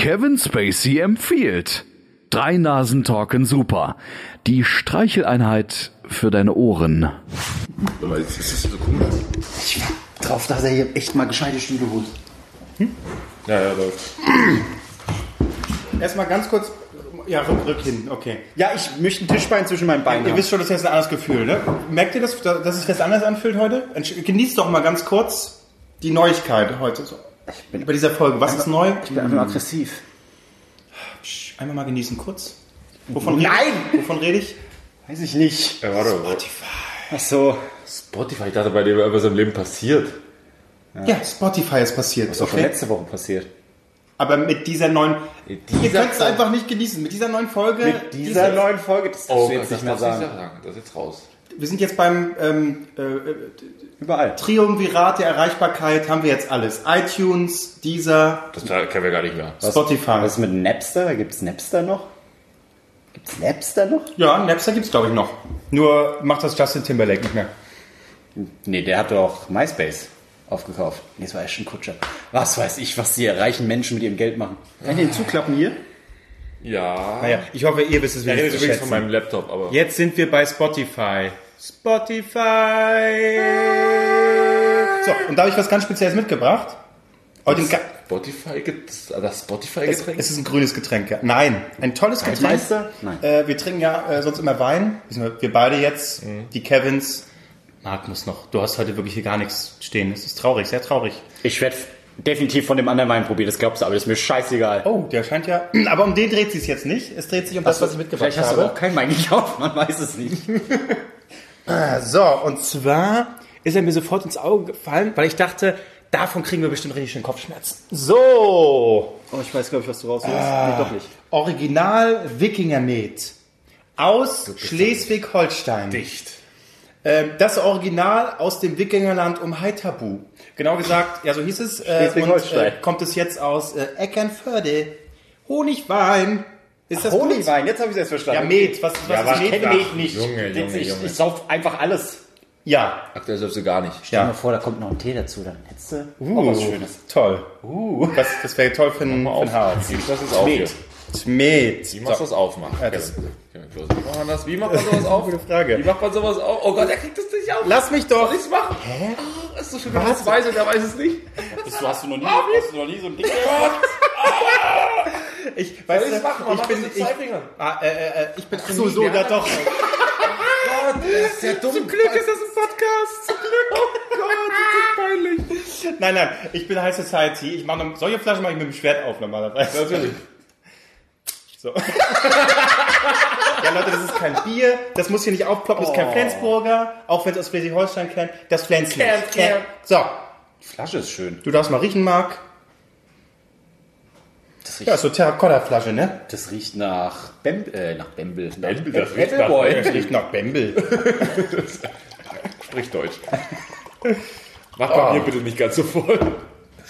Kevin Spacey empfiehlt. Drei Nasen talken super. Die Streicheleinheit für deine Ohren. Aber jetzt ist das so komisch. Ich war drauf, dass er hier echt mal gescheite Stühle holt. Ja, ja, läuft. Erstmal ganz kurz. Ja, rück, rück hin, okay. Ja, ich möchte ein Tischbein zwischen meinen Beinen Ihr haben. wisst schon, das ist jetzt ein anderes Gefühl, ne? Merkt ihr das, dass sich das anders anfühlt heute? Genießt doch mal ganz kurz die Neuigkeit heute. So. Bin- Bei dieser Folge. Was ist neu? Ich bin einfach nur aggressiv. Psch, Einmal mal genießen, kurz. Wovon Nein! Rede ich? Wovon rede ich? Weiß ich nicht. Ja, warte. Ach so. Spotify, ich dachte, bei dem was im Leben passiert. Ja, Spotify ist passiert. Das ist schon Okay? letzte Woche passiert. Aber mit dieser neuen. Mit ihr dieser könnt es Folge- einfach nicht genießen. Mit dieser neuen Folge. Mit dieser neuen Folge, das darfst du jetzt nicht mehr Oh, sagen. Das ist jetzt raus. Wir sind jetzt beim ähm, äh, Überall. Triumvirat der Erreichbarkeit. Haben wir jetzt alles. iTunes, Deezer, Das kennen wir gar nicht mehr. Spotify. Was ist mit Napster? Gibt's Napster noch? Gibt's Napster noch? Ja, Napster gibt's glaube ich noch. Nur macht das Justin Timberlake nicht mehr. Nee, der hat doch MySpace aufgekauft. Nee, das war Ashton Kutscher. Was weiß ich, was die reichen Menschen mit ihrem Geld machen. Kann ich den zuklappen hier? Ja. Naja, ich hoffe, ihr wisst es Ja, ist zu übrigens von meinem Laptop, aber. Jetzt sind wir bei Spotify. Spotify. So, und da habe ich was ganz Spezielles mitgebracht. Heute ein ga- Spotify gibt es das Spotify-Getränk? es ist ein grünes Getränk. Ja. Nein, ein tolles Getränk. Meister? Nein. Äh, wir trinken ja äh, sonst immer Wein. Wissen Wir, beide jetzt, die Kevins. Marc muss noch. Du hast heute wirklich hier gar nichts stehen. Es ist traurig, sehr traurig. Ich werde definitiv von dem anderen Wein probieren, das glaubst du, aber das ist mir scheißegal. Oh, der scheint ja. Aber um den dreht sich jetzt nicht. Es dreht sich um das, was ich mitgebracht Vielleicht hast du habe. auch keinen Wein gekauft, man weiß es nicht. So, und zwar ist er mir sofort ins Auge gefallen, weil ich dachte, davon kriegen wir bestimmt richtig schön Kopfschmerzen. So, Oh, ich weiß, glaube ich, was du rausholst. Nee, doch nicht. Original Wikingermet aus Schleswig-Holstein. Dicht. Ähm, das Original aus dem Wikingerland um Haithabu. Genau gesagt, ja, so hieß es. Äh, und Schleswig-Holstein. äh, kommt es jetzt aus äh, Eckernförde. Honigwein. Ist das? Honigwein, jetzt habe ich es erst Ja, verstanden. Met. Was, was aber ist ich Met? kenne Met nicht. Junge, Junge, ich, Junge. ich sauf einfach alles. Ja. Aktuell selbst du gar nicht. Stell dir Ja. mal vor, da kommt noch ein Tee dazu, dann hättest du Uh, auch was Schönes. Toll. Was, das wäre toll für ein, für ein Harz. Das jetzt auf hier? Met. Wie machst du das aufmachen? Ja, das- Wie macht man das? Wie macht man sowas auf? Gute Frage. Wie macht man sowas auf? Oh Gott, er kriegt das nicht auf. Lass mich doch. Soll ich's machen? Hä? Oh, ist so schön, wenn man das weiß und er weiß es nicht. Du hast du noch nie, hast du noch nie so ein Ding gehört? Ich weiß, Soll ich's machen? Man ich bin, ich, ah, äh, äh, ich bin, ach so, so, ja doch. Gott, das ist ja dumm. Zum Glück ist das ein Podcast. Zum Glück. Oh Gott, das ist peinlich. Nein, nein, ich bin High Society. Ich mache solche Flaschen mache ich mit dem Schwert auf normalerweise. Natürlich. So. ja, Leute, das ist kein Bier. Das muss hier nicht aufploppen. Das ist kein Flensburger. Auch wenn es aus Schleswig-Holstein kennt. Das Flens kennt. So, Die Flasche ist schön. du darfst mal riechen, Marc. Das Ja, riecht, so Terrakotta-Flasche, ne? das riecht nach Bem, äh, nach Bembel. Nach Bembel, das riecht nach Appleboy. Bembel. Riecht nach Bembel. Sprich Deutsch. Mach bei mir bitte nicht ganz so voll.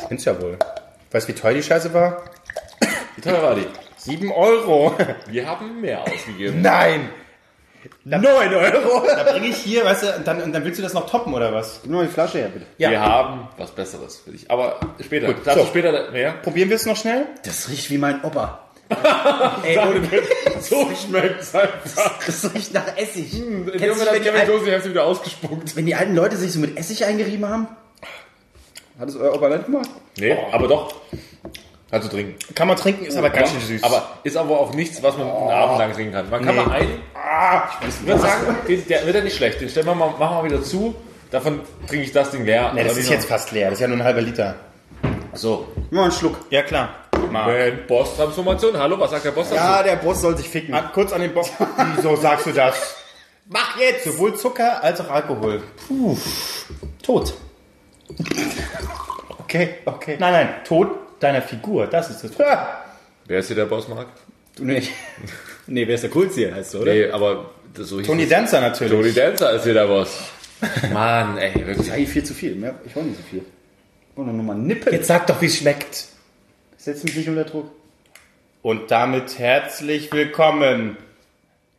Kennst ja wohl. Weißt du, wie teuer die Scheiße war? Wie teuer war die? 7 Euro. Wir haben mehr ausgegeben. Nein. 9 Euro. Da bringe ich hier, weißt du, und dann, und dann willst du das noch toppen, oder was? Mal die Flasche her, bitte. Ja. Wir haben was Besseres für dich. Aber später. Gut, so. später mehr. Probieren wir es noch schnell? Das riecht wie mein Opa. Ey, ohne So schmeckt es einfach. Das riecht nach Essig. In dem Moment hat Kevin Klose die wieder ausgespuckt. wenn die alten Leute sich so mit Essig eingerieben haben? Hat es euer Opa nicht gemacht? Nee, aber doch. Du trinken. Kann man trinken, ist aber ganz schön süß. Aber ist aber auch nichts, was man einen Abend lang trinken kann. Man kann Nee. mal einen. Ah, ich würde sagen, den- der wird ja nicht schlecht. Den stellen wir mal, machen wir mal wieder zu. Davon trinke ich das Ding leer. nee, das ist jetzt fast leer. Das ist ja nur ein halber Liter. So. Nur einen Schluck. Ja, klar. Wenn Boss-Transformation. Hallo, was sagt der Boss dazu? Ja, der Boss soll sich ficken. Ah, kurz an den Bock. Wieso sagst du das? Mach jetzt! Sowohl Zucker als auch Alkohol. Puh. Tot. Okay, okay. Nein, nein, Tod deiner Figur. Das ist das. Wer ist hier der Boss, Marc? Du nicht. Nee, wer ist der Coolste, heißt du, oder? Nee, aber das so Tony. Dancer natürlich. Tony Dancer ist hier der Boss. Mann, ey, wirklich. Ja, hier viel zu viel. Mehr- Ich wollte nicht so viel. Ich wollte nur mal nippen. Jetzt sag doch, wie es schmeckt. setz mich nicht unter Druck. Und damit herzlich willkommen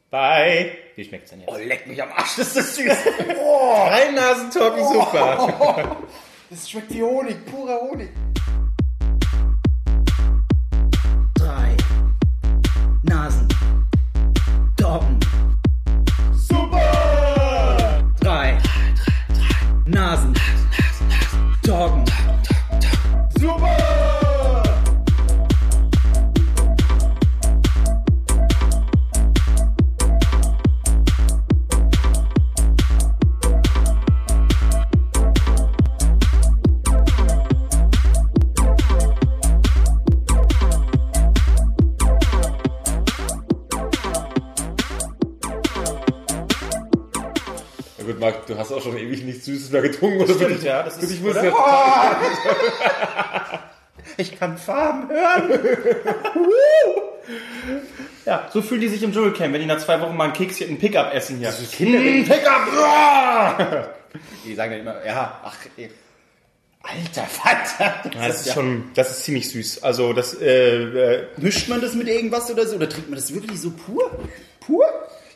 bei. Wie schmeckt's denn jetzt? Oh, leck mich am Arsch, das ist süß. Drei Nasen Talking super. Das schmeckt wie Honig, purer Honig. Hasen. Doggen. Super! Drei. drei, drei, drei. Nasen. Marc, du hast auch schon ewig nichts Süßes mehr getrunken. Oder Stimmt, ja, das ist ich muss oder? jetzt, Ich kann Farben hören. ja, so fühlen die sich im Dschungelcamp, wenn die nach zwei Wochen mal einen Keks, einen Pickup essen hier. Kinder, Mm, Pickup! die sagen dann immer, ja, ach, ey, alter Vater. Ja, das ist schon, das ist ziemlich süß. Also das, äh, äh, Mischt man das mit irgendwas oder so? Oder trinkt man das wirklich so pur? Pur?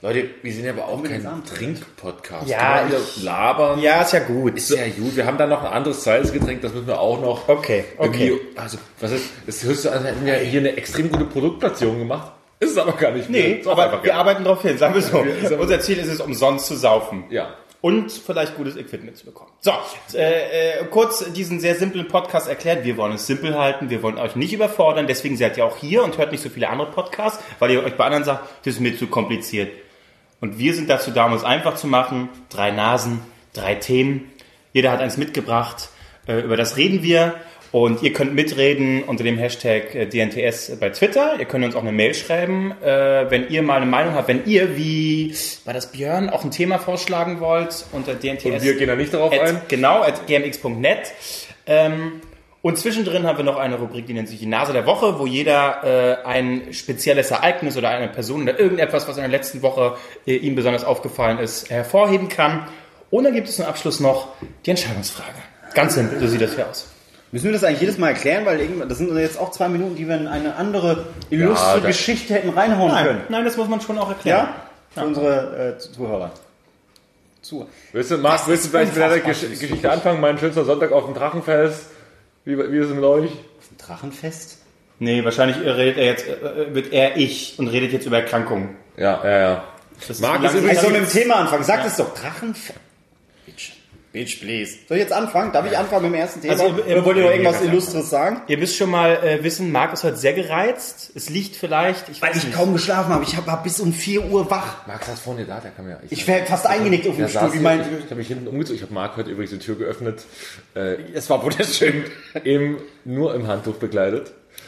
Leute, wir sind ja aber auch kein Samen. Trink-Podcast. Ja, wieder labern. ja, ist ja gut. Ist ja gut. Wir haben dann noch ein anderes zweites Getränk, das müssen wir auch noch. Okay, okay. Also, was ist, das hörst du an, hätten wir hier eine extrem gute Produktplatzierung gemacht. Ist es aber gar nicht. Nee, aber wir arbeiten darauf hin, sagen wir so. Unser Ziel ist es, umsonst zu saufen. Ja. Und vielleicht gutes Equipment zu bekommen. So, äh, äh, kurz diesen sehr simplen Podcast erklärt. Wir wollen es simpel halten, wir wollen euch nicht überfordern, deswegen seid ihr auch hier und hört nicht so viele andere Podcasts, weil ihr euch bei anderen sagt, das ist mir zu kompliziert. Und wir sind dazu da, um es einfach zu machen. Drei Nasen, drei Themen. Jeder hat eins mitgebracht. Äh, über das reden wir. Und ihr könnt mitreden unter dem Hashtag äh, DNTS bei Twitter. Ihr könnt uns auch eine Mail schreiben, äh, wenn ihr mal eine Meinung habt. Wenn ihr, wie war das Björn, auch ein Thema vorschlagen wollt unter DNTS. Und wir gehen da nicht darauf at, ein. Genau, at gmx.net. Ähm, und zwischendrin haben wir noch eine Rubrik, die nennt sich die Nase der Woche, wo jeder äh, ein spezielles Ereignis oder eine Person oder irgendetwas, was in der letzten Woche äh, ihm besonders aufgefallen ist, hervorheben kann. Und dann gibt es zum Abschluss noch die Entscheidungsfrage. Ganz simpel, so sieht das hier aus. Müssen wir das eigentlich jedes Mal erklären, weil irgendwann, das sind jetzt auch zwei Minuten, die wir in eine andere illustre Ja, Geschichte hätten reinhauen können. nein, das muss man schon auch erklären. Ja? Für unsere äh, Zuhörer. Zuhörer. Willst du, Marc, willst du vielleicht mit deiner Gesch. Geschichte anfangen? Mein schönster Sonntag auf dem Drachenfest. Wie, wie ist es mit euch? Ein Drachenfest? Nee, wahrscheinlich redet er jetzt, äh, wird er ich und redet jetzt über Erkrankungen. Ja, ja, ja. Das Marc ist übrigens- Ich soll mit dem Thema anfangen. Sag es doch. Drachenfest. Bitch. Please. Soll ich jetzt anfangen? Darf ich anfangen mit dem ersten Thema? Also, ihr- Oder wollt ihr noch irgendwas Illustres sagen? Ihr müsst schon mal äh, wissen, Marc ist heute sehr gereizt. Es liegt vielleicht, ich Weil weiß ich nicht. kaum geschlafen habe. Ich war bis um 4 Uhr wach. Marc saß vorne da, der kam ja. Ich wäre fast eingenickt auf dem Stuhl. hier, mein, ich habe mich hinten umgezogen. Ich habe Marc heute übrigens die Tür geöffnet. Äh, es war wunderschön. im, nur im Handtuch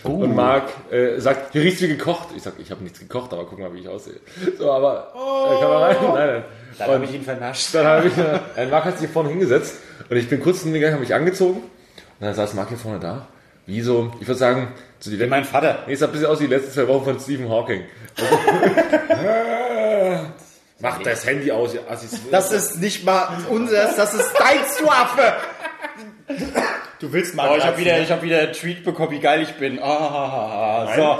bekleidet. Und Marc äh, sagt, hier riecht's wie gekocht. Ich sag, ich habe nichts gekocht, aber guck mal, wie ich aussehe. So, aber äh, kann man rein? Nein, nein. Dann habe ich ihn vernascht. Dann habe ich, äh, Marc hat sich hier vorne hingesetzt und ich bin kurz hingegangen, habe mich angezogen und dann saß Marc hier vorne da. Wie so, ich würde sagen, so die Wie mein Vater. Nee, es sah ein bisschen aus wie die letzten zwei Wochen von Stephen Hawking. Mach das Handy aus, ihr Assis. Das ist nicht mal unseres, das ist deins, du Affe. Du willst Marc Oh, ich habe wieder, ne? ich hab wieder einen Tweet bekommen, wie geil ich bin. Ah, so.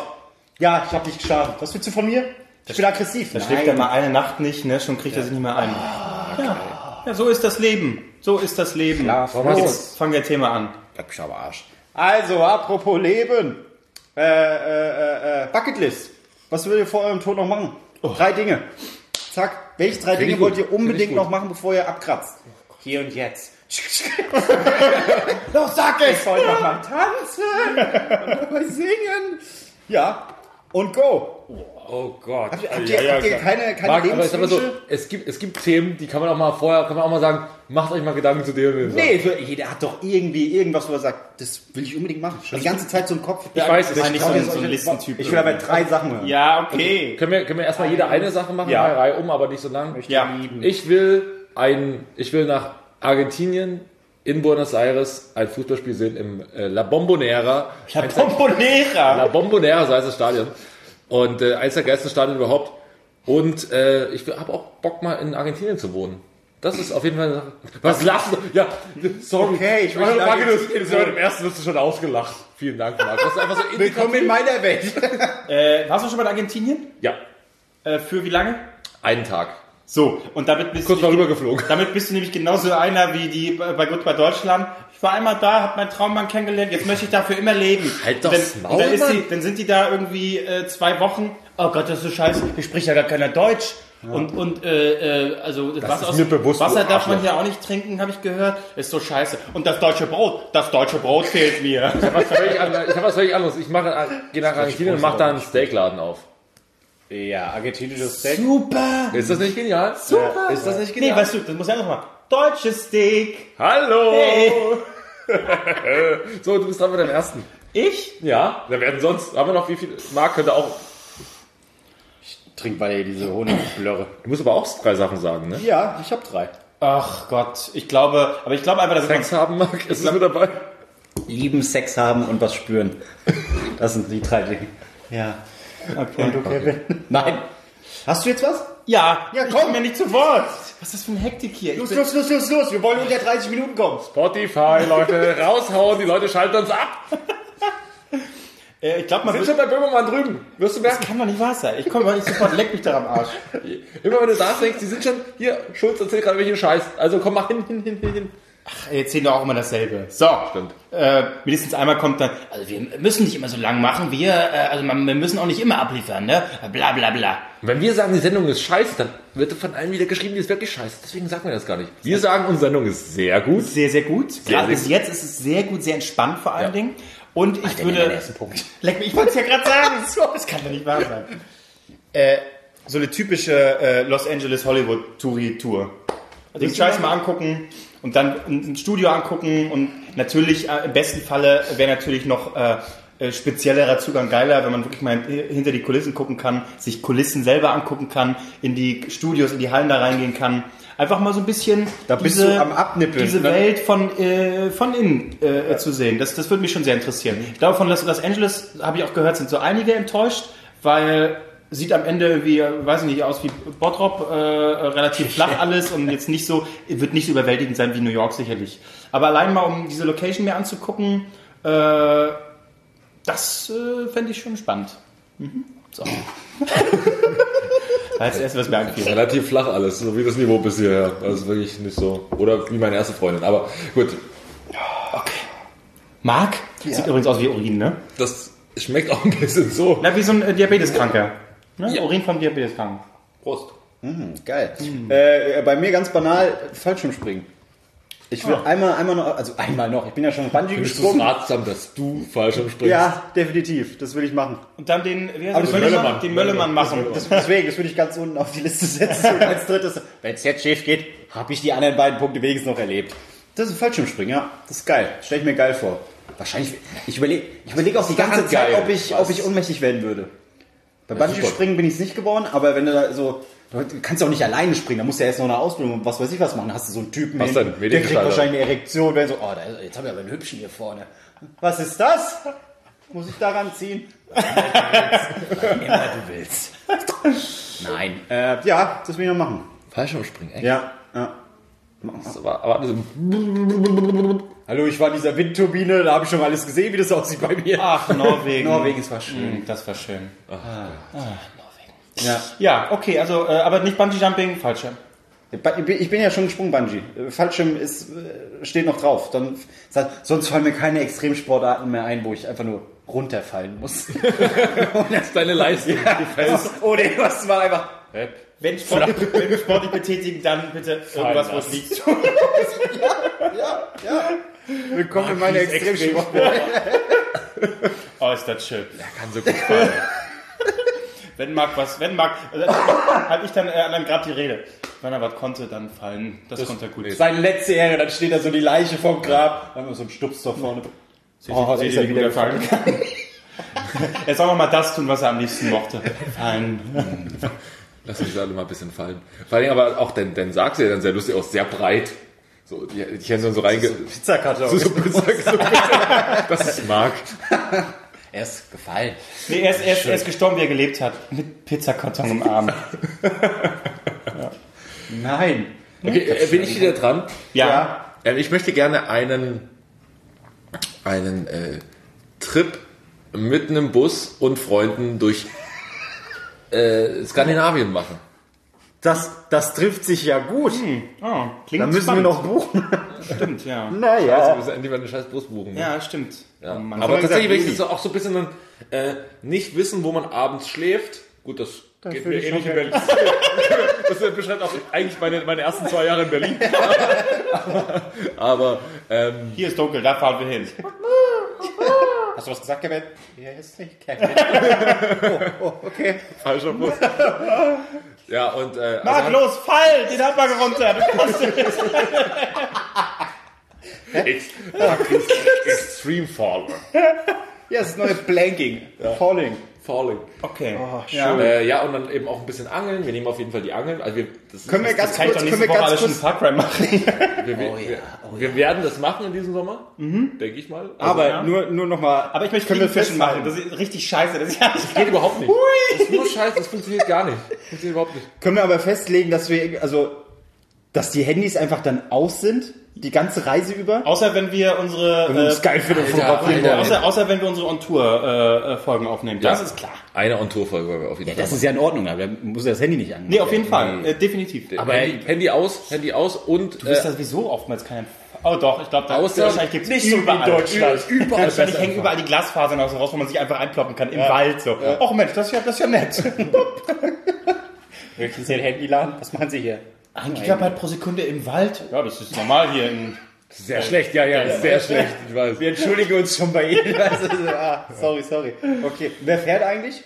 Ja, ich habe nicht geschlafen. Was willst du von mir? Ich bin aggressiv. Da schläft er mal eine Nacht nicht, ne? Schon kriegt er sich nicht mehr ein. ja. ja, so ist das Leben. So ist das Leben. Schlaf hast du- Jetzt fangen wir Thema an. Leck mich aber Arsch. Also, apropos Leben. Äh, äh, äh, Bucketlist. Was würdet ihr vor eurem Tod noch machen? Drei Dinge. Zack. Welche drei Find Dinge wollt ihr unbedingt noch machen, bevor ihr abkratzt? Hier und jetzt. Doch, sag es! Ich wollte noch mal tanzen und mal singen. Ja. Und go. Oh Gott. Habt ihr, habt ihr, habt ihr keine, keine Marc, aber ich mal so, Lebenswünsche? es gibt, es gibt Themen, die kann man auch mal vorher, kann man auch mal sagen, macht euch mal Gedanken zu dem und. Nee, für- jeder hat doch irgendwie irgendwas, wo er sagt, das will ich unbedingt machen. Die ganze Zeit so im Kopf. Ich weiß, es Ich bin nicht so ein, so ein Listentyp. Ich will aber drei Sachen hören. Ja, okay. Können wir, können wir erstmal jede eine Sache machen, Ja. Reihe um, aber nicht so lang? Ja. Ich will ein, ich will nach Argentinien in Buenos Aires ein Fußballspiel sehen im äh, La Bombonera. La Bombonera. La Bombonera, so heißt das Stadion. Und äh, eins der geilsten Stadien überhaupt. Und äh, ich habe auch Bock mal in Argentinien zu wohnen. Das ist auf jeden Fall eine Sache. Was lachst du? Ja, sorry. Okay, ich möchte du- im ersten wirst du schon ausgelacht. Vielen Dank, Marc. Das ist einfach so Willkommen in meiner Welt. Äh, warst du schon mal in Argentinien? Ja, Äh, für wie lange? einen Tag. So, und damit bist, Kurz du, mal rübergeflogen. damit bist du nämlich genauso einer wie die bei bei Deutschland. Ich war einmal da, hab meinen Traummann kennengelernt, jetzt möchte ich dafür immer leben. Halt doch das Maul, dann, die, dann sind die da irgendwie äh, zwei Wochen. Oh Gott, das ist so scheiße. Hier spricht ja gar keiner Deutsch. Und, und äh, äh, also Wasser, ist mir bewusst, Wasser darf man hier auch nicht trinken, habe ich gehört. Ist so scheiße. Und das deutsche Brot, das deutsche Brot fehlt mir. Ich habe was völlig anderes. Ich mache, gehe nach Argentinien und mache da einen Steakladen auf. Ja, argentinisches Steak. Super. Ist das nicht genial? Super. Ist das nicht Nee, genial? weißt du, das muss ja noch mal. Deutsches Steak. Hallo! Hey. So, du bist dran mit deinem ersten. Ich? Ja, da werden sonst, haben wir noch wie viel? Marc könnte auch. Trink weiter hier diese Honigblöre. Du musst aber auch drei Sachen sagen, ne? Ja, ich habe drei. Ach Gott, ich glaube, aber ich glaube einfach, dass Sex haben mag, ist mit dabei? Lieben, Sex haben und was spüren. Das sind die drei Dinge. Ja. Okay. Und du, Kevin? Nein. Hast du jetzt was? Ja, Ja, komm. mir nicht zu Wort. Was ist das für eine Hektik hier? Los, los, los, los, los. Wir wollen unter 30 Minuten kommen. Spotify, Leute, raushauen, die Leute schalten uns ab. äh, ich glaube, man Sind wird, schon bei Böhmermann drüben. Wirst du das merken. kann doch nicht wahr sein. Ich komme mal nicht sofort, leck mich da am Arsch. Immer wenn du da denkst, die sind schon, hier, Schulz erzählt gerade welchen Scheiß. Also komm, mach hin, hin, hin, hin, hin. Ey, Erzählen doch auch immer dasselbe. So, Stimmt. äh, mindestens einmal kommt dann, also wir müssen nicht immer so lang machen, wir, äh, also man, wir müssen auch nicht immer abliefern, ne? Bla bla bla. Wenn wir sagen, die Sendung ist scheiße, dann wird von allen wieder geschrieben, die ist wirklich scheiße. Deswegen sagen wir das gar nicht. Wir sagen, unsere Sendung ist sehr gut. Sehr, sehr gut. Gerade sehr bis gut. jetzt ist es sehr gut, sehr entspannt vor allen Ja. Dingen. Und ich würde. den ersten Punkt. Leck mich, ich wollte es ja gerade sagen. Das kann doch nicht wahr sein. Äh, so eine typische äh, Los Angeles Hollywood Touri Tour. Den Scheiß mal angucken und dann ein Studio angucken und natürlich äh, im besten Falle wäre natürlich noch äh, äh, speziellerer Zugang geiler, wenn man wirklich mal hin- hinter die Kulissen gucken kann, sich Kulissen selber angucken kann, in die Studios, in die Hallen da reingehen kann. Einfach mal so ein bisschen Abnippeln. diese Ne? Welt von, äh, von innen äh, zu sehen. Das, das würde mich schon sehr interessieren. Ich glaube, von Los Angeles, habe ich auch gehört, sind so einige enttäuscht, weil sieht am Ende wie, weiß ich nicht, aus wie Bottrop, äh, relativ flach alles und jetzt nicht so, wird nicht so überwältigend sein wie New York sicherlich. Aber allein mal, um diese Location mir anzugucken, äh, das äh, fände ich schon spannend. Mhm. So. das ist das Erste, was mir einfiel. Relativ flach alles, so wie das Niveau bis hierher. Also wirklich nicht so. Oder wie meine erste Freundin. Aber gut, Okay. Marc? Sieht übrigens aus wie Urin, ne? das schmeckt auch ein bisschen so. Na, wie so ein äh, Diabeteskranker. Ne? Urin vom Diabeteskranken. Prost. Geil. Äh, bei mir ganz banal Fallschirmspringen. Ich will einmal, einmal noch, also einmal noch. Ich bin ja schon Bungee Findest du gesprungen. ratsam, dass du falsch springst? Ja, definitiv. Das will ich machen. Und dann den, wie heißt Aber das? Möllermann, den Möllemann machen. Das, deswegen, das würde ich ganz unten auf die Liste setzen. Und als drittes, wenn es jetzt schief geht, habe ich die anderen beiden Punkte wenigstens noch erlebt. Das ist Fallschirmspringen, ja. Das ist geil. Stell ich mir geil vor. Wahrscheinlich, ich überlege ich überleg auch die ganze Zeit, geil. ob ich, ob ich ohnmächtig werden würde. Bei Bungee-Springen bin ich es nicht geworden, aber wenn du da so, du kannst ja auch nicht alleine springen, da musst du ja erst noch eine Ausbildung und was weiß ich was machen. Hast du so einen Typen, Was hin, denn? der kriegt wahrscheinlich eine Erektion, wenn so, oh, da, jetzt haben wir aber einen Hübschen hier vorne. Was ist das? Muss ich daran ziehen? Immer du willst. Nein. Äh, ja, das will ich noch machen. Fallschirmspringen, echt? Ja, ja. Das war, aber das Hallo, ich war in dieser Windturbine, da habe ich schon alles gesehen, wie das aussieht bei mir. Ach, Norwegen. Norwegen, es war schön. Mm, Das war schön. Ja. Ja, okay, also, äh, aber nicht Bungee Jumping, Fallschirm. Ich bin ja schon gesprungen, Bungee. Fallschirm ist, äh, steht noch drauf. Dann, das sonst fallen mir keine Extremsportarten mehr ein, wo ich einfach nur runterfallen muss. ist deine Leistung. Du fällst. Ohne zu machen, einfach. Wenn sportlich, wenn wir sportlich betätigen, dann bitte irgendwas, wo es liegt. Willkommen in meiner Extremsport. Oh, ist das schön. Kann so gut fahren. Wenn Marc was, wenn Marc, äh, halt ich dann, äh, dann gerade die Rede. Wenn er was konnte, dann fallen. Das, konnte er gut. Seine letzte Ehre, dann steht da so die Leiche vom Grab. Dann haben wir so einen Stups da vorne. Oh, da Seht ist ihr, er wie gut er fallen kann? Er soll noch mal das tun, was er am liebsten mochte. Fallen. Lass uns alle mal ein bisschen fallen. Vor allem aber auch, denn, denn sagst du ja dann sehr lustig aus, sehr breit. So, die, die haben so reinge... Pizzakarton. So, so, so, so, das ist Marc. Er ist gefallen. Nee, er ist, er, ist, er ist gestorben, wie er gelebt hat. Mit Pizzakarton im Arm. Nein. Okay, äh, bin ich wieder dran? Ja. Ähm, ich möchte gerne einen, einen äh, Trip mit einem Bus und Freunden durch äh, Skandinavien machen. Das, das trifft sich ja gut. Oh, klingt Dann müssen spannend. wir noch buchen. Stimmt, ja. Also, Naja. wir müssen endlich mal einen scheiß Bus buchen. Ne? Ja, stimmt. Ja. Aber tatsächlich, wenn gesagt, ich das auch so ein bisschen dann, äh, nicht wissen, wo man abends schläft. Gut, das geht würde mir ich ähnlich in schon Berlin. das beschreibt auch eigentlich meine, meine ersten zwei Jahre in Berlin. aber, aber ähm, Hier ist dunkel, da fahren wir hin. Hast du was gesagt, Kevin? Ja, ist nicht Kevin. oh, oh, okay. falscher Bus. ja, und äh, Marc, also, los, fall! Den Abhang runter! Du kannst Ex Extreme Faller. Ja, das ist neue Blanking. Falling. Falling. Okay. ja. Äh, ja, und dann eben auch ein bisschen angeln. Wir nehmen auf jeden Fall die Angeln. Also wir, das ist, Können wir das, ganz Kann ich kurz, doch können nächste wir Woche alles ganz schon kurz, Far Cry machen. wir, wir, Oh ja, wir, oh wir werden das machen in diesem Sommer, denke ich mal. Also, aber ja. nur, nur nochmal. Aber ich möchte können wir Fliegenfischen machen. Das ist richtig scheiße. Das ist ja nicht geht überhaupt nicht. Das ist nur Scheiße, das funktioniert gar nicht. Funktioniert überhaupt nicht. Können wir aber festlegen, dass wir, also, dass die Handys einfach dann aus sind, die ganze Reise über? Außer wenn wir unsere Wenn wir äh, geil und Alter, fotografieren Alter. wollen. außer, außer wenn wir unsere On-Tour-Folgen aufnehmen. Das Ja. ist klar. Eine On-Tour-Folge auf jeden Ja, Fall. das ist ja in Ordnung, aber dann muss das Handy nicht an. Nee, auf jeden Fall. Äh, definitiv. aber Handy, Handy aus, Handy aus und Du bist äh, ja sowieso oftmals kein... Oh doch, ich glaube, da Außer- wahrscheinlich gibt's nicht so wie in überall. Deutschland. Überall. Wahrscheinlich hängen überall die Glasfasern aus raus, wo man sich einfach einploppen kann im Wald. So. Och Mensch, das ist ja, das ist ja nett. Möchten Sie ein Handy laden? Was machen Sie hier? Ein Gigabyte pro Sekunde im Wald? Ja, das ist normal hier in... sehr schlecht, ja, ja, sehr schlecht, ich weiß. Wir entschuldigen uns schon bei Ihnen. Also, ah, sorry, sorry. Okay, wer fährt eigentlich?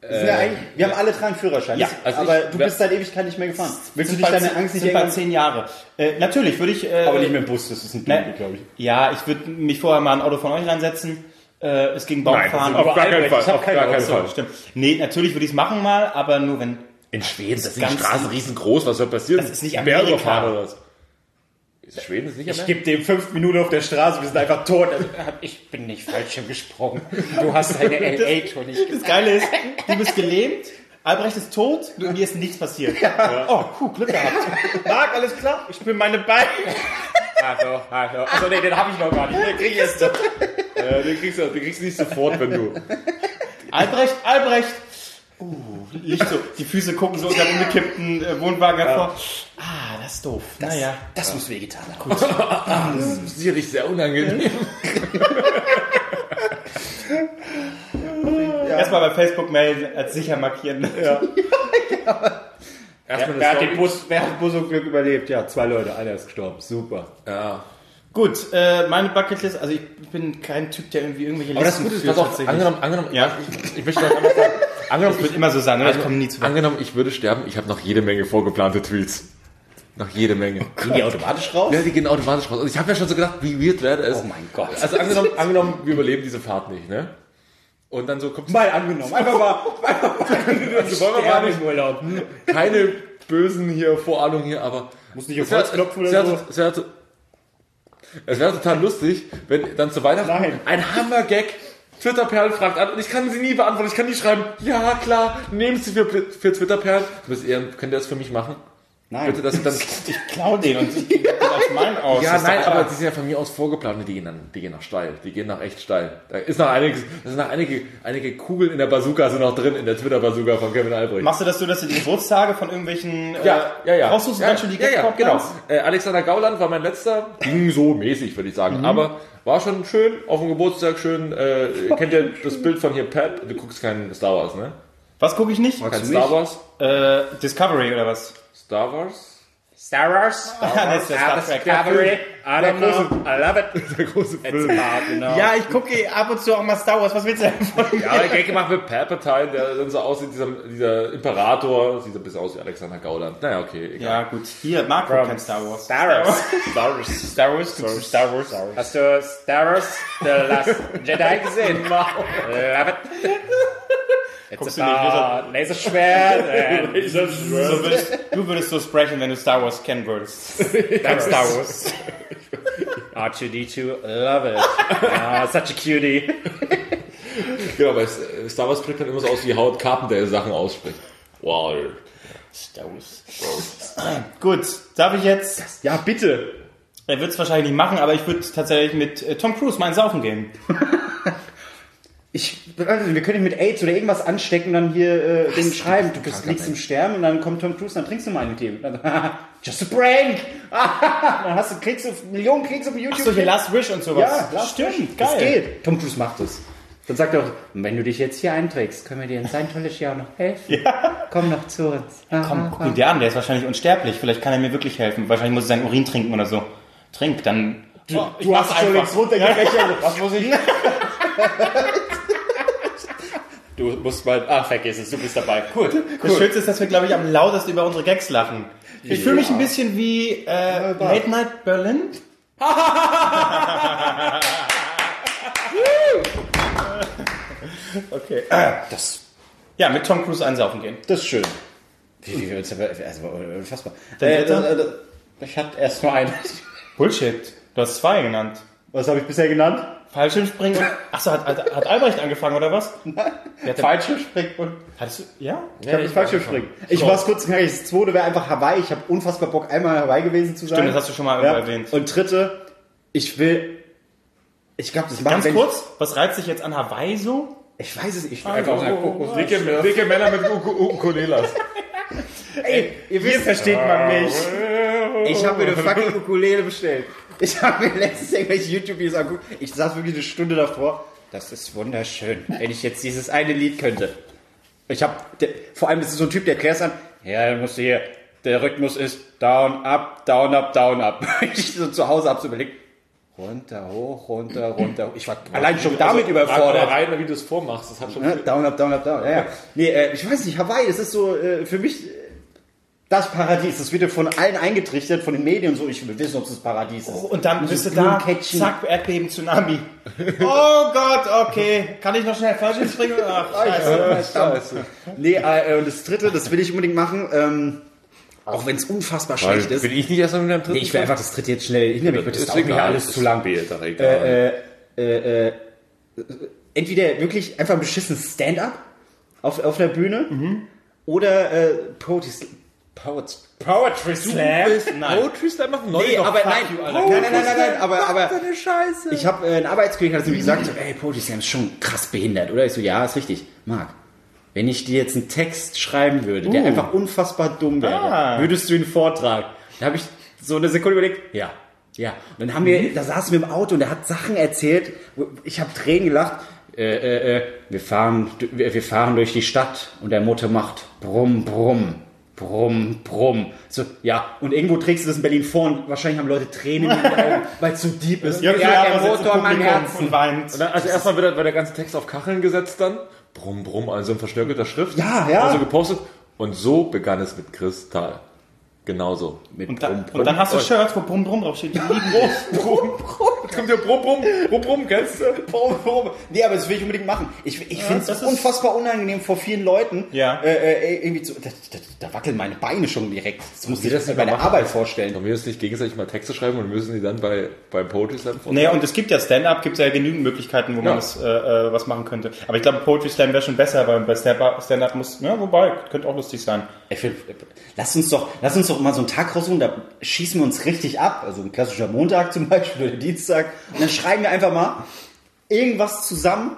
Wir, sind ja eigentlich, wir haben alle drei einen Führerschein. Ja, also aber ich- du bist seit Ewigkeit nicht mehr gefahren. Willst du dich deine Angst nicht irgendwann... zehn Jahre. Äh, natürlich würde ich... Äh, Aber nicht mit dem Bus, das ist ein Ding, glaube ich. Ja, ich würde mich vorher mal ein Auto von euch reinsetzen. Äh, es ging Nein, Baumfahren. auf gar keinen Fall. Ich hab Auf keine gar keinen Ahnung. Fall. Stimmt. Nee, natürlich würde ich es machen mal, aber nur wenn... In Schweden das sind die Straßen riesengroß, was soll passieren? Das ist nicht Amerika. überfahren oder was? Ist Schweden ist nicht Ich Amerika? gebe dem fünf Minuten auf der Straße, wir sind einfach tot. Ich bin nicht Fallschirm gesprungen. Du hast deine LA-Tour nicht Das Geile ist, du bist gelähmt, Albrecht ist tot, du, mir ist nichts passiert. Oh, puh, Glück gehabt. Marc, alles klar? Ich bin meine Beine. Hallo, hallo. Achso, nee, den habe ich noch gar nicht. Den krieg ich erst. Äh, den, kriegst du, den kriegst du nicht sofort, wenn du. Albrecht, Albrecht. Uh, Licht so, die Füße gucken so unter den umgekippten äh, Wohnwagen hervor. Ah, das ist doof. naja. Das muss wehgetan haben. Das ist sicherlich sehr unangenehm. Erstmal bei Facebook melden, als sicher markieren. Ja. Erstmal Wer eine hat den. Bus, wer hat den Bus und Glück überlebt? Ja, zwei Leute, einer ist gestorben. Super. Ja. Gut, äh, meine Bucketlist, also ich bin kein Typ, der irgendwie irgendwelche Aber das Listen Gute ist, pass auf, angenommen, angenommen, Ja. ich, ich möchte noch einmal sagen, angenommen, Das wird immer so sein, ne? ich komme nie zu weit. angenommen, ich würde sterben, ich habe noch jede Menge vorgeplante Tweets. Noch jede Menge. Gehen die automatisch raus? Ja, die gehen automatisch raus. Also ich habe ja schon so gedacht, wie weird wäre es. Oh mein Gott. Also angenommen, angenommen, wir überleben diese Fahrt nicht, ne? Und dann so kommt Mal angenommen. Einfach mal, also wollen wir mal nicht, Urlaub. keine bösen hier Vorahnungen hier, aber Muss nicht auf Holz klopfen oder so. Es wäre total lustig, wenn dann zu Weihnachten Nein. ein Hammer-Gag Twitter-Perlen fragt an und ich kann sie nie beantworten. Ich kann nie schreiben, ja klar, nehmen Sie für, für Twitter-Perlen. Könnt ihr das für mich machen? Nein. Bitte, dass ich dann. Ich klau den und ich gebe das als mein aus. Ja, nein, aber die sind ja von mir aus vorgeplant. Die gehen dann, die gehen nach steil. Die gehen nach echt steil. Da ist noch einiges, da sind noch einige, einige Kugeln in der Bazooka sind noch drin, in der Twitter-Bazooka von Kevin Albrecht. Machst du das so, dass du die Geburtstage von irgendwelchen Ja, äh, ja, ja. raussuchst ja, dann schon die ja, ja, genau. Äh, Alexander Gauland war mein letzter. Ging so mäßig, würde ich sagen. Mhm. Aber war schon schön. Auf dem Geburtstag schön. Äh, kennt ihr das Bild von hier, Pep? Du guckst keinen Star Wars, ne? Was gucke ich nicht? Kein Star Wars? Äh, Discovery oder was? Star Wars? Star Wars? Ist der Star Trek. Discovery? I don't know. I love it. Der große Film. Ja, ich gucke ab und zu auch mal Star Wars. Was willst du denn von mir? Ja, der Gag gemacht mit Palpatine, der dann so aussieht, dieser, dieser Imperator, sieht ein bisschen aus wie Alexander Gauland. Naja, okay, egal. Ja, gut. Hier, Marc guckt kein Star Wars. Star Wars. Star Wars. Star Wars. Star Wars. Star Wars. Hast du Star Wars The Last Jedi gesehen? Love it. It's du nicht, about Laserschwert So würdest, du würdest so sprechen, wenn du Star Wars kennen würdest. Dein Star Wars. R2D2, love it. Ah, such a cutie. Genau, bei Star Wars spricht man immer so aus, wie Howard Carpenter Sachen ausspricht. Wow. Star Wars. Gut, darf ich jetzt? Ja, bitte. Er wird es wahrscheinlich nicht machen, aber ich würde tatsächlich mit äh, Tom Cruise meinen Saufen gehen. Ich, also, wir können ihn mit AIDS oder irgendwas anstecken und dann hier äh, den schreiben, du bist, liegst im Sterben und dann kommt Tom Cruise, dann trinkst du mal einen mit dem. Just a prank! dann hast du, kriegst du Millionen Klicks auf YouTube. Solche Last Wish und sowas. ja, Last stimmt, Wish. geil. Das geht. Tom Cruise macht es. Dann sagt er auch, wenn du dich jetzt hier einträgst, können wir dir in Scientology auch noch helfen. Komm noch zu uns. Komm, guck ihn dir an, der ist wahrscheinlich unsterblich. Vielleicht kann er mir wirklich helfen. Wahrscheinlich muss er seinen Urin trinken oder so. Trink, dann. Du, Du hast schon links runtergerechnet. Was muss ich? Du musst mal. Ah, vergiss es, du bist dabei. Gut. Das Schönste ist, dass wir, glaube ich, am lautesten über unsere Gags lachen. Ich fühle mich ein bisschen wie äh, Late Night Berlin. Okay. Das, Ja, mit Tom Cruise einsaufen gehen. das ist schön. Wie, wie, also, unfassbar. Dritter? äh, äh, ich hatte erst nur einen. Bullshit. Du hast zwei genannt. Was habe ich bisher genannt? Fallschirmspringen und... Achso, hat, hat, hat Albrecht angefangen, oder was? Fallschirmspringen und Hattest du... Ja? ich habe Fallschirmspringen. Ich war es kurz knackig. Das zweite wäre einfach Hawaii. Ich habe unfassbar Bock, einmal in Hawaii gewesen zu sein. Stimmt, das hast du schon mal irgendwo erwähnt. Und dritte, ich will, ich glaube, das machen Ganz wenn kurz, was reizt dich jetzt an Hawaii so? Ich, ich weiß es nicht. Ich will einfach mal gucken. Dicke, dicke Männer mit Ukulelas. Ey, ihr wisst, versteht man mich. ich habe mir eine fucking Ukulele bestellt. Ich habe mir letztens irgendwelche YouTube-Videos angeguckt. Ich saß wirklich eine Stunde davor. Das ist wunderschön, wenn ich jetzt dieses eine Lied könnte. Ich habe, vor allem, das ist so ein Typ, der erklärt dann, ja, dann musst du hier, der Rhythmus ist down, up, down, up, down, up. Ich so zu Hause hab's überlegt, runter, hoch, runter, runter. Ich war allein schon damit überfordert. rein, wie du es vormachst. Das hat schon Ne? Down, up, down, up, down. Ja, ja. Nee, äh, ich weiß nicht, Hawaii, das ist so äh, für mich das Paradies. Das wird ja von allen eingetrichtert, von den Medien und so. Ich will wissen, ob es das Paradies ist. Und dann bist du da, Blumenketchen. zack, Erdbeben, Tsunami. Oh Gott, okay. Kann ich noch schnell Fallschirm springen? Ach, scheiße. Scheiße. Nee, äh, und das dritte, das will ich unbedingt machen. Ähm, auch wenn es unfassbar schlecht ist. Bin ich nicht erst mal mit einem dritten? Nee, ich will einfach das dritte jetzt schnell hinter mich. Das Ist ja alles zu lang. mir doch egal. Entweder wirklich einfach ein beschissenes Stand-up auf, auf der Bühne oder äh, Poetry, Poets, Poetry Slam. Nein. Poetry Slam machen? Nee, aber fuck nein, you, nein, Alter. nein, nein, nein, nein, aber, aber Deine Scheiße. ich habe äh, einen Arbeitskollegen, hat zu mir gesagt, so, ey, Poetry Slam ist schon krass behindert, oder? Ich so, ja, ist richtig. Marc, wenn ich dir jetzt einen Text schreiben würde, der einfach unfassbar dumm wäre, Ah. würdest du ihn vortragen? Da habe ich so eine Sekunde überlegt, ja, ja. Und dann haben wir, da saßen wir im Auto und er hat Sachen erzählt, ich habe Tränen gelacht. Äh, äh, äh, wir fahren, wir, wir fahren durch die Stadt und der Motor macht brumm, brumm. Brumm, brumm. So, ja, und irgendwo trägst du das in Berlin vor und wahrscheinlich haben Leute Tränen in den Augen, weil es so deep ist. Ja, der Motor in meinem Herzen. und weint. Und dann, also erstmal wird, der- ganze Text auf Kacheln gesetzt dann. Brumm, brumm, also in verschnörkelter Schrift. Ja, ja. Also gepostet. Und so begann es mit Kristall. Genauso. Mit Und, dann, Brumm, Brumm. und dann hast du Shirts, wo Brumm Brumm draufsteht. Die lieben. Brumm, brumm. Jetzt kommt ja brumm, brumm, brumm, brumm, kennst du? Brumm, Brumm. Nee, aber das will ich unbedingt machen. Ich, ich finde das es unfassbar unangenehm vor vielen Leuten. Ja. Äh, äh, irgendwie zu, da, da, da wackeln meine Beine schon direkt. Das muss ich das nicht bei mal der machen? Arbeit vorstellen. Sollen wir uns nicht gegenseitig mal Texte schreiben und müssen die dann bei, beim Poetry Slam vortragen? Naja, und es gibt ja Stand-Up, gibt es ja genügend Möglichkeiten, wo man Ja. das, äh, äh, was machen könnte. Aber ich glaube, Poetry Slam wäre schon besser, weil bei Stand-Up Stand muss, ja, wobei, könnte auch lustig sein. Ich find, lass uns doch, lass uns doch mal so einen Tag raussuchen, da schießen wir uns richtig ab. Also ein klassischer Montag zum Beispiel oder Dienstag. Und dann schreiben wir einfach mal irgendwas zusammen.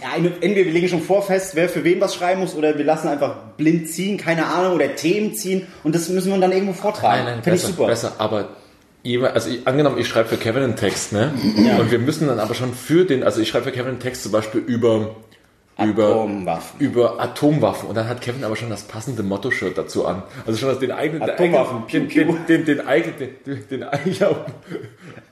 Ja, entweder wir legen schon vor fest, wer für wen was schreiben muss, oder wir lassen einfach blind ziehen, keine Ahnung, oder Themen ziehen und das müssen wir dann irgendwo vortragen. Finde ich super. besser, aber also ich, angenommen, ich schreibe für Kevin einen Text, ne? Und wir müssen dann aber schon für den, also ich schreibe für Kevin einen Text zum Beispiel über Atomwaffen. über Atomwaffen und dann hat Kevin aber schon das passende Motto-Shirt dazu an. Also schon das den eigenen Atomwaffen, den, den, den, den eigenen den, den,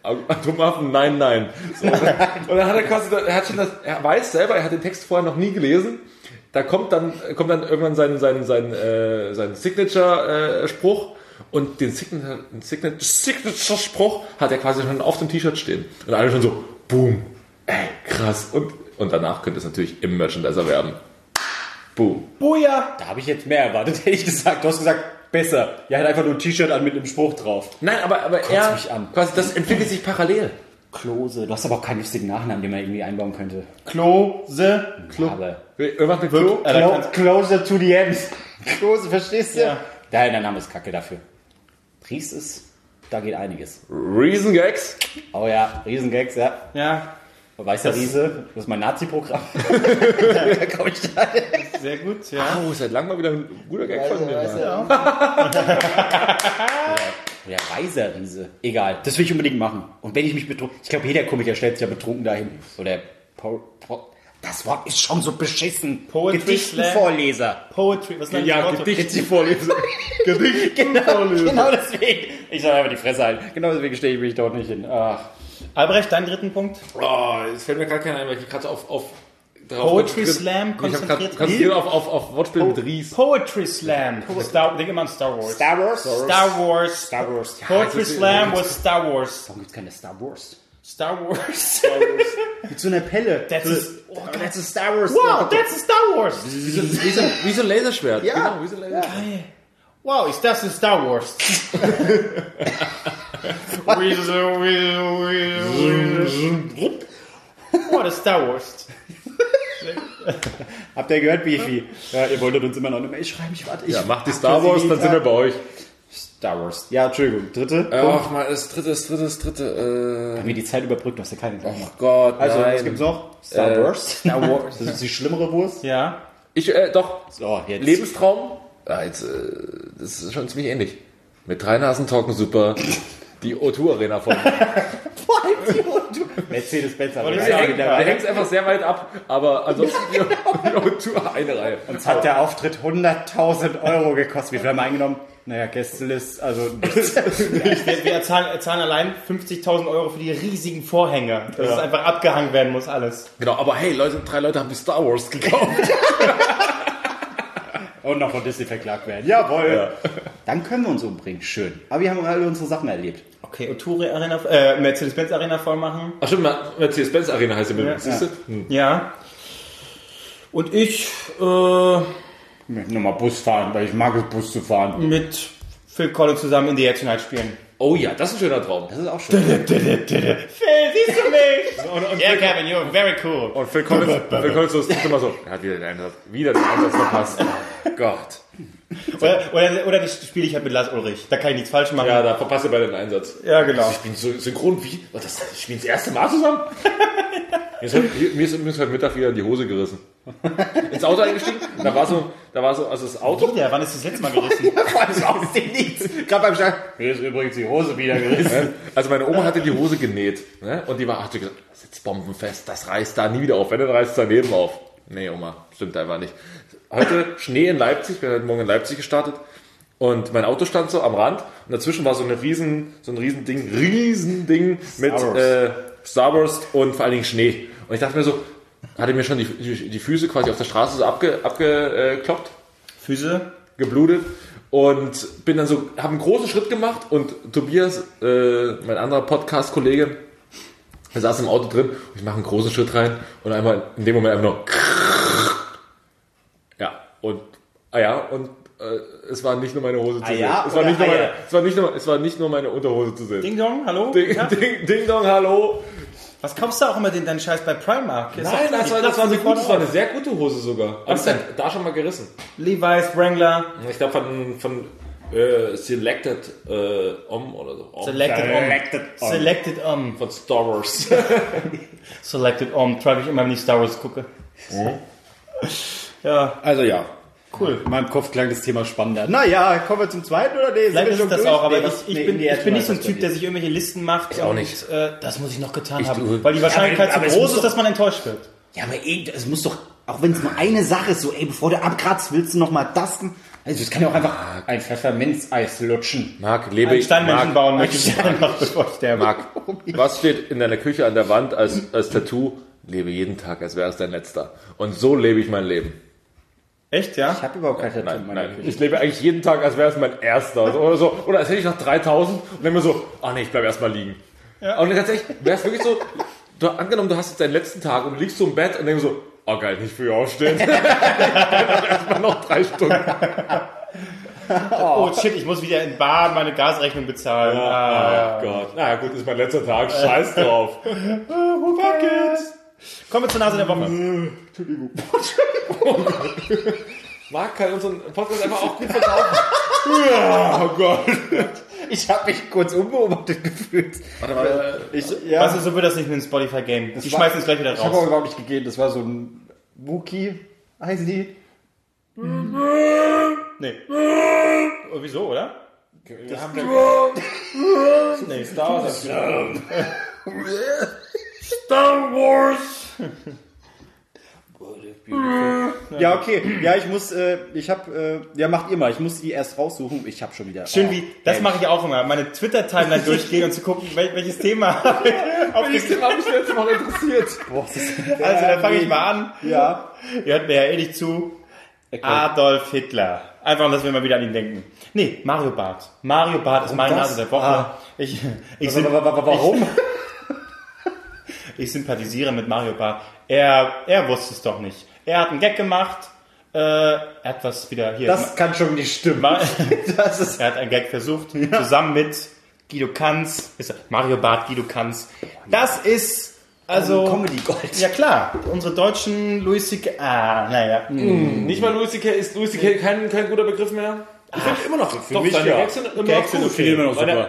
Atomwaffen, nein, nein. So, und, dann, hat er quasi, er hat schon das, er weiß selber, er hat den Text vorher noch nie gelesen. Da kommt dann kommt dann irgendwann sein sein sein äh, sein Signature äh, und den Signature, Signature, Signature Spruch hat er quasi schon auf dem T-Shirt stehen und alle schon so boom, ey krass und und danach könnte es natürlich im Merchandiser werden. Boom. Buja! Da habe ich jetzt mehr erwartet, hätte ich gesagt. Du hast gesagt, besser. Ja, hat einfach nur ein T-Shirt an mit einem Spruch drauf. Nein, aber aber er mich an. quasi das entwickelt sich parallel. Klose. Du hast aber auch keinen lustigen Nachnamen, den man irgendwie einbauen könnte. Klose. Klo. Aber Irgendwas mit Klo? Kannst- closer to the end. Klose, verstehst du? Ja. Ja, der Name ist kacke dafür. Ries ist, da geht einiges. Reason Gags. Oh ja, Riesengags, ja. Ja, Weißer Riese, das ist mein Nazi-Programm. da komm ich da. sehr gut, ja. Oh, seit langem mal wieder ein guter Gag von mir. Weißer-. Ja, weißer Riese. Egal, das will ich unbedingt machen. Und wenn ich mich betrunken, ich glaube, jeder Komiker stellt sich ja betrunken dahin. Oder, po, po, das Wort ist schon so beschissen. Poetry Gedichtenvorleser. Poetry, was nennt Ja, das Wort? Gedichtenvorleser. genau, genau deswegen. Ich soll einfach die Fresse halten. Genau deswegen stehe ich mich dort nicht hin. Ach. Albrecht, deinen dritten Punkt? Oh, jetzt fällt mir gerade keiner ein, weil ich gerade auf, auf darauf Poetry konzentriert- Slam Ich habe gerade konzentriert. konzentriert auf, auf, auf Wortspiel mit Ries. Poetry Slam. Star, denk immer an Star Wars. Star Wars? Star Wars. Star Wars. Ja, Poetry Slam was Star Wars. Warum gibt's keine Star Wars? Star Wars. Mit so einer Pelle. That's so, a- oh, that's a Star Wars. Wow, that's a Star Wars. Wie so, wie so, wie so ein Laserschwert. Ja. Genau, wie so ein Laserschwert. Wow, ist das ein Star Wars? Weasel, weasel, weasel. What is Star Wars? Habt ihr gehört, Beefy? Ja, ihr wolltet uns immer noch eine Mail schreiben. Ich warte. Ich Ja, macht die Star Wars, dann sind wir bei euch. Star Wars. Ja, Entschuldigung. Dritte. Ach mal, das dritte, das dritte, das dritte. Haben wir die Zeit überbrückt? Du hast ja keine Zeit. Äh, oh Gott, Also, nein. was gibt's noch? Star Äh, Wars. Star Wars. Das ist die schlimmere Wurst. Ja. Ich, äh, doch, So, jetzt. Lebenstraum. Ja, jetzt, äh, das ist schon ziemlich ähnlich. Mit drei Nasen Talken super. Die O2 Arena voll. Mercedes-Benz. ich Der sagen, hängt, ja. der hängt einfach sehr weit ab, aber ansonsten die, die O2 eine Reihe. Uns hat der Auftritt 100.000 Euro gekostet. Wie viel haben wir eingenommen? Naja, Gästelist, also Wir, wir zahlen, zahlen allein 50.000 Euro für die riesigen Vorhänge. Dass es einfach abgehangen werden muss, alles. Genau, aber hey, Leute, drei Leute haben die Star Wars gekauft. und noch von Disney verklagt werden. Jawohl. Dann können wir uns umbringen. Schön. Aber wir haben alle unsere Sachen erlebt. Okay, Oturi Arena, äh, Mercedes-Benz Arena voll machen. Ach stimmt, Mercedes-Benz Arena heißt die ja. Siehst du? Hm. Ja. Und ich, äh, nochmal Bus fahren, weil ich mag es, Bus zu fahren. mit Phil Collins zusammen in The Edge Night spielen. Oh ja, das ist ein schöner Traum. Das ist auch schön. Phil, siehst du mich? Und, und, yeah, Kevin, you're very cool. und Phil Collins, Phil Collins ist immer so, er hat wieder den Einsatz, wieder den Einsatz verpasst. Gott. Oder, oder, oder das spiele ich halt mit Lars Ulrich. Da kann ich nichts falsch machen. Ja, da verpasst ihr beide den Einsatz. Ja, genau. Ich bin so synchron wie, was das, ich spielen das erste Mal zusammen? mir, ist heute, mir, ist, mir ist heute Mittag wieder in die Hose gerissen. Ins Auto eingestiegen, da war so, da war so, also das Auto, Ja, wann ist das letzte Mal gerissen? Also aus dem Nichts. Gerade beim Start. Mir ist übrigens die Hose wieder gerissen. Also meine Oma hatte die Hose genäht. Ne? Und die war, hatte gesagt, jetzt bombenfest, das reißt da nie wieder auf. Wenn, dann reißt es daneben auf. Nee, Oma, stimmt einfach nicht. Heute Schnee in Leipzig, ich bin heute Morgen in Leipzig gestartet. Und mein Auto stand so am Rand und dazwischen war so eine riesen, so ein riesen Ding, riesen Ding mit äh, Starburst und vor allen Dingen Schnee. Und ich dachte mir so, hatte mir schon die, die, Füße quasi auf der Straße so abge, abgekloppt Füße? geblutet und bin dann so, habe einen großen Schritt gemacht und Tobias, äh, mein anderer Podcast-Kollege, der saß im Auto drin und ich mache einen großen Schritt rein und einmal in dem Moment einfach nur und ah ja und äh, es war nicht nur meine Hose zu Ah sehen. ja es war nicht nur meine, ja? es war nicht nur, es war nicht nur meine Unterhose zu sehen. Ding Dong, hallo? Ding, Ja? ding, ding dong, hallo. Was kaufst du auch immer den, deinen Scheiß bei Primark? Ist Nein, das war, das war eine gute, das war eine sehr gute Hose sogar. Aber denn? da schon mal gerissen. Levi's, Wrangler, Ich glaube von, von äh, Selected äh, Om oder so. Om. Selected Selected Om. Om. Selected Om. Von Star Wars. Selected Om. Treibe ich immer, wenn ich Star Wars gucke. Ja, Also ja. cool. In meinem Kopf klang das Thema spannender. Naja, kommen wir zum zweiten oder nee? Vielleicht ist das durch? auch, aber Nee, ich, ich, nee, bin, nee, ich bin nicht so ein Typ, der sich irgendwelche Listen macht. auch und, nicht. Äh, das muss ich noch getan Ich haben. tue- Weil die Wahrscheinlichkeit aber so groß ist, doch- dass man enttäuscht wird. Ja, aber ey, es muss doch, auch wenn es nur eine Sache ist, so, ey, bevor du abkratzt, willst du noch mal das. Also, es kann ja auch einfach ein Pfefferminzeis lutschen. Marc, lebe ich. Steinmenschen Marc, bauen möchte ich einfach, bevor ich sterbe. Marc, was steht in deiner Küche an der Wand als, als Tattoo? Lebe jeden Tag, als wäre es dein letzter. Und so lebe ich mein Leben. Echt, ja? Ich habe überhaupt kein Tattoo Nein, in meiner nein. Küche. Ich lebe eigentlich jeden Tag, als wäre es mein erster. Also, Oder so. Oder als hätte ich noch 3000 und dann mir so, ach nee, ich bleib erstmal liegen. Und ganz ehrlich, wäre es wirklich so, du, angenommen, du hast jetzt deinen letzten Tag und du liegst so im Bett und denkst so, oh geil, nicht früh aufstehen. erstmal noch drei Stunden. Oh shit, ich muss wieder in Bar meine Gasrechnung bezahlen. Ah, Oh Gott. Na ja, gut, ist mein letzter Tag. Scheiß drauf. Fuck it. Kommen wir zur Nase der Woche. Marc kann unseren Podcast einfach auch gut verkaufen. ja, oh Gott. Ich habe mich kurz unbeobachtet gefühlt. Warte mal. Ich, ja, Was ist, so wird das nicht mit dem Spotify-Game. Die war- schmeißen es gleich wieder ich habe aber raus. überhaupt nicht gegeben. Das war so ein Wookie, heißen die? Nee. Oh, wieso, oder? Wir haben Nee, Star Wars. Star Wars. Ja, okay. Ja, ich muss, äh, ich habe, äh, ja, macht ihr mal. Ich muss die erst raussuchen. Ich habe schon wieder. Schön oh, wie, das mache ich auch immer, meine Twitter-Timeline durchgehen und zu gucken, wel, welches Thema habe ich auf Welches Thema habe ich letztes Mal interessiert? Boah, das ist, Also, dann fange ich mal an. Ja. Ihr hört mir ja eh nicht zu. Adolf Hitler. Einfach, dass wir mal wieder an ihn denken. Nee, Mario Bart. Mario Bart ist meine das? Nase der Woche. Ah. Ich, ich, sind, Warum? Ich sympathisiere mit Mario Barth. Er, er wusste es doch nicht. Er hat einen Gag gemacht, äh, er hat was wieder hier. Das kann schon nicht stimmen. Das ist er hat einen Gag versucht, zusammen mit Guido Kanz, ist er- Mario Barth, Guido Kanz. Das ist, also, Comedy Gold. ja klar, unsere deutschen Louis C.K., ah, naja. Nicht mal Louis C.K. Ist Louis C.K. kein, kein guter Begriff mehr? Ich finde immer noch. Doch, mich seine ja. Gags sind immer Gags noch sind gut. okay. Immer noch Seine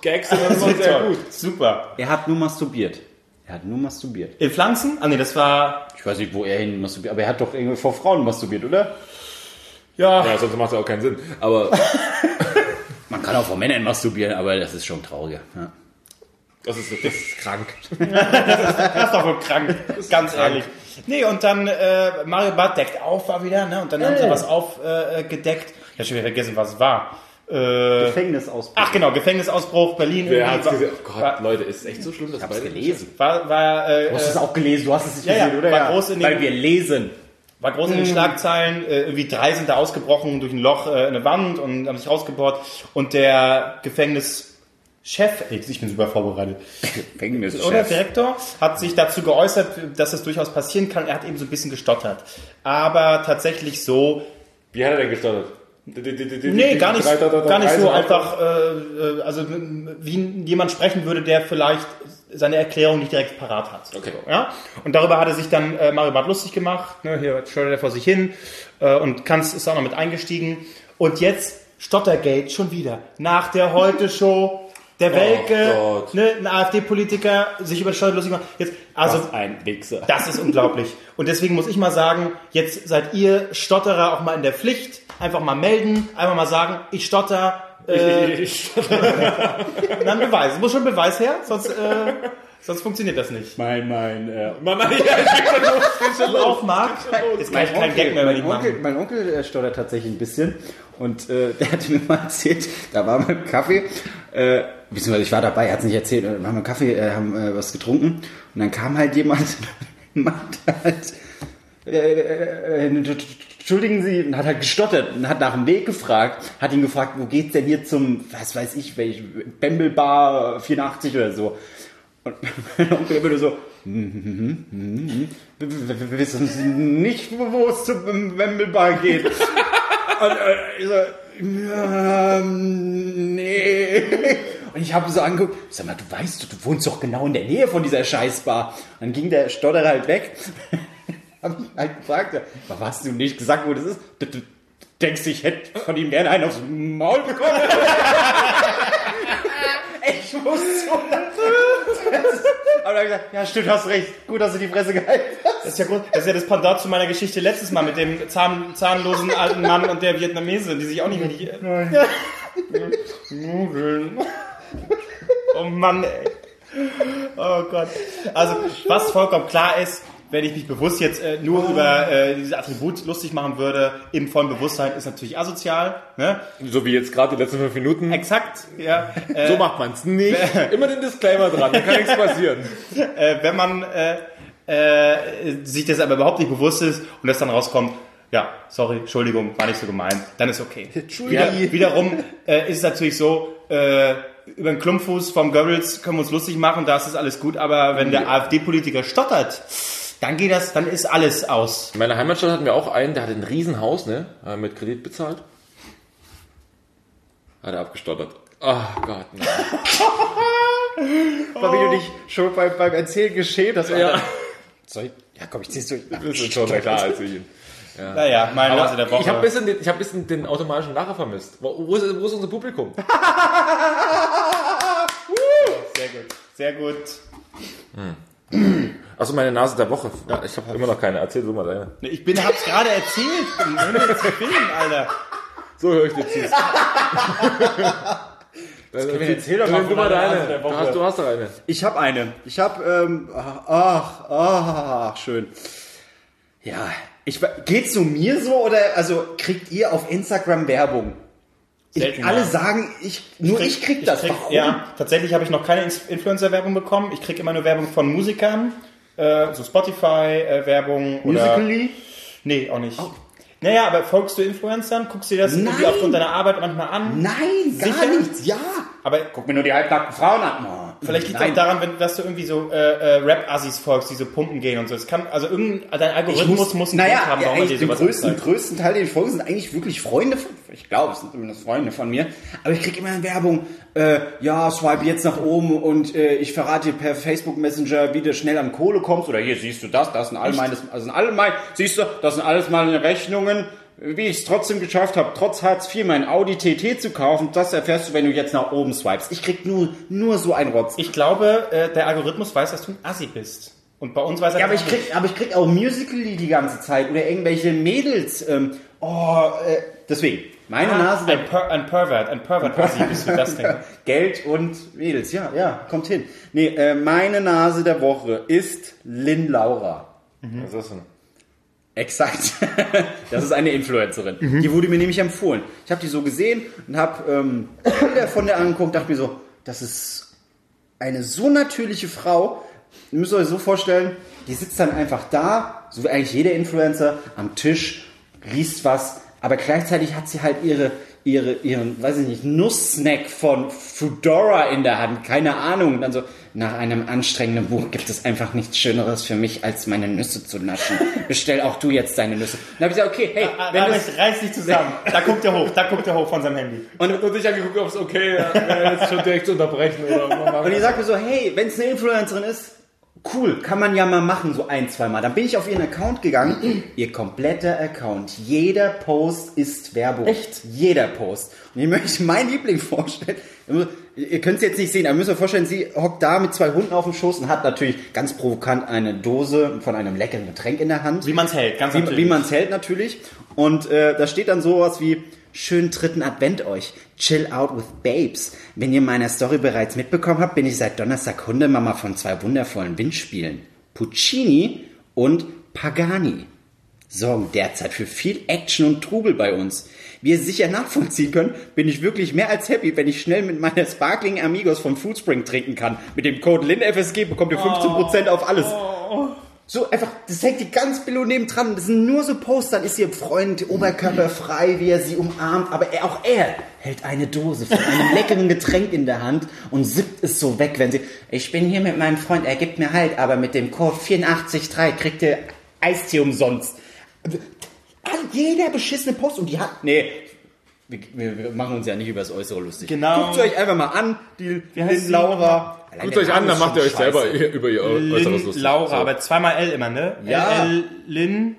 Gags sind immer sehr Super, gut. super. Er hat nur masturbiert. Er hat nur masturbiert. In Pflanzen? Ah nee, das war, Ich weiß nicht, wo er hin masturbiert, aber er hat doch irgendwie vor Frauen masturbiert, oder? ja, Ja, sonst macht es auch keinen Sinn. Aber Man kann auch vor Männern masturbieren, aber das ist schon traurig. Ja. das ist, das ist krank. das ist doch wohl krank, ganz ehrlich. Nee, und dann äh, Mario Barth deckt auf war wieder, ne? Und dann haben sie was aufgedeckt. Äh, ich hab schon wieder vergessen, was es war. Äh, Gefängnisausbruch. ach genau, Gefängnisausbruch, Berlin. Wer irgendwie hat's war- gesehen? Oh Gott, war, Leute, ist echt so schlimm, dass hab's beide- gelesen. war, war, äh, Du hast es auch gelesen, du hast es nicht Ja, ja, gesehen, oder? war groß in den- Weil wir lesen. War groß in den Schlagzeilen, äh, irgendwie drei sind da ausgebrochen durch ein Loch äh, in eine Wand und haben sich rausgebohrt. Und der Gefängnischef, ich bin super vorbereitet, Gefängnischef. oder Direktor, hat sich dazu geäußert, dass es durchaus passieren kann. Er hat eben so ein bisschen gestottert. Aber tatsächlich so, Wie hat er denn gestartet? Nee, gar nicht, gar nicht so einfach, äh, äh, also wie jemand sprechen würde, der vielleicht seine Erklärung nicht direkt parat hat. Okay. So, ja? Und darüber hat er sich dann äh, Mario Barth lustig gemacht. Ne? Hier steuert er vor sich hin äh, und Kanz ist auch noch mit eingestiegen. Und jetzt Stottergate schon wieder. Nach der Heute-Show. Der Welke, Gott. ne, ein AfD-Politiker, sich über Steuer lustig macht. Jetzt, also, ein Wichser. das ist unglaublich. Und deswegen muss ich mal sagen, jetzt seid ihr Stotterer auch mal in der Pflicht. Einfach mal melden, einfach mal sagen, ich stotter. Äh, dann Beweis. Es muss schon Beweis her, sonst, äh, sonst funktioniert das nicht. Mein, mein, äh, Mama, ja, ich schon los, ich schon los. Auf Markt ist gleich kein Gag mehr, wenn ich mein, Onkel, machen. mein Onkel äh, stottert tatsächlich ein bisschen und äh, der hatte mir mal erzählt, da war mal Kaffee, äh, beziehungsweise ich war dabei, er hat es nicht erzählt, äh, wir haben Kaffee, äh, haben äh, was getrunken und dann kam halt jemand, meinte halt, äh, äh, äh, entschuldigen Sie, und hat halt gestottert und hat nach dem Weg gefragt, hat ihn gefragt, wo geht's denn hier zum, was weiß ich, welch, Bamble Bar 84 oder so. Und mein Onkel immer nur so, wir wir wissen nicht, wo es zum Wembelbar geht. Und äh, ich so, ähm, nee. Und ich habe so angeguckt, sag mal, du weißt, du, du wohnst doch genau in der Nähe von dieser Scheißbar. Dann ging der Stotterer halt weg. Hab ich halt gefragt, aber hast du nicht gesagt, wo das ist? Du, du denkst, ich hätte von ihm gerne einen aufs Maul bekommen? ich muss so. Aber dann gesagt, ja stimmt, hast recht. Gut, dass du die Fresse gehalten hast. Das ist ja gut. Das ist ja das Pendant zu meiner Geschichte letztes Mal mit dem zahn, zahnlosen alten Mann und der Vietnamese, die sich auch nicht mehr die Nudeln. Oh Mann, ey. Oh Gott. Also, was vollkommen klar ist, wenn ich mich bewusst jetzt äh, nur über äh, dieses Attribut lustig machen würde, im vollen Bewusstsein, ist natürlich asozial. Ne? So wie jetzt gerade die letzten fünf Minuten. Exakt, ja. Äh, So macht man's nicht. Immer den Disclaimer dran, da kann nichts passieren. äh, wenn man äh, äh, sich das aber überhaupt nicht bewusst ist und das dann rauskommt, ja, sorry, Entschuldigung, war nicht so gemeint, dann ist okay. Wieder, wiederum äh, ist es natürlich so, äh, über den Klumpfuß vom Goebbels können wir uns lustig machen, da ist es alles gut, aber wenn der AfD-Politiker stottert, dann geht das, dann ist alles aus. In meiner Heimatstadt hatten wir auch einen, der hatte ein Riesenhaus, ne? Er Mit Kredit bezahlt. Hat er abgestottert. Ach Gott, nein. War wie du dich schon beim, beim Erzählen geschämt hast. Ja. Soll ich? Ja, komm, ich zieh's durch. Das ist schon klar als ich. Naja, meine Nase der Woche. Ich habe ein bisschen, den- ich hab ein bisschen den automatischen Lacher vermisst. Wo, wo, ist, wo ist unser Publikum? sehr gut. Sehr gut. Achso, meine Nase der Woche. Ja, ich habe immer noch keine. Erzähl du mal deine. Ich bin, hab's gerade erzählt. Hör mir jetzt zu filmen, Alter. So höre ich dir zu. Erzähl doch mal du deine. Du hast, du hast doch eine. Ich habe eine. Ich habe, ähm, ach, ach, schön. Ja, ich, geht's nur mir so oder also kriegt ihr auf Instagram Werbung? Ich, alle sagen, ich nur ich krieg, das. krieg- Warum? Ja, tatsächlich habe ich noch keine Influencer-Werbung bekommen. Ich kriege immer nur Werbung von Musikern, äh, so Spotify-Werbung oder... Musically? Nee, auch nicht. Naja, aber folgst du Influencern? Guckst du dir das irgendwie aufgrund deiner Arbeit manchmal an? Nein, gar Sicher? nichts. Ja. Aber Guck mir nur die halbnackten Frauen an. Mann. Vielleicht liegt es auch daran, wenn, dass du irgendwie so äh, äh, Rap-Assis folgst, die so pumpen gehen und so. Es kann, also irgendein, dein Algorithmus muss, einen naja, Grund haben, ja, warum er dir eigentlich den sowas größten, größten Teil, den ich folge, sind eigentlich wirklich Freunde von, ich glaube, es sind zumindest Freunde von mir, aber ich kriege immer Werbung, äh, ja, swipe jetzt nach oben und äh, ich verrate dir per Facebook Messenger, wie du schnell an Kohle kommst, oder hier siehst du das, das sind all meine, also sind alle meine, siehst du, das sind alles meine Rechnungen, wie ich es trotzdem geschafft habe, trotz Hartz IV mein Audi TT zu kaufen, das erfährst du, wenn du jetzt nach oben swipest. Ich krieg nur, nur so ein Rotz. Ich glaube, äh, der Algorithmus weiß, dass du ein Assi bist. Und bei uns weiß er Ja, aber ich nicht. krieg, aber ich krieg auch Musical.ly die ganze Zeit oder irgendwelche Mädels. Ähm, oh, äh, deswegen, meine Nase, der ein, per ein Pervert, ein Pervert-Assi bist du das denn? Geld und Mädels. Ja, ja, kommt hin. Nee, äh, meine Nase der Woche ist Lynn Laura. Was ist das denn? Exakt. Das ist eine Influencerin. Die wurde mir nämlich empfohlen. Ich habe die so gesehen und habe ähm, von der angeguckt, dachte mir so, das ist eine so natürliche Frau. Ihr müsst euch so vorstellen, die sitzt dann einfach da, so wie eigentlich jeder Influencer, am Tisch, liest was, aber gleichzeitig hat sie halt ihre, ihre, ihren, weiß ich nicht, Nusssnack von Foodora in der Hand, keine Ahnung. Und dann so, nach einem anstrengenden Buch gibt es einfach nichts Schöneres für mich, als meine Nüsse zu naschen. Bestell auch du jetzt deine Nüsse. Dann habe ich gesagt, okay, hey, wenn Aber das, ich reiß dich zusammen. Da guckt er hoch, da guckt er hoch von seinem Handy. Und, und ich angeguckt, ob es okay wäre, jetzt schon direkt zu unterbrechen. Oder Und die sagt mir so, hey, wenn es eine Influencerin ist, cool, kann man ja mal machen, so ein, zwei Mal. Dann bin ich auf ihren Account gegangen. Ihr kompletter Account, jeder Post ist Werbung. Echt? Jeder Post. Und ich möchte meinen Liebling vorstellen. Ihr könnt es jetzt nicht sehen, aber ihr müsst euch vorstellen, sie hockt da mit zwei Hunden auf dem Schoß und hat natürlich ganz provokant eine Dose von einem leckeren Getränk in der Hand. Wie man es hält, ganz Wie, natürlich. wie man es hält natürlich. Und äh, da steht dann sowas wie, schönen dritten Advent euch. Chill out with babes. Wenn ihr meine Story bereits mitbekommen habt, bin ich seit Donnerstag Hundemama von zwei wundervollen Windspielen. Puccini und Pagani. Sorgen derzeit für viel Action und Trubel bei uns. Wie ihr sicher nachvollziehen könnt, bin ich wirklich mehr als happy, wenn ich schnell mit meiner Sparkling Amigos von Foodspring trinken kann. Mit dem Code LINFSG bekommt ihr 15% auf alles. So einfach, das hängt die ganz billo neben dran. Das sind nur so Posts, dann ist ihr Freund oberkörperfrei, wie er sie umarmt. Aber er, auch er hält eine Dose von einem leckeren Getränk in der Hand und sippt es so weg, wenn sie, ich bin hier mit meinem Freund, er gibt mir halt, aber mit dem Code 843 kriegt ihr Eistee umsonst. All jeder beschissene Post und die hat, nee, wir, wir, wir machen uns ja nicht über das Äußere lustig. Genau. Guckt euch einfach mal an, die? Laura. Guckt euch an, dann macht ihr euch selber scheiße. über ihr Äußeres lustig. Laura, So. aber zweimal L immer, ne? Ja. L, L, Lin.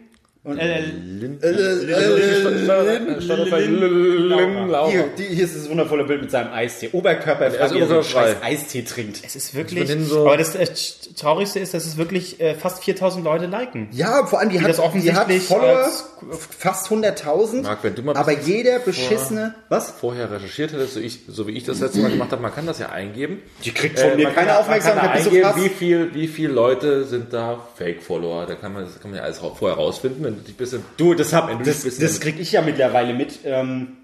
Laura. Hier, die, hier ist das wundervolle Bild mit seinem Eistee. Oberkörper, Er ist wie er so scheiß Eistee trinkt. Es ist wirklich, aber das äh, Traurigste ist, dass es wirklich äh, fast 4000 Leute liken. Ja, vor allem die, hat, das die hat offensichtlich Follower fast 100.000. Marc, wenn du mal aber jeder beschissene, was? vorher recherchiert hättest, so, ich, so wie ich das letzte Mal gemacht habe, man kann das ja eingeben. Die kriegt von mir keine Aufmerksamkeit, eingeben, wie viel, wie viele Leute sind da Fake-Follower. Da kann man, das kann man ja alles vorher rausfinden, du dich bisschen... Du, das hab, du das, bist- das krieg ich ja mittlerweile mit. Ähm,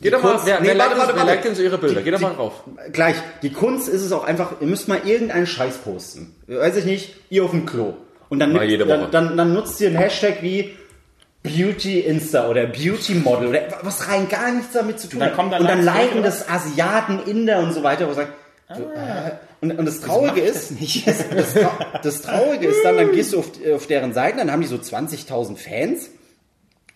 Geh doch mal, Kunst- wer, nee, wer, warte, warte, wer warte. liked denn so ihre Bilder? Geh doch Die- mal drauf. gleich, die Kunst ist es auch einfach, ihr müsst mal irgendeinen Scheiß posten. Weiß ich nicht, ihr auf dem Klo. Und dann, jede dann, dann, dann nutzt ihr einen Hashtag wie Beauty Insta oder Beauty Model oder was rein gar nichts damit zu tun hat. kommen dann und dann liken das Asiaten, Inder und so weiter, wo sagt, so, äh, und, und das Traurige ist, das, das, Trau- das Traurige ist dann, dann gehst du auf, auf deren Seiten, dann haben die so 20.000 Fans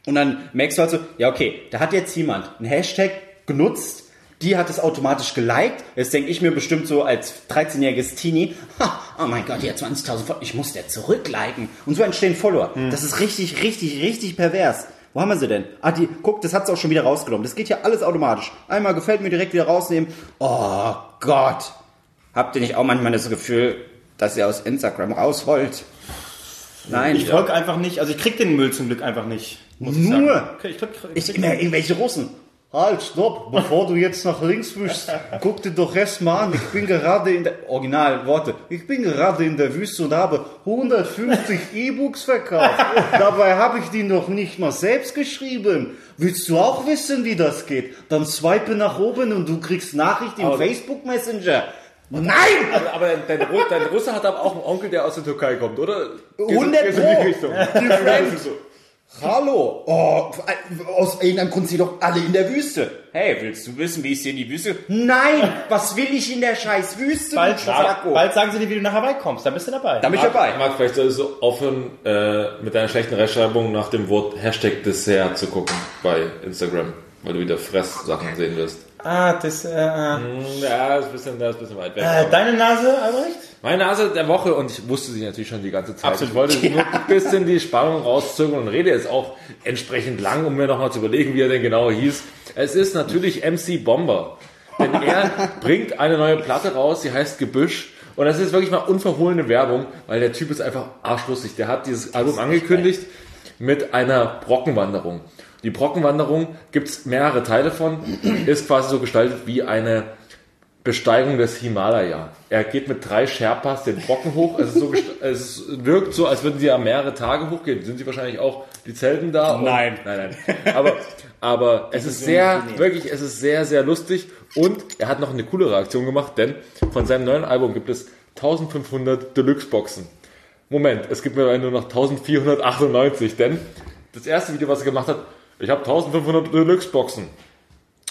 und dann merkst du halt so, ja okay, da hat jetzt jemand einen Hashtag genutzt, die hat es automatisch geliked. Jetzt denke ich mir bestimmt so als 13-jähriges Teenie, ha, oh mein Gott, die hat 20.000 Follower, ich muss der zurückliken. Und so entstehen Follower. Das ist richtig, richtig, richtig pervers. Wo haben wir sie denn? Ah, die, guck, das hat sie auch schon wieder rausgenommen. Das geht ja alles automatisch. Einmal gefällt mir direkt wieder rausnehmen. Oh Gott. Habt ihr nicht auch manchmal das Gefühl, dass ihr aus Instagram rausrollt? Nein. Ich folge einfach nicht, also ich krieg den Müll zum Glück einfach nicht. Muss ich Nur. sagen. Ich krieg, ich Ich krieg, immer irgendwelche Russen. Halt, stopp, bevor du jetzt nach links wischst, guck dir doch erst mal an, ich bin gerade in der, original Worte, ich bin gerade in der Wüste und habe 150 E-Books verkauft. Dabei habe ich die noch nicht mal selbst geschrieben. Willst du auch wissen, wie das geht? Dann swipe nach oben und du kriegst Nachricht im Facebook Messenger. Nein! Aber, aber dein, dein, Ru- dein Russe hat aber auch einen Onkel, der aus der Türkei kommt, oder? Gehst du- 100 gehst du in die Pro. Hallo. Oh, aus irgendeinem Grund sind doch alle in der Wüste. Hey, willst du wissen, wie es hier in die Wüste... Nein, was will ich in der scheiß Wüste? Bald, Schwacko? bald sagen sie dir, wie du nach Hawaii kommst. Dann bist du dabei. Da bin ich dabei. Marc, vielleicht solltest du aufhören, äh, mit deiner schlechten Rechtschreibung nach dem Wort Hashtag Dessert zu gucken bei Instagram, weil du wieder Fresssachen sehen wirst. Ah, das, äh, äh. Ja, ist ein bisschen, das ist ein bisschen weit weg. äh deine Nase, Albrecht? Meine Nase der Woche, und ich wusste sie natürlich schon die ganze Zeit. Absolut. Ich wollte nur ein bisschen die Spannung rauszögern und rede jetzt auch entsprechend lang, um mir nochmal zu überlegen, wie er denn genau hieß. Es ist natürlich MC Bomber. Denn er bringt eine neue Platte raus, die heißt Gebüsch. Und das ist wirklich mal unverhohlene Werbung, weil der Typ ist einfach arschlustig. Der hat dieses Album angekündigt mit einer Brockenwanderung. Die Brockenwanderung gibt's mehrere Teile von, ist quasi so gestaltet wie eine Besteigung des Himalaya. Er geht mit drei Sherpas den Brocken hoch. Es, so, es wirkt so, als würden sie ja mehrere Tage hochgehen. Sind sie wahrscheinlich auch die Zelten da? Nein. Nein, nein. Aber, aber es ist sehr, wirklich, es ist sehr, sehr lustig. Und er hat noch eine coole Reaktion gemacht, denn von seinem neuen Album gibt es 1500 Deluxe-Boxen. Moment, es gibt mir nur noch 1498, denn das erste Video, was er gemacht hat, ich habe 1500 Deluxe-Boxen.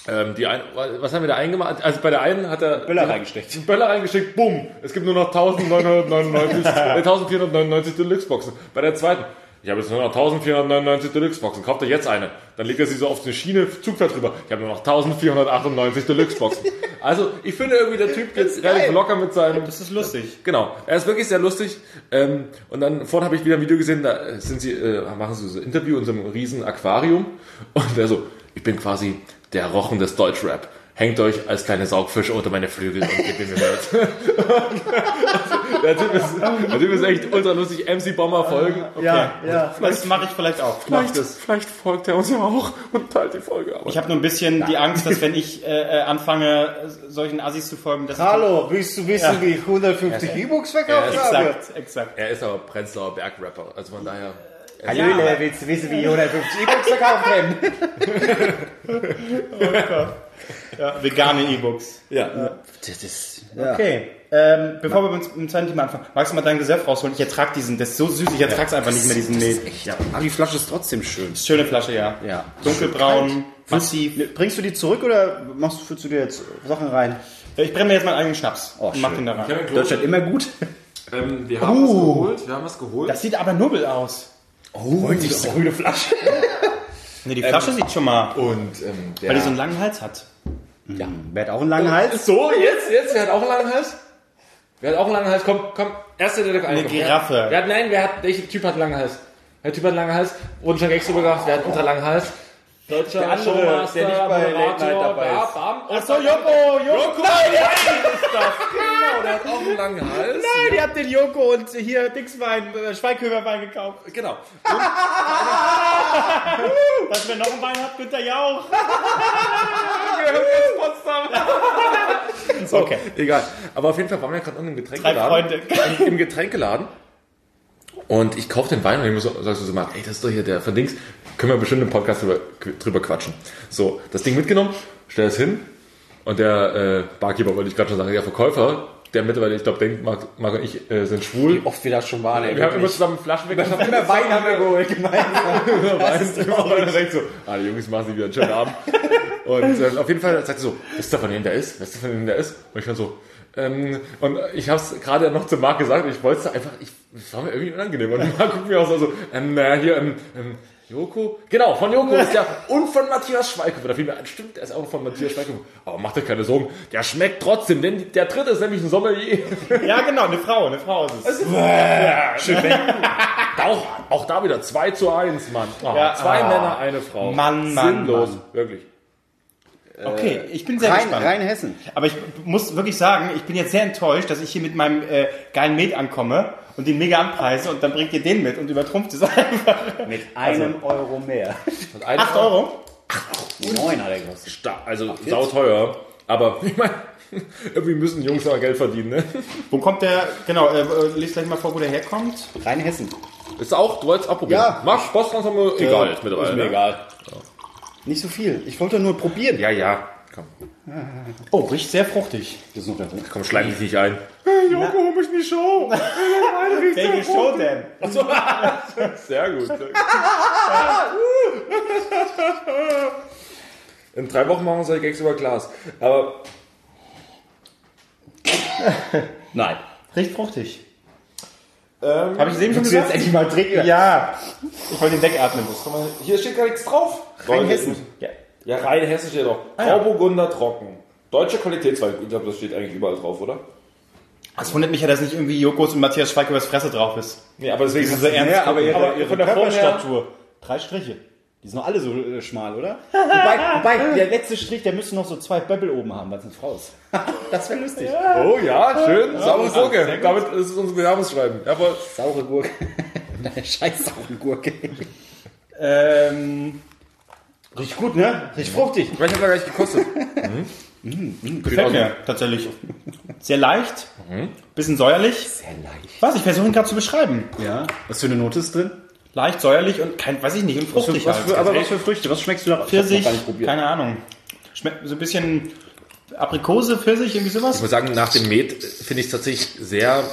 Ähm, die ein, was haben wir da eingemacht? Also bei der einen hat er Böller reingesteckt. Böller reingesteckt, bumm, es gibt nur noch 1999, äh, 1499 Deluxe-Boxen. Bei der zweiten, ich habe jetzt nur noch 1499 Deluxe-Boxen, kauft er jetzt eine. Dann legt er sie so auf eine Schiene, Zugfahrt drüber. Ich habe nur noch 1498 Deluxe-Boxen. Also ich finde irgendwie, der Typ geht relativ locker mit seinem... Das ist lustig. Genau, er ist wirklich sehr lustig. Ähm, und dann vorhin habe ich wieder ein Video gesehen, da sind sie, äh, machen sie so ein Interview in so einem riesen Aquarium. Und der so, ich bin quasi der Rochen des Deutschrap. Hängt euch als kleine Saugfische unter meine Flügel und gebt mir mit. der, typ ist, der Typ ist echt ultra lustig. MC Bomber folgen. Ja, ja. Das mache ich vielleicht auch. Vielleicht, vielleicht folgt er uns ja auch und teilt die Folge. Aber Ich habe nur ein bisschen die Angst, dass wenn ich äh, äh, anfange, solchen Assis zu folgen, dass Hallo, willst du wissen, Ja. wie ich 150 E-Books verkauft habe? Exakt, exakt. er ist aber Prenzlauer Bergrapper. Also von daher. Hallöle, willst du wissen, wie ich 150 E-Books verkauft habe? Ja, vegane E-Books. Ja. Das ist, ja. Okay. Ähm, bevor wir mit dem zweiten Thema anfangen, magst du mal deinen Gesöff rausholen? Ich ertrag diesen, das ist so süß, ich ertrag's einfach nicht mehr, diesen Mehl. Ja, aber die Flasche ist trotzdem schön. Schöne Flasche, ja. Ja. Dunkelbraun, massiv. Bringst du die zurück oder machst du, füllst du dir jetzt Sachen rein? Ich brenne mir jetzt meinen eigenen Schnaps Oh, und mach den da rein. Deutschland immer gut. Ähm, wir haben was geholt. Wir haben was geholt. Das sieht aber nubbel aus. Oh, die grüne Flasche. Ne, die Flasche sieht schon mal, Und ähm, der, weil die so einen langen Hals hat. Ja. Wer hat auch einen langen Hals? So, jetzt, jetzt, wer hat auch einen langen Hals? Wer hat auch einen langen Hals? Komm, komm, erster, der da Eine Giraffe. Wer hat, nein, wer hat, welcher Typ hat einen langen Hals? Der Typ hat einen langen Hals, wurden schon drüber gemacht, wer hat einen ultra langen Hals? Deutscher Der andere, Showmaster, der nicht bei Late Night Moderator, dabei bam, ist. Achso, Joko, Joko. Nein, Genau, der hat auch einen langen Hals. nein, ihr habt den Joko und hier Dixwein, äh, Schweighöferwein gekauft. Genau. Was wer noch ein Wein hat, Günther Jauch. So, Okay. Egal. Aber auf jeden Fall waren wir gerade im Drei Getränkeladen. Freunde. Im Getränkeladen. Und ich kaufe den Wein und ich muss, sagst du so mal, ey, das ist doch hier der von Dings. Können wir bestimmt im Podcast drüber, drüber quatschen. So, das Ding mitgenommen, stell es hin. Und der äh, Barkeeper, wollte ich gerade schon sagen, der Verkäufer, der mittlerweile, ich glaube, denkt, Marc, Marc und ich äh, sind schwul. Oft wir das schon waren, ey. Wir haben immer zusammen Flaschen weggeschafft. Immer Wein haben wir geholt, gemeinsam. Wein. Und er denkt so, ah, die Jungs machen sich wieder einen schönen Abend. Und ähm, auf jeden Fall sagt er so, wisst ihr, von wem der ist? Wisst ihr, von wem der ist? Und ich war so, ähm, und ich habe es gerade noch zu Marc gesagt, ich wollte es einfach, ich, es war mir irgendwie unangenehm. Und Marc guckt mir auch so, so ähm, naja, hier, ähm, ähm, Joko? Genau, von Joko ist der und von Matthias Schweighöfer. Da fiel mir ein, stimmt, der ist auch von Matthias Schweighöfer. Aber macht euch keine Sorgen, der schmeckt trotzdem, denn der dritte ist nämlich ein Sommelier. Ja, genau, eine Frau, eine Frau ist es. auch, auch da wieder 2 zu 1, Mann. Ah, Ja, zwei ah. Männer, eine Frau. Mann, Mann, Sinnlos, Mann. wirklich. Okay, ich bin sehr Rein, gespannt. rein Hessen. Aber ich muss wirklich sagen, ich bin jetzt sehr enttäuscht, dass ich hier mit meinem äh, geilen Met ankomme und den mega anpreise und dann bringt ihr den mit und übertrumpft es einfach. Mit einem Euro mehr. Und eine 8 Frau- Euro? Neun hat er gekostet. Also sauteuer. Aber ich meine, irgendwie müssen Jungs aber Geld verdienen, ne? Wo kommt der, genau, äh, äh, lies gleich mal vor, wo der herkommt. Rein Hessen. Ist auch, du wolltest auch probieren. Ja. Mach Boss egal, jetzt mittlerweile. Ist mir ne? egal. Nicht so viel. Ich wollte nur probieren. Ja, ja. Oh, riecht sehr fruchtig. Das ist noch der Komm, schleim dich nicht ein. Welche Show denn? Sehr gut. In drei Wochen machen wir solche Gags über Glas. Aber Nein. Riecht fruchtig. Ähm, Habe ich eben schon du jetzt gesagt? endlich mal trinken? Ja. Ich wollte den wegatmen. guck mal, hier steht gar nichts drauf. Rein Hessen. Ja. Ja, rein Hessen steht doch. Ah, ja. Grauburgunder trocken. Deutsche Qualitätswein. Ich glaube, das steht eigentlich überall drauf, oder? Es wundert mich ja, dass nicht irgendwie Jokos und Matthias Schweiggebers Fresse drauf ist. Nee, aber deswegen so ernst Ja, aber Aber ihre von der Körperstatur. Drei Striche. Die sind noch alle so äh, schmal, oder? wobei, wobei, der letzte Strich, der müsste noch so zwei Böbbel oben haben, weil es eine Frau ist. das wäre lustig. Oh ja, schön. Saure Gurke. Damit ist es unser Bewerbungsschreiben. Aber Saure Gurke. Scheiß saure Gurke. Ähm, Riecht gut, ne? Riecht fruchtig. ich habe da gar nicht gekostet. gefällt mir tatsächlich. Sehr leicht, bisschen säuerlich. Sehr leicht. Was? Ich versuche ihn gerade zu beschreiben. Ja. Was für eine Note ist drin? Leicht, säuerlich und kein, weiß ich nicht, und Was fruchtig für, was halt. für, aber was für Früchte? Was schmeckst du da? Pfirsich, keine Ahnung. Schmeckt so ein bisschen Aprikose, Pfirsich, irgendwie sowas. Ich muss sagen, nach dem Met finde ich es tatsächlich sehr.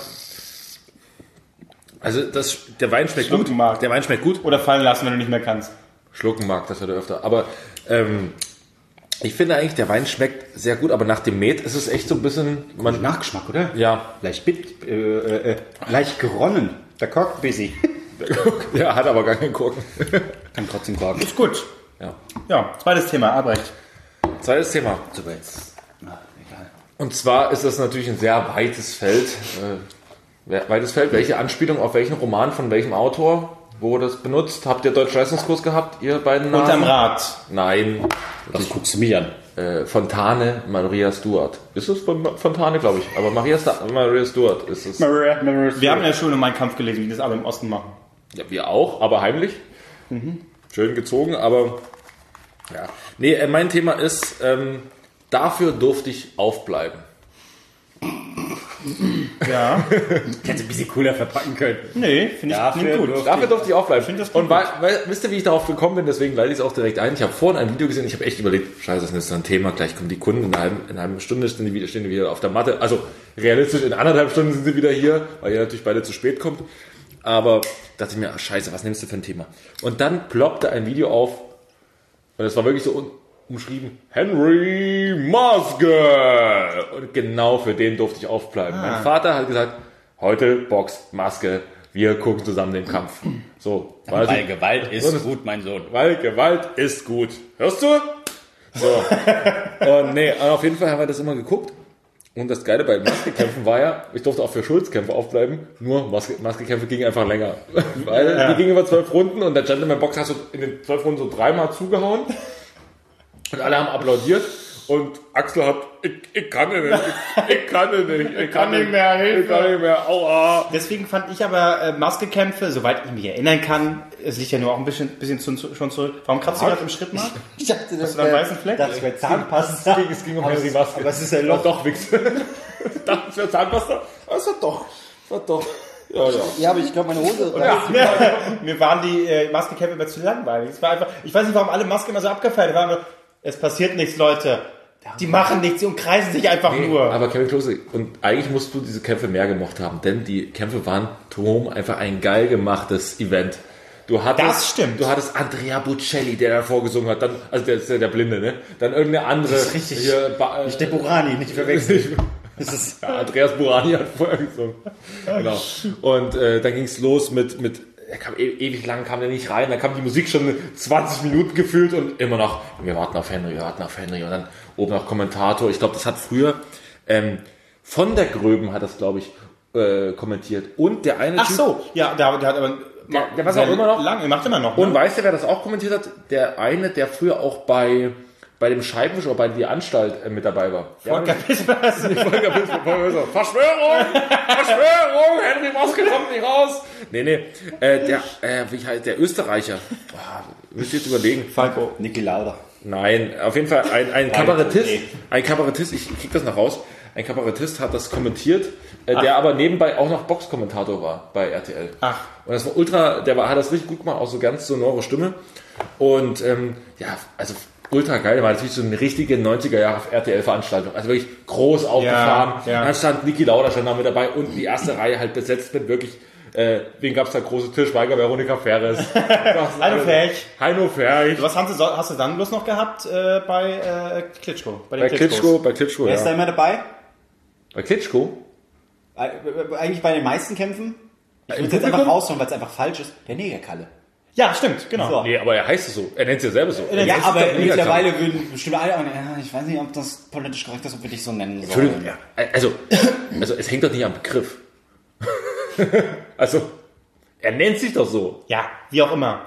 Also das, der Wein schmeckt gut. Schlucken mag. Der Wein schmeckt gut. Oder fallen lassen, wenn du nicht mehr kannst. Schlucken mag, das hört er öfter. Aber ähm, ich finde eigentlich, der Wein schmeckt sehr gut, aber nach dem Met ist es echt so ein bisschen. Man, Nachgeschmack, oder? ja, Leicht bit, äh, äh, äh, leicht geronnen. Der Kork busy. der hat aber gar keinen Korken. Kann trotzdem korken. Ist gut. Ja. Ja, zweites Thema, Albrecht. Zweites Thema. So, jetzt. Na, egal. Und zwar ist das natürlich ein sehr weites Feld. Äh, weites Feld. Welche Anspielung auf welchen Roman von welchem Autor wurde das benutzt? Habt ihr Deutsch-Leistungskurs gehabt, ihr beiden Unterm Nasen? Rad. Nein. Was guckst du mich an? Äh, Fontane, Maria Stuart. Ist es von Fontane, glaube ich. Aber Maria, Sta Maria Stuart ist es. Wir haben in der Schule meinen Kampf gelesen, wie das alle im Osten machen. Ja, wir auch, aber heimlich. Schön gezogen, aber ja. Nee, äh, mein Thema ist, ähm, dafür durfte ich aufbleiben. Ja. Hätte ein bisschen cooler verpacken können. Nee, finde ich Dafür gut. durfte- Dafür durfte ich aufbleiben. finde das Und weil, weil, wisst ihr, wie ich darauf gekommen bin? Deswegen leite ich es auch direkt ein. Ich habe vorhin ein Video gesehen, ich habe echt überlegt, scheiße, das ist so ein Thema, gleich kommen die Kunden, in einer halben, in einer halben Stunde stehen die, wieder, stehen die wieder auf der Matte. Also realistisch, in anderthalb Stunden sind sie wieder hier, weil ihr natürlich beide zu spät kommt. Aber dachte ich mir, ach, scheiße, was nimmst du für ein Thema? Und dann ploppte ein Video auf, und es war wirklich so umschrieben, Henry Maske. Und genau für den durfte ich aufbleiben. Mein Vater hat gesagt, heute Box, Maske, wir gucken zusammen den Kampf. So, Weil also- Gewalt ist gut, mein Sohn. weil Gewalt ist gut. Hörst du? So. und nee, auf jeden Fall haben wir das immer geguckt. Und das Geile bei Maskekämpfen war ja, ich durfte auch für Schulzkämpfe aufbleiben, nur Maske, Maskekämpfe gingen einfach länger. Weil die gingen über zwölf Runden und der Gentleman Box hat so in den zwölf Runden so dreimal zugehauen. Und alle haben applaudiert. Und Axel hat, ich, ich kann nicht, ich, ich kann nicht, ich kann nicht mehr, Hilfe. ich kann nicht mehr, aua. Deswegen fand ich aber äh, Maskekämpfe, soweit ich mich erinnern kann, es liegt ja nur auch ein bisschen, bisschen zu, zu, schon zurück. Warum kratzt du gerade im Schritt mal? Ich dachte, das einen weißen Fleck? Das wäre Zahnpasta. Es ging um Henry es- Maske. aber es ist ein War Loch. doch Wichs. Ich dachte, es wäre Zahnpasta. Aber es war doch. Es war doch. Ja, ja. Ja, aber ich glaube, meine Hose. Mir waren die äh, Maskekämpfe immer zu langweilig. Es war einfach, ich weiß nicht, warum alle Masken immer so abgefeiert waren. Es passiert nichts, Leute. Die machen nichts, die umkreisen sich einfach nur. Aber Kevin Klose, und eigentlich musst du diese Kämpfe mehr gemocht haben, denn die Kämpfe waren Tom einfach ein geil gemachtes Event. Du hattest, Das stimmt. Du hattest Andrea Bocelli, der davor gesungen hat, dann, also der ist ja der Blinde, ne? Dann irgendeine andere. Das ist richtig. Hier, ba, äh, Nicht der Burani, nicht verwechseln. Das ist ja, Andreas Burani hat vorher gesungen. Genau. Und äh, dann ging's los mit, mit er kam e ewig lang, kam der nicht rein, dann kam die Musik schon 20 Minuten gefühlt und immer noch, wir warten auf Henry, wir warten auf Henry und dann oben noch Kommentator. Ich glaube, das hat früher ähm, von der Gröben hat das, glaube ich, äh, kommentiert. Und der eine Ach so, ja, der, der hat aber Der- der was auch immer noch- Lang, macht immer noch. Und Ne? weißt du, wer das auch kommentiert hat? Der eine, der früher auch bei bei dem Scheibenwisch oder bei die Anstalt äh, mit dabei war. Der Volker Pispers. Volker Pispers. Verschwörung! Verschwörung! Henry Maske kommt nicht raus! Nee, nee. Äh, der, äh, wie heißt der Österreicher? Boah, müsst ihr jetzt überlegen. Falco. Niki Lauda. Nein, auf jeden Fall ein, ein Kabarettist. Ein Kabarettist, ich krieg das noch raus. Ein Kabarettist hat das kommentiert, äh, der aber nebenbei auch noch Boxkommentator war bei RTL. Ach. Und das war ultra, der war, hat das richtig gut gemacht, auch so ganz sonore Stimme. Und ähm, ja, also ultra geil, war natürlich so eine richtige 90er Jahre RTL-Veranstaltung. Also wirklich groß aufgefahren. ja. Dann stand Niki Lauda schon da mit dabei und die erste Reihe halt besetzt mit wirklich, äh, wen gab's da? Große Tischweiger, Veronika Ferres. Heino Ferch. Heino Ferch. Was hast du, hast du dann bloß noch gehabt äh, bei äh, Klitschko? Bei Klitschkos? Klitschko, bei Klitschko, Wer ist da ja. immer dabei? Bei Klitschko? Äh, Eigentlich bei den meisten Kämpfen? Ich würde jetzt einfach raushauen, weil es einfach falsch ist. Der Negerkalle. Ja, stimmt, genau. So. Nee, aber er heißt es so. Er nennt es ja selber so. Ja, ist aber der Negerkalle. mittlerweile würden bestimmt alle, aber, ja, ich weiß nicht, ob das politisch korrekt ist, ob wir dich so nennen Entschuldigung, sollen. ja. also, also es hängt doch nicht am Begriff. also, er nennt sich doch so. Ja, wie auch immer.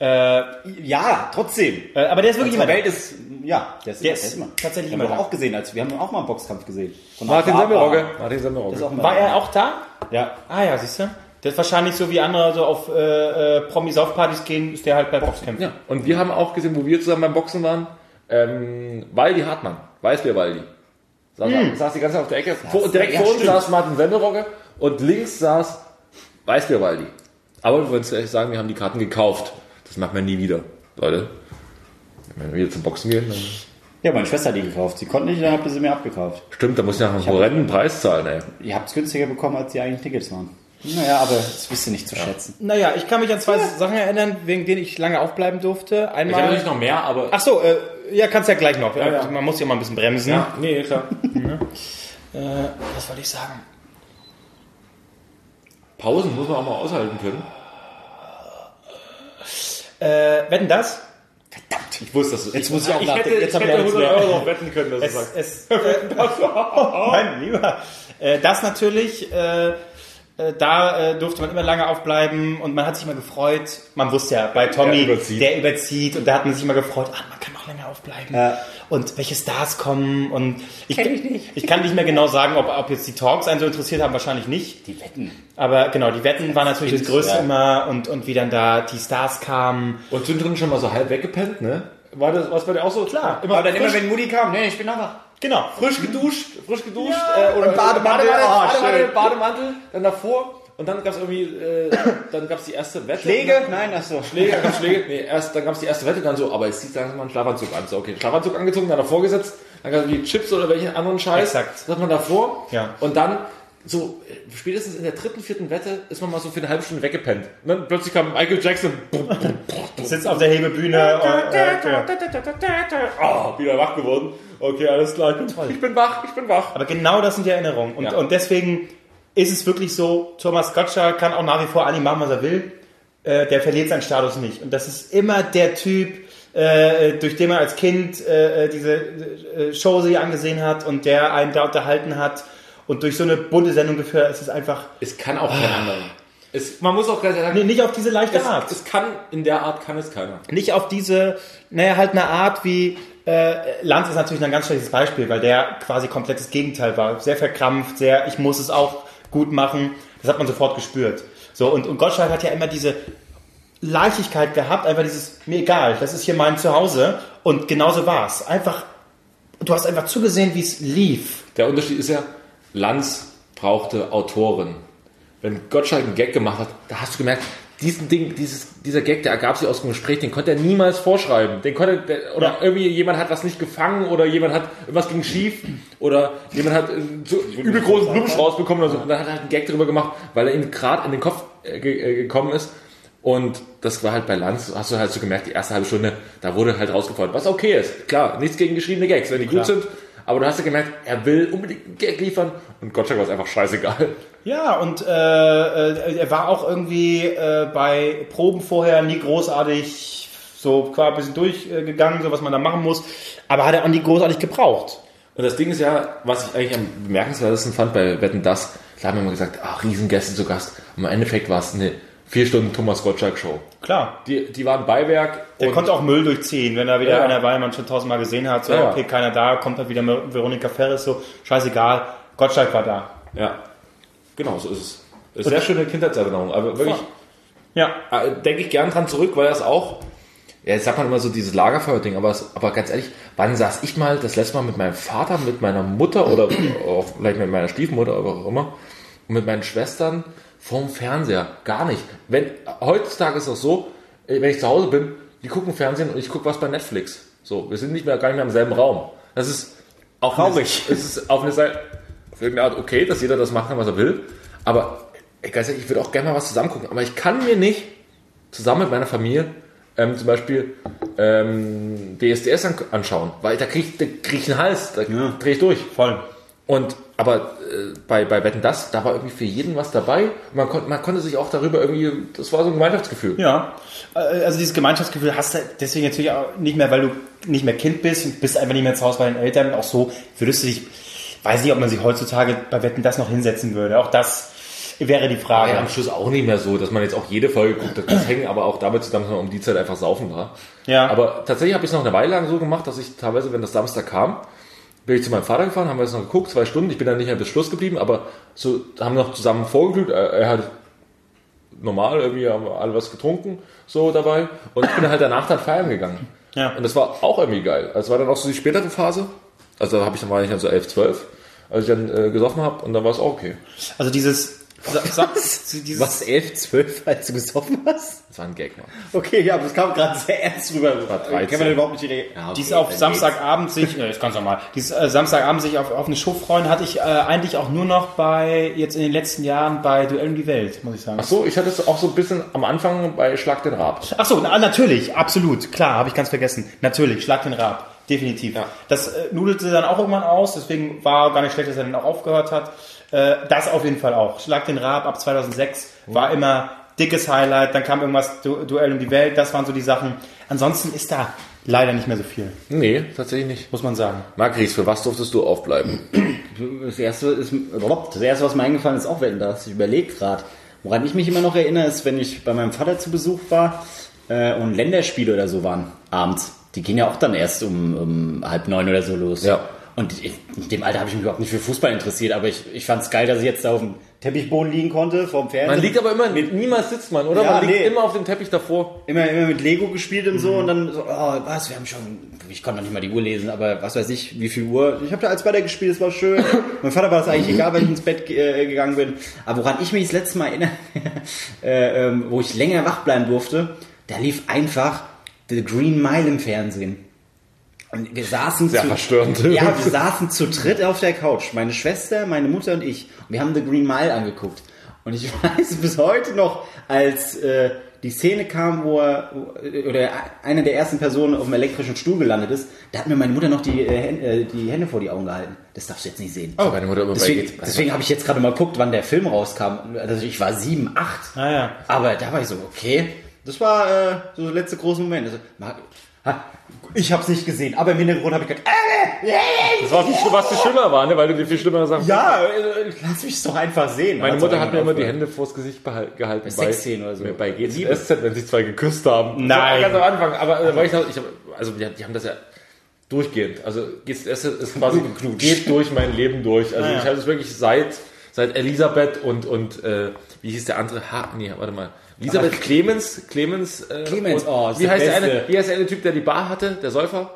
Äh, Ja, trotzdem. äh, aber der ist wirklich immer Welt ist, ja, der ist, Der der ist immer. tatsächlich haben wir da. auch gesehen, als wir haben auch mal einen Boxkampf gesehen. Von Martin Semmelrogge. Martin Das Semmelrogge. War er auch da? Ja. Ah ja, siehst du? Der ist wahrscheinlich so wie andere so auf äh, äh, Promis-Aufpartys gehen, ist der halt bei Boxkämpfen. Ja, und wir haben auch gesehen, wo wir zusammen beim Boxen waren, ähm, Waldi Hartmann, Weißbier Waldi. Saß, saß die ganze Zeit auf der Ecke. Vor, direkt ja, vor uns stimmt. saß Martin Semmelrogge und links saß Weißbier Waldi. Aber wir wollen ehrlich sagen, wir haben die Karten gekauft. Das machen wir nie wieder, Leute. Wenn wir wieder zum Boxen gehen, dann Ja, meine Schwester hat die gekauft. Sie konnte nicht, dann habt ihr sie mir abgekauft. stimmt, da muss ich nach einem horrenden Preis zahlen, ey. Ihr habt es günstiger bekommen, als die eigenen Tickets waren. Naja, aber das wisst ihr nicht zu schätzen. Naja, ich kann mich an zwei Sachen erinnern, wegen denen ich lange aufbleiben durfte. Ich habe Einmal. natürlich noch mehr, aber. Ach so, äh, ja, kannst ja gleich noch. ja. Man muss ja mal ein bisschen bremsen. ja, nee, klar. Äh, was wollte ich sagen? Pausen muss man auch mal aushalten können. Äh, wetten das? Ich wusste das. Jetzt muss ich auch ich nachdenken. hätte, Jetzt ich hab hätte ich 100 alles Euro auf wetten können, dass du Es, sagst. es, äh, mein Lieber. Äh, das natürlich, äh, da äh, durfte man immer lange aufbleiben und man hat sich immer gefreut. Man wusste ja, bei Tommy, Der überzieht. der überzieht und da hat man sich immer gefreut, ah, man kann noch länger aufbleiben. Ja. Und welche Stars kommen und ich, ich kann nicht mehr genau sagen, ob, ob jetzt die Talks einen so interessiert haben, wahrscheinlich nicht. Die Wetten. Aber genau, die Wetten waren natürlich das Größte Ja. immer und, und wie dann da die Stars kamen. Und zwischendrin schon mal so halb weggepennt, ne? War das was bei dir auch so? Klar. Immer, Aber dann immer, frisch, wenn Mutti kam, nee, ich bin noch wach. Genau. frisch geduscht, frisch geduscht. Ja, äh, oder Bademantel, Bademantel, oh, Bademantel. Bademantel, dann davor. Und dann gab es irgendwie, äh, dann gab es die erste Wette. Schläge? Nein, ach so. Schläge, dann gab's Schläge. Nee, erst, dann gab es die erste Wette, dann so, aber jetzt zieht langsam mal einen Schlafanzug an. So, okay, Schlafanzug angezogen, dann davor gesetzt, dann gab es die Chips oder welchen anderen Scheiß. Exakt. Das hat man davor. Ja. Und dann, so, äh, spätestens in der dritten, vierten Wette ist man mal so für eine halbe Stunde weggepennt. Und dann plötzlich kam Michael Jackson. Sitzt auf der Hebebühne und, äh, ja. Ah, wieder wach geworden. Okay, alles klar. Ich bin, ich bin wach, ich bin wach. Aber genau das sind die Erinnerungen. Und, Ja. und deswegen ist es wirklich so, Thomas Gottschalk kann auch nach wie vor eigentlich machen, was er will. Äh, der verliert seinen Status nicht. Und das ist immer der Typ, äh, durch den man als Kind äh, diese äh, Show sich angesehen hat und der einen da unterhalten hat und durch so eine bunte Sendung geführt hat. Es ist einfach Es kann auch kein anderer. Es, man muss auch gleich sagen, nee, nicht auf diese leichte es, Art. es kann, in der Art kann es keiner. nicht auf diese, naja, halt eine Art wie, äh, Lanz ist natürlich ein ganz schlechtes Beispiel, weil der quasi komplettes Gegenteil war. Sehr verkrampft, sehr, ich muss es auch gut machen. Das hat man sofort gespürt. So, und, und Gottschalk hat ja immer diese Leichtigkeit gehabt, einfach dieses, mir egal, das ist hier mein Zuhause. Und genauso war's. Einfach, du hast einfach zugesehen, wie es lief. Der Unterschied ist ja, Lanz brauchte Autoren. Wenn Gottschalk einen Gag gemacht hat, da hast du gemerkt, diesen Ding, dieses, dieser Gag, der ergab sich aus dem Gespräch, den konnte er niemals vorschreiben. Den konnte, der, oder Ja. irgendwie jemand hat was nicht gefangen oder jemand hat irgendwas ging schief oder jemand hat äh, so übel großen Blumenstrauß bekommen oder so. Und dann hat er halt einen Gag darüber gemacht, weil er ihm gerade in den Kopf äh, äh, gekommen ist. Und das war halt bei Lanz, hast du halt so gemerkt, die erste halbe Stunde, da wurde halt rausgefordert, was okay ist. Klar, nichts gegen geschriebene Gags, wenn die gut sind. Aber du hast ja gemerkt, er will unbedingt einen Gag liefern und Gottschalk war es einfach scheißegal. Ja, und äh, äh, er war auch irgendwie äh, bei Proben vorher nie großartig so klar ein bisschen durchgegangen, so was man da machen muss, aber hat er auch nie großartig gebraucht. Und das Ding ist ja, was ich eigentlich am bemerkenswertesten fand bei Wetten Das, da haben wir immer gesagt, ach, Riesengäste zu Gast. Und im Endeffekt war es eine vier Stunden Thomas Gottschalk Show. Klar. Die, die waren Beiwerk. Der konnte auch Müll durchziehen, wenn da wieder Ja. einer war, den man schon tausendmal gesehen hat, so, Ja, ja. okay, keiner da, kommt halt wieder Veronika Ferris, so, scheißegal, Gottschalk war da. Ja, genau, so ist es. Sehr schöne Kindheitserinnerung. Aber wirklich, Ja, äh, denke ich gern dran zurück, weil das auch, ja, jetzt sagt man immer so dieses Lagerfeuer-Ding, aber, aber ganz ehrlich, wann saß ich mal das letzte Mal mit meinem Vater, mit meiner Mutter oder auch vielleicht mit meiner Stiefmutter oder was auch immer und mit meinen Schwestern vorm Fernseher? Gar nicht. Wenn, heutzutage ist es so, äh, wenn ich zu Hause bin, die gucken Fernsehen und ich gucke was bei Netflix. So, wir sind nicht mehr gar nicht mehr im selben Raum. Das ist auch Traurig. Eine, es ist auf eine Seite irgendeine Art okay, dass jeder das machen kann, was er will. Aber ehrlich, ich würde auch gerne mal was zusammen gucken. Aber ich kann mir nicht zusammen mit meiner Familie ähm, zum Beispiel ähm, DSDS an, anschauen, weil da kriege ich, da krieg ich einen Hals, da Ja. drehe ich durch. Voll. Und aber äh, bei, bei Wetten das, da war irgendwie für jeden was dabei. Man, konnte man konnte sich auch darüber irgendwie, das war so ein Gemeinschaftsgefühl. Ja, äh, also dieses Gemeinschaftsgefühl hast du deswegen natürlich auch nicht mehr, weil du nicht mehr Kind bist und bist einfach nicht mehr zu Hause bei den Eltern. Auch so würdest du dich, weiß nicht, ob man sich heutzutage bei Wetten das noch hinsetzen würde. Auch das wäre die Frage. ja am Schluss auch nicht mehr so, dass man jetzt auch jede Folge guckt. Das hängt aber auch damit zusammen, dass man um die Zeit einfach saufen war. Ja. Aber tatsächlich habe ich es noch eine Weile lang so gemacht, dass ich teilweise, wenn das Samstag kam, bin ich zu meinem Vater gefahren, haben wir das noch geguckt, zwei Stunden. Ich bin dann nicht mehr bis Schluss geblieben, aber so haben noch zusammen vorgeglüht. Er, er hat normal irgendwie haben wir alle was getrunken, so dabei. Und ich bin halt danach dann feiern gegangen. Ja. Und das war auch irgendwie geil. Also es war dann auch so die spätere Phase. Also da habe ich dann war ich dann so 11, 12, als ich dann äh, gesoffen habe und dann war es auch okay. Also dieses, sa, dieses Was, 11, 12, als du gesoffen hast? Das war ein Gag, Mann. Okay, ja, aber es kam gerade sehr ernst rüber. War 13. Kann man überhaupt nicht reagieren? Ja, okay, Dies auf dann Samstagabend sich, äh, ist ganz normal, dies äh, Samstagabend sich auf, auf eine Show freuen, hatte ich äh, eigentlich auch nur noch bei, jetzt in den letzten Jahren bei Duell um die Welt, muss ich sagen. Ach so, ich hatte es auch so ein bisschen am Anfang bei Schlag den Rab. Ach so, na, natürlich, absolut, klar, habe ich ganz vergessen. Natürlich, Schlag den Rab, definitiv. Ja. Das äh, nudelte dann auch irgendwann aus, deswegen war gar nicht schlecht, dass er dann auch aufgehört hat. Äh, das auf jeden Fall auch. Schlag den Rab ab 2006 war immer dickes Highlight, dann kam irgendwas du Duell um die Welt, das waren so die Sachen. Ansonsten ist da leider nicht mehr so viel, Nee, tatsächlich nicht. muss man sagen. Margries, für was durftest du aufbleiben? Das erste, ist, das erste, was mir eingefallen ist, auch Wetten, das. Ich überlege gerade. Woran ich mich immer noch erinnere, ist, wenn ich bei meinem Vater zu Besuch war äh, und Länderspiele oder so waren, abends. Die gehen ja auch dann erst um, um halb neun oder so los. Ja. Und in dem Alter habe ich mich überhaupt nicht für Fußball interessiert, aber ich, ich fand es geil, dass ich jetzt da auf dem Teppichboden liegen konnte, vorm Fernseher. Man liegt aber immer, niemals sitzt man, oder? Ja, man liegt nee. immer auf dem Teppich davor. immer, immer mit Lego gespielt und so und dann so, oh, was, wir haben schon, ich konnte noch nicht mal die Uhr lesen, aber was weiß ich, wie viel Uhr. Ich habe da als weiter gespielt, es war schön. mein Vater war das eigentlich egal, weil ich ins Bett äh, gegangen bin. Aber woran ich mich das letzte Mal erinnere, äh, ähm, wo ich länger wach bleiben durfte, da lief einfach The Green Mile im Fernsehen. Und wir saßen Sehr zu, verstörend. Ja, wir saßen zu dritt auf der Couch. Meine Schwester, meine Mutter und ich. Und wir haben The Green Mile angeguckt. Und ich weiß bis heute noch, als äh, die Szene kam, wo er, wo- oder eine der ersten Personen auf dem elektrischen Stuhl gelandet ist, da hat mir meine Mutter noch die, äh, Hände- äh, die Hände vor die Augen gehalten. Das darfst du jetzt nicht sehen. Oh, meine Mutter immer Deswegen, bei deswegen habe ich jetzt gerade mal geguckt, wann der Film rauskam. Also ich war sieben, acht. Ah ja. Aber da war ich so, okay. Das war äh, so der letzte große Moment. Also, ha, ich habe es nicht gesehen, aber im Hintergrund habe ich gedacht, äh, äh, Das war viel, was viel schlimmer war, ne? weil du dir viel schlimmer Sachen. ja, äh, lass mich doch einfach sehen. Meine Hat's Mutter hat mir immer die Hände vors Gesicht gehalten. Bei Sexszenen oder so. Bei. GZSZ, wenn sich zwei geküsst haben. Nein. Ganz am Anfang. Aber äh, weil ich, noch- ich hab, also die, die haben das ja durchgehend. Also GZSZ ist quasi geht durch mein Leben durch. Also ich habe es wirklich seit seit Elisabeth und und äh, wie hieß der andere? Ha, nee, warte mal. Elisabeth Clemens, Clemens, äh, Clemens, oh, wie heißt der eine? Wie heißt der eine Typ, der die Bar hatte, der Säufer?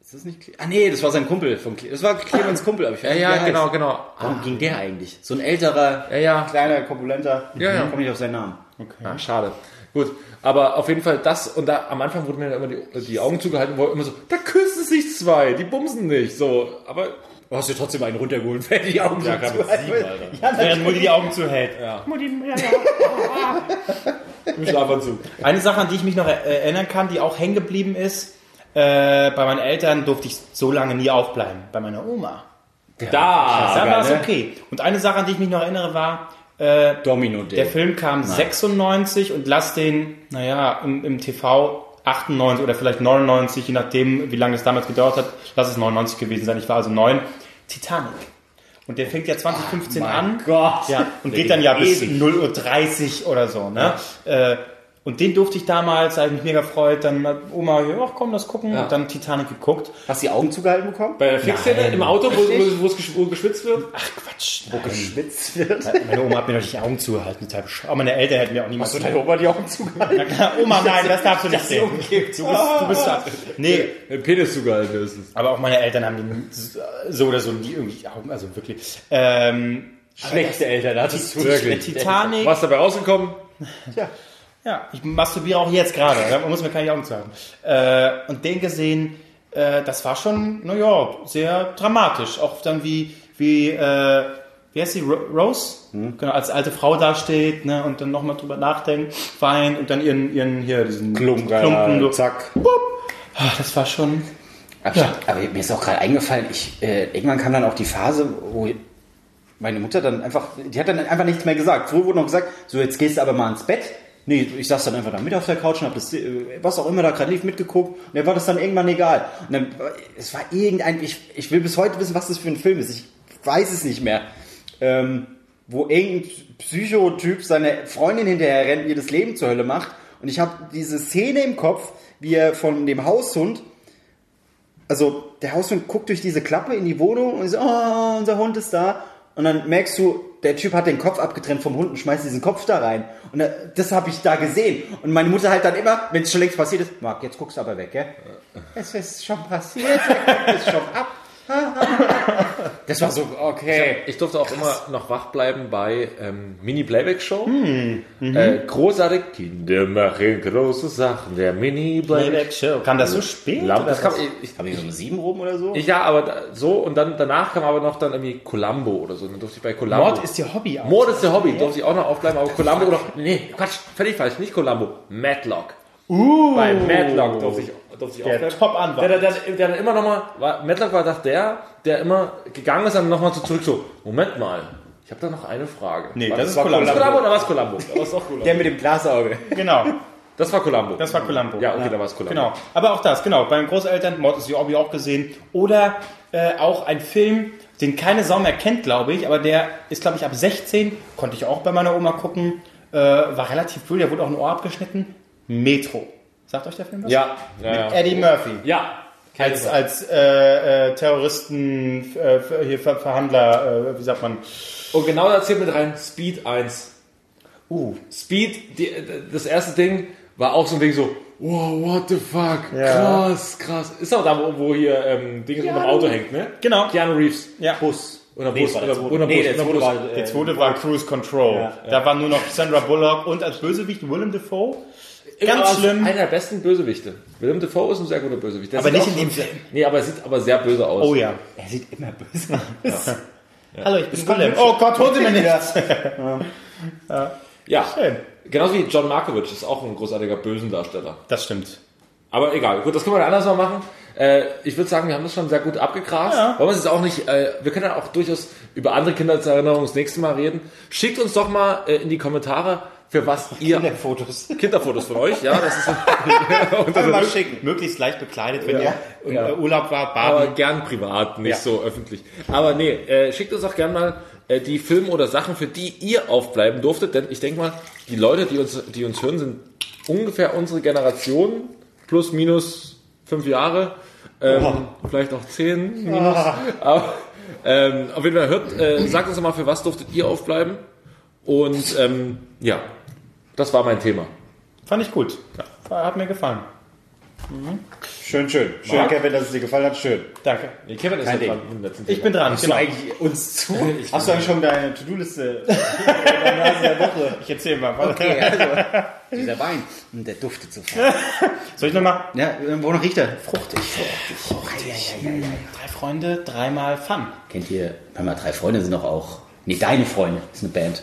Ist das nicht Cle Ah nee, das war sein Kumpel von Cle Das war Clemens Kumpel, aber ich weiß Ja, nicht, ja, genau, heißt. genau. Warum ging der eigentlich? So ein älterer, Ja, ja. kleiner, korpulenter. Ja, ja. Ich komme nicht auf seinen Namen. Ah, schade. Gut, aber auf jeden Fall das und da am Anfang wurden mir dann immer die, die Augen zugehalten, wo immer so, da küssen sich zwei, die bumsen nicht, so, aber Du hast dir trotzdem einen runtergeholt, wenn die Augen Ja, mit zuhalten. sieben, Alter. Ja, Während Mutti die Augen zuhält. im Schlafanzug. Eine Sache, an die ich mich noch er- erinnern kann, die auch hängen geblieben ist, äh, bei meinen Eltern durfte ich so lange nie aufbleiben. Bei meiner Oma. Da! Da war es ne? okay. Und eine Sache, an die ich mich noch erinnere, war, äh, Domino Day. der Film kam 96 und lass den, naja, im, im TV 98 oder vielleicht 99, je nachdem, wie lange es damals gedauert hat, lass es 99 gewesen sein. Ich war also neun. Titanic. Und der fängt ja 2015 mein an. Gott. Ja, und Der geht dann ja geht bis ewig. 0.30 Uhr oder so. Ne? Äh, und den durfte ich damals, da habe ich mich mega gefreut. Dann hat Oma, ja, komm, das gucken. Ja. Und dann Titanic geguckt. Hast du die Augen zugehalten bekommen? Bei der Fixszene im Auto, wo, wo, wo es gesch- wo geschwitzt wird? Ach Quatsch. Wo geschwitzt wird? Meine Oma hat mir doch die Augen zugehalten. Aber meine Eltern hätten mir auch niemals... Hast du deine Oma die Augen zugehalten? Oma, nein, das darfst du nicht sehen. Du bist, du bist da. Nee, Den Penis zugehalten höchstens. aber auch meine Eltern haben den so oder so nie irgendwie Augen, also wirklich. Ähm, Schlechte Eltern hattest du. Wirklich. Titanic, Was dabei rausgekommen? Ja, ich masturbiere auch jetzt gerade. Da muss mir keine Augen haben. Äh, und den gesehen, äh, das war schon, naja, sehr dramatisch. Auch dann wie, wie, äh, wie heißt sie, Ro Rose? Genau, als alte Frau dasteht, ne, und dann nochmal drüber nachdenkt, weint und dann ihren, ihren, hier, diesen Klumpen, Klumpen so, zack. Ah, das war schon, Aber, Ja. aber mir ist auch gerade eingefallen, ich, äh, irgendwann kam dann auch die Phase, wo meine Mutter dann einfach, die hat dann einfach nichts mehr gesagt. Früher wurde noch gesagt, so jetzt gehst du aber mal ins Bett. Nee, ich saß dann einfach da mit auf der Couch und hab das, äh, was auch immer da gerade lief, mitgeguckt. Und mir war das dann irgendwann egal. Und dann, äh, es war irgendein, ich, ich will bis heute wissen, was das für ein Film ist. Ich weiß es nicht mehr. Ähm, wo irgendein Psychotyp seine Freundin hinterher rennt, ihr das Leben zur Hölle macht. Und ich habe diese Szene im Kopf, wie er von dem Haushund also der Haushund guckt durch diese Klappe in die Wohnung und so, oh, unser Hund ist da. Und dann merkst du, der Typ hat den Kopf abgetrennt vom Hund und schmeißt diesen Kopf da rein. Und da, das habe ich da gesehen. Und meine Mutter halt dann immer, wenn es schon längst passiert ist, Marc, jetzt guckst du aber weg, gell? Es ist schon passiert, es ist schon ab. Das war so, okay. Ich durfte auch immer noch wach bleiben bei ähm, Mini-Playback-Show. Äh, großartig. Kinder machen große Sachen. Der Mini-Playback. Playback Show. Kam das so spät? Lamp- Das kam, ich, ich, Haben die so um sieben rum oder so? ich, ja, aber da, so und dann danach kam aber noch dann irgendwie Columbo oder so. Dann durfte ich bei Columbo. Mord ist ihr Hobby auch. Mord ist der Hobby, durfte ich auch noch aufbleiben, aber Columbo oder. Nee, Quatsch, völlig falsch, nicht Columbo. Matlock. Uh, Bei Matlock durfte ich, durfte ich Der. Top-Anwalt. Der, der, der, der dann immer nochmal, war, Matlock war doch der, der immer gegangen ist und nochmal so zurück so, Moment mal, ich habe da noch eine Frage. Nee, War das ist war Columbo. Columbo oder was Columbo? Da war Columbo. Der mit dem Glasauge. Genau, Das war Columbo. das war Columbo. Ja, okay, da war es Columbo. Genau, aber auch das, genau. Bei den Großeltern, Mord ist ihr Hobby auch gesehen. Oder äh, auch ein Film, den keine Sau mehr kennt, glaube ich, aber der ist, glaube ich, ab 16, konnte ich auch bei meiner Oma gucken, äh, war relativ cool, der wurde auch ein Ohr abgeschnitten. Metro. Sagt euch der Film was? Ja, ja, ja. Eddie Murphy. Ja. Als, als äh, äh, Terroristen, äh, hier Ver Verhandler, äh, wie sagt man? Und genau da zählt mit rein Speed 1. Uh, Speed, die, das erste Ding war auch so ein Ding so, wow, what the fuck, Ja. krass, krass. Ist auch da, wo, wo hier ähm, Ding unter dem Auto hängt, ne? genau. Keanu Reeves. Ja. Bus. Oder Nee, Bus, oder, oder Nee, Bus, der zweite Bus. war, äh, Der zweite war Cruise Control. Da war nur noch Sandra Bullock und als Bösewicht Willem Dafoe. Ganz schlimm. Einer der besten Bösewichte. Willem Dafoe ist ein sehr guter Bösewicht. Der Aber nicht in dem Film. Nee, aber er sieht aber sehr böse aus. Oh ja. Er sieht immer böse aus. Hallo, ich bin Willem. Oh Gott, hol sie mir nicht. Ja, Schön. genauso wie John Markovich ist auch ein großartiger Bösendarsteller. Das stimmt. Aber egal, gut, das können wir dann anders mal machen. Äh, ich würde sagen, wir haben das schon sehr gut abgegrast. Ja. Wollen wir es jetzt auch nicht, äh, wir können ja auch durchaus über andere Kindheitserinnerungen das nächste Mal reden. Schickt uns doch mal äh, in die Kommentare, für was ihr... Fotos. Kinderfotos von euch, ja, das ist Mal schicken. Möglichst leicht bekleidet, wenn Ja. ihr Ja. im Urlaub aber baden. gern privat, nicht Ja. so öffentlich. Aber nee, äh, schickt uns auch gern mal äh, die Filme oder Sachen, für die ihr aufbleiben durftet, denn ich denke mal, die Leute, die uns, die uns hören, sind ungefähr unsere Generation, plus minus fünf Jahre, ähm, vielleicht auch zehn minus. Aber, ähm, auf jeden Fall hört, äh, sagt uns doch mal, für was durftet ihr aufbleiben? Und ähm, ja, das war mein Thema. Fand ich gut. Hat mir gefallen. Schön, schön. Schön, Marc? Kevin, dass es dir gefallen hat. Schön. Danke. Nee, Kevin ist Kein ja Ding. dran Ich bin dran. Hast Genau. du eigentlich uns zu? Hast du eigentlich schon deine To-Do-Liste? Ich erzähle mal. Warte. Okay, also. Dieser Wein. Und der duftet so fein. Soll ich nochmal? Ja, wonach riecht er? Fruchtig. Fruchtig. Drei Freunde, dreimal Fun. Kennt ihr, mal, drei Freunde sind doch auch. Nee, deine Freunde. Das ist eine Band.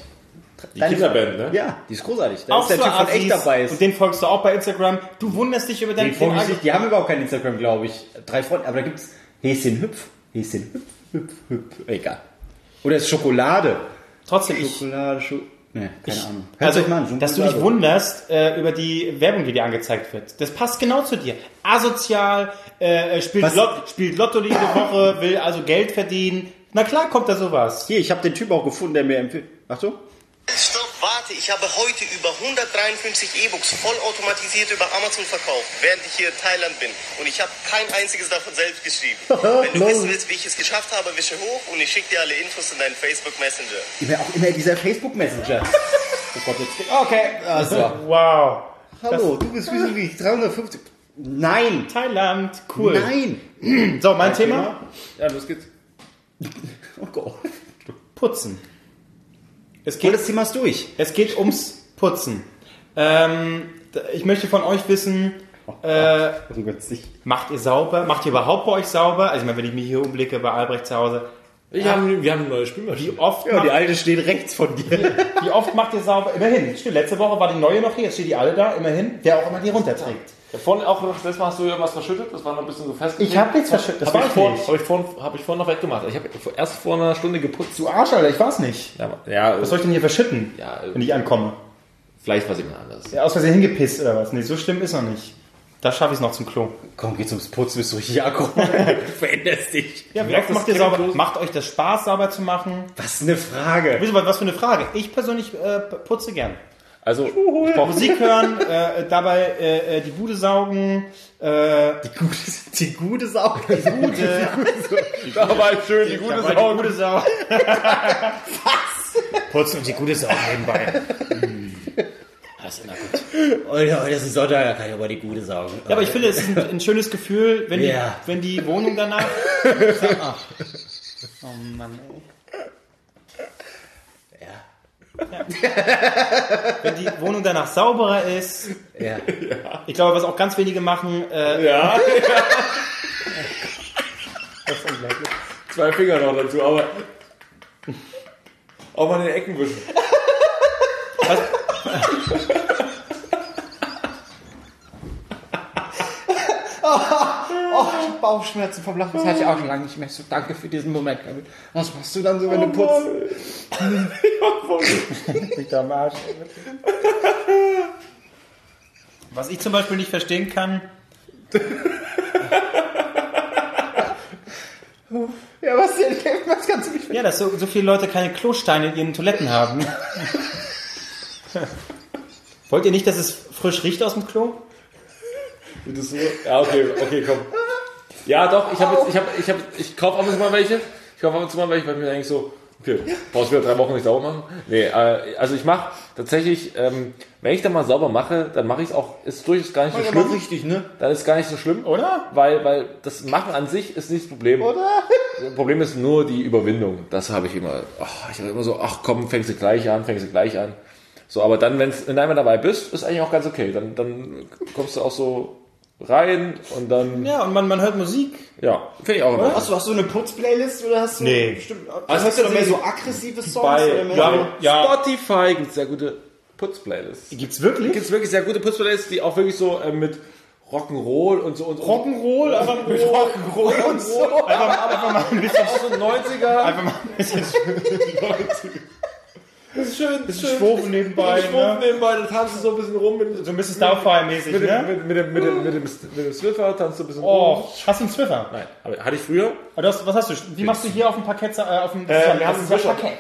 Die Kinderband, ne? Ja, die ist großartig. Da ist der so Typ von Assis. echt dabei. Ist. Und den folgst du auch bei Instagram. Du wunderst dich über deinen Die, folgen sich, die haben überhaupt kein Instagram, glaube ich. Drei Freunde, aber da gibt's Häschen Hüpf. Häschen Hüpf, Hüpf, Hüpf. Egal. Oder ist Schokolade. Trotzdem, ich, Schokolade, Scho Nee, keine Ahnung. Hört also, euch mal an. dass du dich wunderst äh, über die Werbung, die dir angezeigt wird. Das passt genau zu dir. Asozial, äh, spielt, Was? Lot, spielt Lotto jede Woche, will also Geld verdienen. Na klar kommt da sowas. Hier, ich habe den Typ auch gefunden, der mir empfiehlt. Achtung. Stopp, warte, ich habe heute über 153 E-Books vollautomatisiert über Amazon verkauft, während ich hier in Thailand bin. Und ich habe kein einziges davon selbst geschrieben. Wenn du wissen willst, wie ich es geschafft habe, wische hoch und ich schicke dir alle Infos in deinen Facebook Messenger. Immer auch immer dieser Facebook Messenger. oh Gott, jetzt. Okay, also. Wow. Hallo, du bist wie wie 350. Nein. Thailand, cool. Nein. So, mein Thema? Ja, los geht's. Oh Gott. Putzen. Es geht, das Thema ist durch. es geht ums Putzen. Ähm, ich möchte von euch wissen, äh, Ungünstig. macht ihr sauber? Macht ihr überhaupt bei euch sauber? Also ich meine, wenn ich mich hier umblicke bei Albrecht zu Hause, Ich hab, wir haben eine neue Spülmaschine. wie oft, Ja, die macht, alte steht rechts von dir. wie oft macht ihr sauber? Immerhin, stimmt, letzte Woche war die neue noch hier, jetzt steht die alte da, immerhin, wer auch immer die runterträgt. Ja, vorhin auch noch, letztes Mal hast du irgendwas verschüttet, das war noch ein bisschen so fest. Ich hab nichts verschüttet, das Habe war ich, vorhin, nicht. hab ich, vorhin, hab ich vorhin noch weggemacht. Ich habe erst vor einer Stunde geputzt. Du Arsch, Alter, ich war's nicht. Ja, ja Was soll ich denn hier verschütten, Ja, wenn ich ankomme? vielleicht was jemand anderes. Ja, aus Versehen hingepisst oder was? Nee, so schlimm ist noch nicht. Da schaffe ich es noch zum Klo. Komm, geh zum Putzen, bist du richtig aggro. du veränderst dich. Ja, das macht ihr sauber? Macht euch das Spaß, sauber zu machen? Was eine Frage. Wisst ihr was für eine Frage? Ich persönlich äh, putze gern. Also, ich brauche Musik hören, äh, dabei äh, äh, die Bude saugen, äh, Die gute, die gute Sau. Die Bude, Da war schön, die gute dabei Sau. die gute Sau. Was? Putzen und die gute Sau nebenbei. Das ist immer gut. Heute ist Sonntag, da kann ich aber die gute saugen. Ja, aber ich finde, es ist ein, ein schönes Gefühl, wenn, Ja. die, wenn die Wohnung danach... Ach. Oh Mann, ey. Ja. Wenn die Wohnung danach sauberer ist, Ja. ich glaube, was auch ganz wenige machen, äh, Ja. Zwei Finger noch dazu, aber auch mal in den Ecken wischen. Oh, ich hab Bauchschmerzen vom Lachen. Das hatte ich auch schon lange nicht mehr. So, danke für diesen Moment. Was machst du dann so, wenn du putzt? Mich am Arsch. Was ich zum Beispiel nicht verstehen kann, Ja, was denn? Was kannst du nicht ja, dass so, so viele Leute keine Klosteine in ihren Toiletten haben. Wollt ihr nicht, dass es frisch riecht aus dem Klo? Das so? Ja, okay, okay, komm. Ja, doch, ich habe jetzt, ich habe, ich habe, ich kaufe ab und zu mal welche. Ich kaufe ab und zu mal welche, weil ich mir eigentlich so, okay, brauchst du wieder drei Wochen nicht sauber machen? Nee, äh, also ich mache tatsächlich, ähm, wenn ich dann mal sauber mache, dann mache ich es auch, ist durchaus gar nicht so schlimm. richtig, ne? Dann ist gar nicht so schlimm. Oder? Weil, weil das Machen an sich ist nicht das Problem. Oder? Das Problem ist nur die Überwindung. Das habe ich immer. Ach, ich habe immer so, ach komm, fängst du gleich an, fängst du gleich an. So, aber dann, wenn's, wenn du einmal dabei bist, ist eigentlich auch ganz okay. Dann, dann kommst du auch so rein und dann, ja, Ja, und man, man hört Musik. finde ich auch immer. Hast du, hast du eine Putzplaylist oder hast du Nee. bestimmt, Also hast du hast du mehr so aggressive Songs Bei oder mehr ja, so? Ja. Spotify gibt es sehr gute Putzplaylists. Gibt's wirklich? Gibt es wirklich sehr gute Putzplaylists, die auch wirklich so äh, mit Rock'n'Roll und so und Rock'n'Roll, einfach mit Rock'n'Roll und so. Einfach, einfach mal ein bisschen, auch so 90er. einfach mal ein bisschen Das ist schön, das ist schön. Schwufen nebenbei, schwufen ne? nebenbei, dann tanzt du so ein bisschen rum mit, So ein bisschen Starfire-mäßig, mit, dem, ne? mit, mit, dem, mit, dem, mit, dem, mit dem Swiffer, tanzt du ein bisschen Oh, rum. hast du einen Swiffer? Nein, aber hatte ich früher. Aber du hast, was hast du? Wie machst du hier auf dem Parkett, äh, auf dem, wir haben das einen ist ja Wischer. Parkett.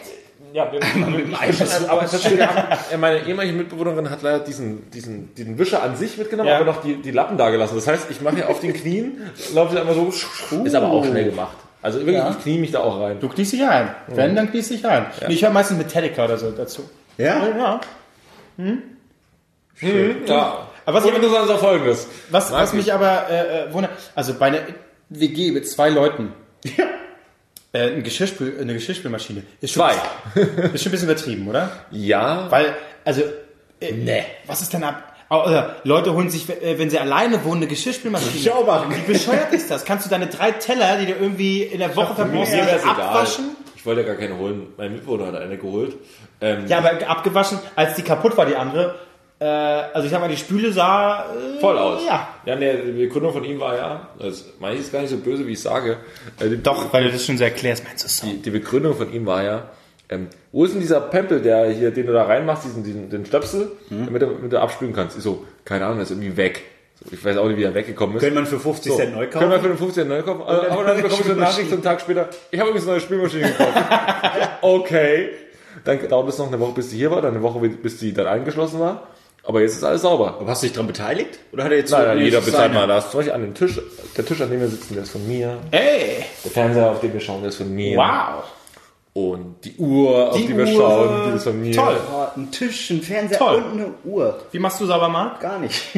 Ja, wir, wir, aber tatsächlich, wir äh, meine ehemalige Mitbewohnerin hat leider diesen, diesen, diesen Wischer an sich mitgenommen, Ja. aber noch die, die Lappen da gelassen. Das heißt, ich mache hier auf den Knien, laufe ich einmal so, ist aber auch schnell gemacht. Also wirklich, Ja. ich knie mich da auch rein. Du kniest dich ein. Wenn, dann kniest dich ein. Nee, Ich höre meistens Metallica oder so dazu. Ja? Ja. Ja. Aber was Und ich- interessant ist auch folgendes. Was, was ich. mich aber äh, äh, wundert, also bei einer WG mit zwei Leuten, äh, eine, Geschirrspül, eine Geschirrspülmaschine, ist schon, Zwei. ist schon ein bisschen übertrieben, oder? Ja. Weil, also, äh, nee. was ist denn ab? Oh, äh, Leute holen sich, äh, wenn sie alleine wohnen, eine Geschirrspülmaschine. Schau mal. Wie bescheuert ist das? Kannst du deine drei Teller, die du irgendwie in der Woche verbrauchst, wär's egal. abwaschen? Ich wollte ja gar keine holen. Mein Mitbewohner hat eine geholt. Ähm, Ja, aber abgewaschen, als die kaputt war, die andere. Äh, also ich sag mal, die Spüle sah äh, voll aus. Ja. Ja, nee, die Begründung von ihm war ja, das meine ich ist gar nicht so böse, wie ich sage. Äh, die, Doch, weil du das schon so erklärst, meinst du so. Die, die Begründung von ihm war ja, ähm, wo ist denn dieser Pempel, der hier, den du da reinmachst, diesen, diesen den Stöpsel, damit, du, damit du abspülen kannst? Ich so, keine Ahnung, der ist irgendwie weg. So, ich weiß auch nicht, wie er weggekommen ist. Können man für 50 So, Cent neu Können wir kaufen? für den 15 neu kaufen? Äh, Aber dann bekommst du eine Nachricht so einen Tag später, ich habe übrigens eine neue Spülmaschine gekauft. okay. Dann dauert es noch eine Woche, bis die hier war, dann eine Woche, bis die dann eingeschlossen war. Aber jetzt ist alles sauber. Aber hast du dich daran beteiligt? Oder hat er jetzt Nein, nein, jeder bezahlt mal das. Zum Beispiel an dem Tisch, der Tisch, an dem wir sitzen, der ist von mir. Ey, Der Fernseher, auf dem wir schauen, der ist von mir. wow. Und die Uhr, auf Die die, wir Uhr, schauen, die ist von mir. toll. Oh, ein Tisch, ein Fernseher Toll. und eine Uhr. Wie machst du sauber, Marc? Gar nicht.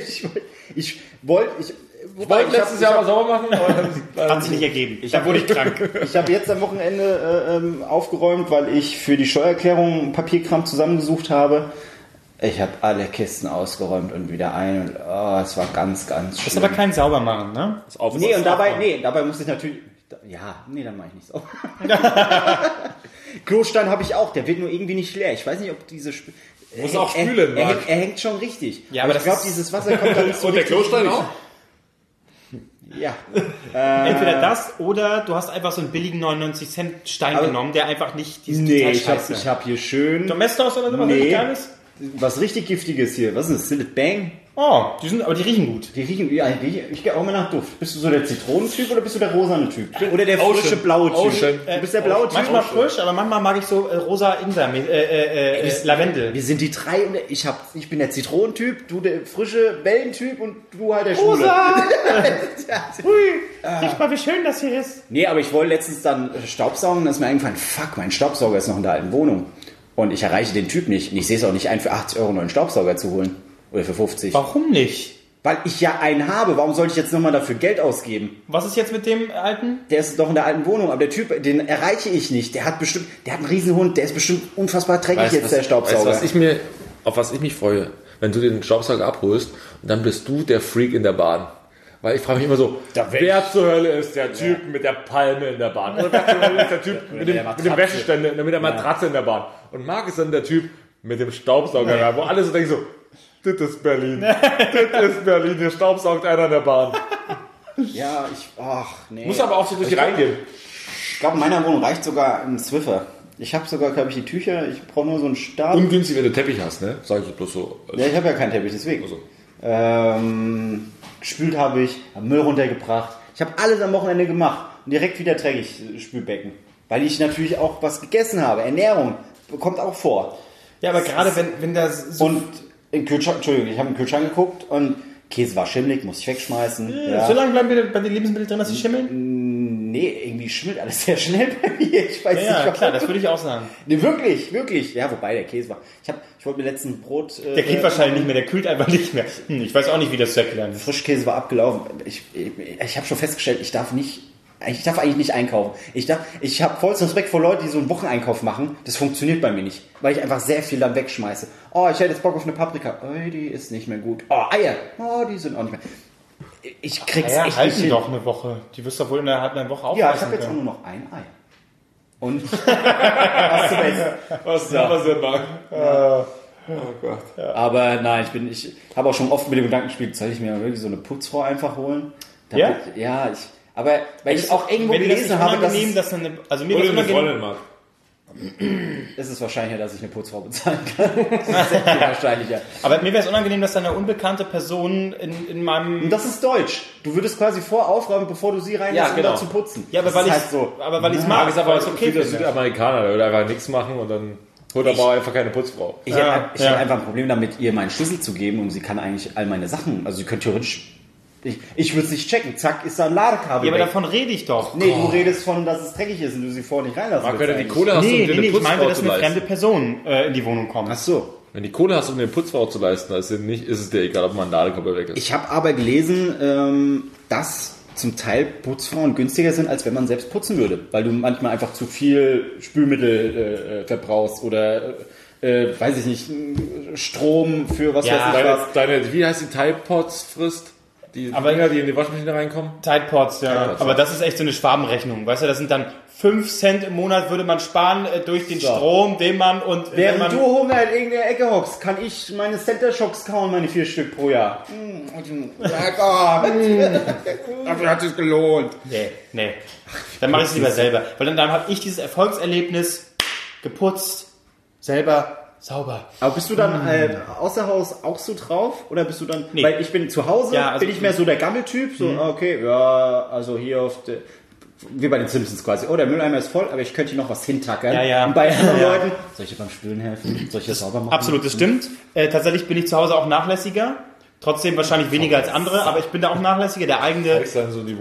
ich wollte, ich wollte, ich, Ich wollte letztes Jahr mal sauber machen, aber dann, Hat sich nicht ergeben. da wurde ich krank. Ich habe jetzt am Wochenende äh, ähm, aufgeräumt, weil ich für die Steuererklärung Papierkram zusammengesucht habe. Ich habe alle Kisten ausgeräumt und wieder ein und oh, es war ganz, ganz Das ist schlimm. aber kein Saubermachen, ne? Das auf- Nee, und dabei, nee, dabei musste ich natürlich. Ja, nee, dann mache ich nicht so. Klostein habe ich auch, der wird nur irgendwie nicht leer. Ich weiß nicht, ob diese Sp er Muss hängt- auch er, spülen, er, hängt- er hängt schon richtig. Ja, aber ich das glaube, ist- dieses Wasser kommt da nicht so Und der Klostein durch. auch? Ja. Entweder das oder du hast einfach so einen billigen 99 Cent Stein Aber- genommen, der einfach nicht diese Nee, ich habe ich hab hier schön Domestos oder sowas? Nee. Was richtig Giftiges hier. Was ist das? Sillet Bang? Oh, die sind, aber die riechen gut. Die riechen, ja, die ich gehe auch mal nach Duft. Bist du so der Zitronentyp oder bist du der rosane Typ? Oder der Ocean. frische blaue Typ? Ocean. Du bist der blaue Typ? Manchmal frisch, aber manchmal mag ich so äh, rosa Ingwer, mit, äh, äh, äh, äh, Lavendel. Wir sind die drei und ich, hab, ich bin der Zitronentyp, du der frische Wellentyp und du halt der Schwule. Riech mal, wie schön das hier ist. Nee, aber ich wollte letztens dann Staubsaugen, da ist mir eingefallen, fuck, mein Staubsauger ist noch in der alten Wohnung. Und ich erreiche den Typ nicht. Und ich sehe es auch nicht ein, für 80 Euro einen neuen Staubsauger zu holen. Oder für 50. Warum nicht? Weil ich ja einen habe. Warum sollte ich jetzt nochmal dafür Geld ausgeben? Was ist jetzt mit dem alten? Der ist doch in der alten Wohnung, aber der Typ, den erreiche ich nicht. Der hat bestimmt, der hat einen Riesenhund, der ist bestimmt unfassbar dreckig jetzt, der Staubsauger. Weißt, was ich mir, auf was ich mich freue, wenn du den Staubsauger abholst und dann bist du der Freak in der Bahn. Weil ich frage mich immer so, wer zur Hölle ist der Typ mit der Palme in der Bahn? Oder wer zur Hölle ist der Typ mit dem, der mit dem. Wäscheständer, mit der Matratze in der Bahn? Und Marc ist dann der Typ mit dem Staubsauger, wo alle so denken so, das ist Berlin. das ist Berlin, hier staubsaugt einer in der Bahn. ja, ich, ach, nee. Muss aber auch so durch die reingehen. ich glaube, in meiner Wohnung reicht sogar ein Swiffer. Ich habe sogar, glaube ich, die Tücher. Ich brauche nur so einen Stab. Ungünstig, wenn du Teppich hast, ne? Sag ich bloß so. Ja, ich habe ja keinen Teppich, deswegen. Also. Ähm, gespült habe ich, hab Müll runtergebracht. Ich habe alles am Wochenende gemacht und direkt wieder dreckig äh, Spülbecken. Weil ich natürlich auch was gegessen habe. Ernährung kommt auch vor. Ja, aber gerade wenn, wenn das so... Und im Kühlschrank, Entschuldigung, ich habe im Kühlschrank geguckt und Käse war schimmelig, muss ich wegschmeißen. Ja. So lange bleiben wir bei den Lebensmitteln drin, dass sie schimmeln? Nee, irgendwie schimmelt alles sehr schnell bei mir. Ich weiß Ja, nicht, ja warum. klar, das würde ich auch sagen. Nee, wirklich, wirklich. Ja, wobei der Käse war. Ich, hab, ich wollte mir letztens Brot. Äh, Der geht wahrscheinlich nicht mehr, der kühlt einfach nicht mehr. Hm, ich weiß auch nicht, wie das zu erklären ist. Frischkäse war abgelaufen. Ich, ich, ich habe schon festgestellt, ich darf nicht. Ich darf eigentlich nicht einkaufen. Ich, darf, ich habe vollsten Respekt vor Leuten, die so einen Wocheneinkauf machen. Das funktioniert bei mir nicht, weil ich einfach sehr viel dann wegschmeiße. Oh, ich hätte jetzt Bock auf eine Paprika. Oh, die ist nicht mehr gut. Oh, Eier. Oh, die sind auch nicht mehr. Ich krieg's Ja, echt nicht halten hin. doch eine Woche. Die wirst du wohl innerhalb einer Woche Ja, ich habe jetzt können. nur noch ein Ei. Und was zum Essen. Was ja. was denn, Marc? Aber nein, ich bin, ich habe auch schon oft mit dem Gedanken gespielt, soll ich mir wirklich so eine Putzfrau einfach holen? Ja? Damit- Ja, ich, aber weil ich auch irgendwo Wenn dir das gelesen nicht habe, dass unangenehm, es, dass dann eine, also mir eine unangenehm, Freundin, Marc. ist es wahrscheinlicher, dass ich eine Putzfrau bezahlen kann. das ist sehr viel wahrscheinlicher. aber mir wäre es unangenehm, dass da eine unbekannte Person in, in meinem Und das ist Deutsch. Du würdest quasi voraufräumen, bevor du sie reinlässt, Ja, genau. um da zu putzen. ja, aber das weil ich halt so. aber weil ich es mag, ist aber weil ich es okay der. Südamerikaner, der würde einfach nichts machen und dann holt er aber einfach keine Putzfrau. Ich, Ja, hätte, ich ja. hätte einfach ein Problem damit, ihr meinen Schlüssel zu geben und sie kann eigentlich all meine Sachen, also sie könnte theoretisch, ich, ich würde es nicht checken, zack, ist da ein Ladekabel Ja, aber weg. davon rede ich doch. Nee, du redest von, dass es dreckig ist und du sie vorher nicht reinlassen wenn du die. Kohle hast, Nee, um dir nee, eine nee, ich meine, dass zu eine leisten. fremde Person äh, in die Wohnung kommt. Ach so. Wenn die Kohle hast, um dir eine Putzfrau zu leisten, dann ist, es nicht, ist es dir egal, ob man ein Ladekabel weg ist. Ich habe aber gelesen, ähm, dass zum Teil Putzfrauen günstiger sind, als wenn man selbst putzen würde, weil du manchmal einfach zu viel Spülmittel äh, äh, verbrauchst oder äh, äh, weiß ich nicht, Strom für was Ja, weiß ich deine, was. deine, wie heißt die Tide Pods frisst? Die Aber- Dinger, die in die Waschmaschine reinkommen? Tide Pods, ja. Tide Pods, aber ja. das ist echt so eine Schwabenrechnung. Weißt du, das sind dann 5 Cent im Monat würde man sparen äh, durch den Strom, den man und Während man, du Hunger in irgendeiner Ecke hockst, kann ich meine Center Shocks kauen, meine vier Stück pro Jahr. Dafür hat es gelohnt. Nee, nee. Dann mache ich es lieber selber. Weil dann, dann habe ich dieses Erfolgserlebnis geputzt, selber, sauber. Aber bist du dann äh, außer Haus auch so drauf? Oder bist du dann. Nee. Weil ich bin zu Hause, Ja, also- bin ich mehr so der Gammeltyp. So, okay, ja, also hier auf der. Wie bei den Simpsons quasi. Oh, der Mülleimer ist voll, aber ich könnte hier noch was hintackern. Ja, ja. Und bei anderen Ja. Leuten, soll ich dir beim Spülen helfen? Soll ich das sauber machen? Absolut, das stimmt. Äh, tatsächlich bin ich zu Hause auch nachlässiger. Trotzdem wahrscheinlich weniger als andere, aber ich bin da auch nachlässiger. Der eigene,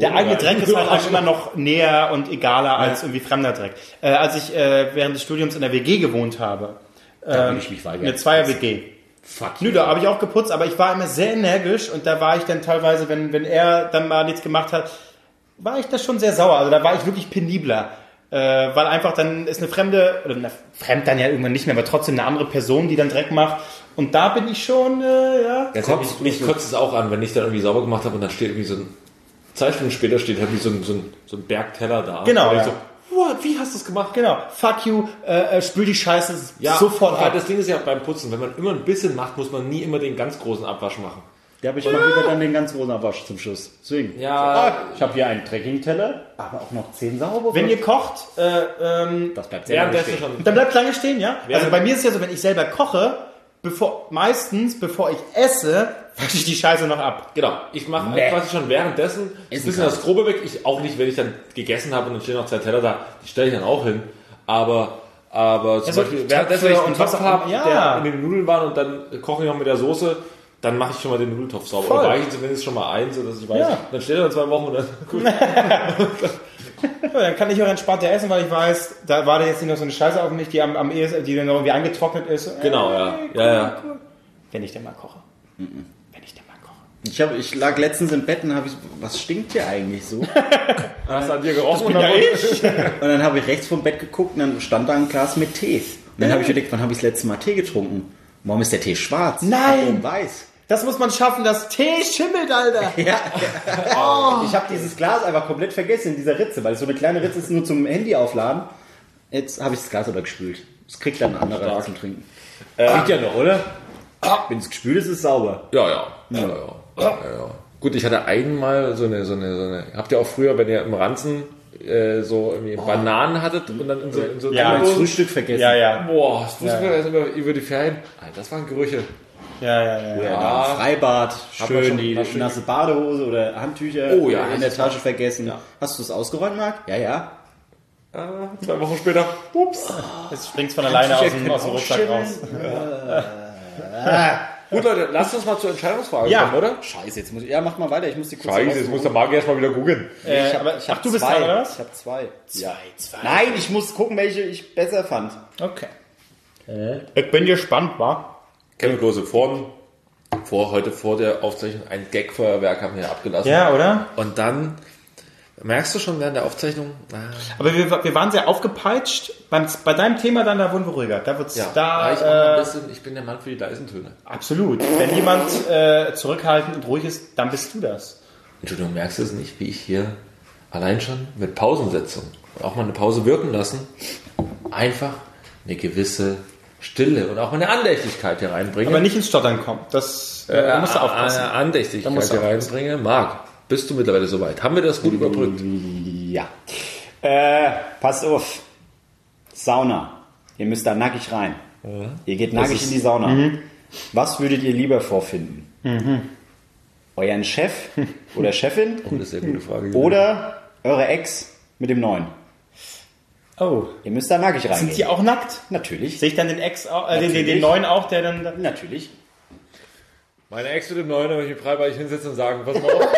der eigene. Dreck ist halt auch immer noch näher und egaler als irgendwie fremder Dreck. Äh, als ich äh, während des Studiums in der WG gewohnt habe, Da will ich mich weigern. eine Zweier-WG. Fuck. Nö, da habe ich auch geputzt, aber ich war immer sehr energisch und da war ich dann teilweise, wenn, wenn er dann mal nichts gemacht hat, war ich da schon sehr sauer. Also da war ich wirklich penibler. Äh, weil einfach dann ist eine fremde, oder eine, fremd dann ja irgendwann nicht mehr, aber trotzdem eine andere Person, die dann Dreck macht. Und da bin ich schon, äh, ja. Ja, kotzt, mich kotzt es auch an, wenn ich dann irgendwie sauber gemacht habe und dann steht irgendwie so ein, zwei Stunden später steht halt wie so ein, so ein, so ein Bergteller da. Genau, Und ich ja. so, what, wie hast du das gemacht? Genau. Fuck you, äh, äh, spül die Scheiße sofort aber ab. das Ding ist ja beim Putzen, wenn man immer ein bisschen macht, muss man nie immer den ganz großen Abwasch machen. Ja, aber ich mache lieber dann den ganz großen Abwasch zum Schluss. Deswegen. Ja, Ich habe hier einen Trekkingteller, aber auch noch zehn saubere. Wenn ihr kocht, äh, ähm, das bleibt sehr lange stehen. schon. dann bleibt lange stehen, ja? Also bei mir ist es ja so, wenn ich selber koche, bevor, meistens, bevor ich esse, wasche ich die Scheiße noch ab. Genau, ich mache Nee. quasi schon währenddessen ein bisschen das Grobe weg. Ich auch nicht, wenn ich dann gegessen habe und dann stehen noch zwei Teller da, die stelle ich dann auch hin. Aber, aber zum Also Beispiel währenddessen, wenn ich einen und was Topf auch habe, immer. der Ja. in den Nudeln war und dann koche ich noch mit der Soße, dann mache ich schon mal den Nudeltopf sauber. Voll. Oder weiche zumindest schon mal ein, so dass ich weiß, Ja. dann steht er in zwei Wochen und dann gut. Ja, dann kann ich auch entspannter essen, weil ich weiß, da war da jetzt nicht noch so eine Scheiße auf mich, die am, am ehesten, die dann irgendwie angetrocknet ist. Äh, Genau, ja. Ja, ja. Wenn ich denn mal koche. Wenn ich denn mal koche. Ich, hab, ich lag letztens im Bett und habe ich so, was stinkt hier eigentlich so? und Hast du an dir gerochen? Ja, ich. dann habe ich rechts vom Bett geguckt und dann stand da ein Glas mit Tee. Und dann habe ich überlegt, wann habe ich das letzte Mal Tee getrunken? Warum ist der Tee schwarz? Nein! Warum weiß? Das muss man schaffen, dass Tee schimmelt, Alter. Ja. Ich habe dieses Glas einfach komplett vergessen in dieser Ritze, weil so eine kleine Ritze ist nur zum Handy aufladen. Jetzt habe ich das Glas aber gespült. Das kriegt dann ein anderer zum Trinken. Riecht ja noch, oder? Wenn es gespült ist, ist es sauber. Ja, ja. ja, ja. ja, ja. Gut, ich hatte einmal so eine, so eine, so eine. Habt ihr auch früher, wenn ihr im Ranzen äh, so irgendwie Bananen hattet und dann in so, in so Ja, Das Frühstück vergessen. Ja, ja. Boah, das wussten wir erst über, über die Ferien. Alter, das waren Gerüche. Ja, ja, ja. Ja, da im Freibad, schön schon- die schön. nasse Badehose oder Handtücher Oh ja, in der Tasche vergessen. Hast du es ausgeräumt, Marc? Ja, ja. Äh, zwei Wochen später. Ups. Es springt von alleine aus dem, aus dem Rucksack raus. Gut, Leute, lasst uns mal zur Entscheidungsfrage Ja. kommen, oder? Scheiße, jetzt muss ich. Ja, mach mal weiter, ich muss die kurz Scheiße, jetzt muss der Magier erstmal wieder googeln. Äh, ich hab, aber, ich hab ach, du bist zwei. dran, oder was? Ich habe zwei. Zwei, zwei. Nein, ich muss gucken, welche ich besser fand. Okay. Ich bin gespannt, wa? Kevin Klose, vor, vor, heute vor der Aufzeichnung ein Gag-Feuerwerk haben wir abgelassen. Ja, oder? Und dann merkst du schon während der Aufzeichnung, ah, Aber wir, wir waren sehr aufgepeitscht. Beim, bei deinem Thema dann, da wurden wir ruhiger. Da wird's ja, da, war ich, äh, bisschen, ich bin der Mann für die leisen Töne. absolut. Wenn jemand äh, zurückhaltend und ruhig ist, dann bist du das. Entschuldigung, merkst du es nicht, wie ich hier allein schon mit Pausensetzung und auch mal eine Pause wirken lassen, einfach eine gewisse Stille und auch eine Andächtigkeit hier reinbringe. Aber nicht ins Stottern kommen. Das äh, da musst du aufpassen. Eine Andächtigkeit musst du hier reinbringe. Marc, bist du mittlerweile soweit? Haben wir das gut überbrückt? Ja. Äh, passt auf. Sauna. Ihr müsst da nackig rein. Ihr geht nackig in die Sauna. Was würdet ihr lieber vorfinden? Euren Chef oder Chefin Oh, das ist eine sehr gute Frage. oder eure Ex mit dem Neuen? Oh. Ihr müsst da nackig rein. Sind die auch nackt? Natürlich. Sehe ich dann den Ex, auch- äh, den, den, den neuen auch, der dann. Natürlich. Meine Ex mit dem Neuen, da möchte ich mich frei bei euch hinsetzen und sagen, pass mal auf.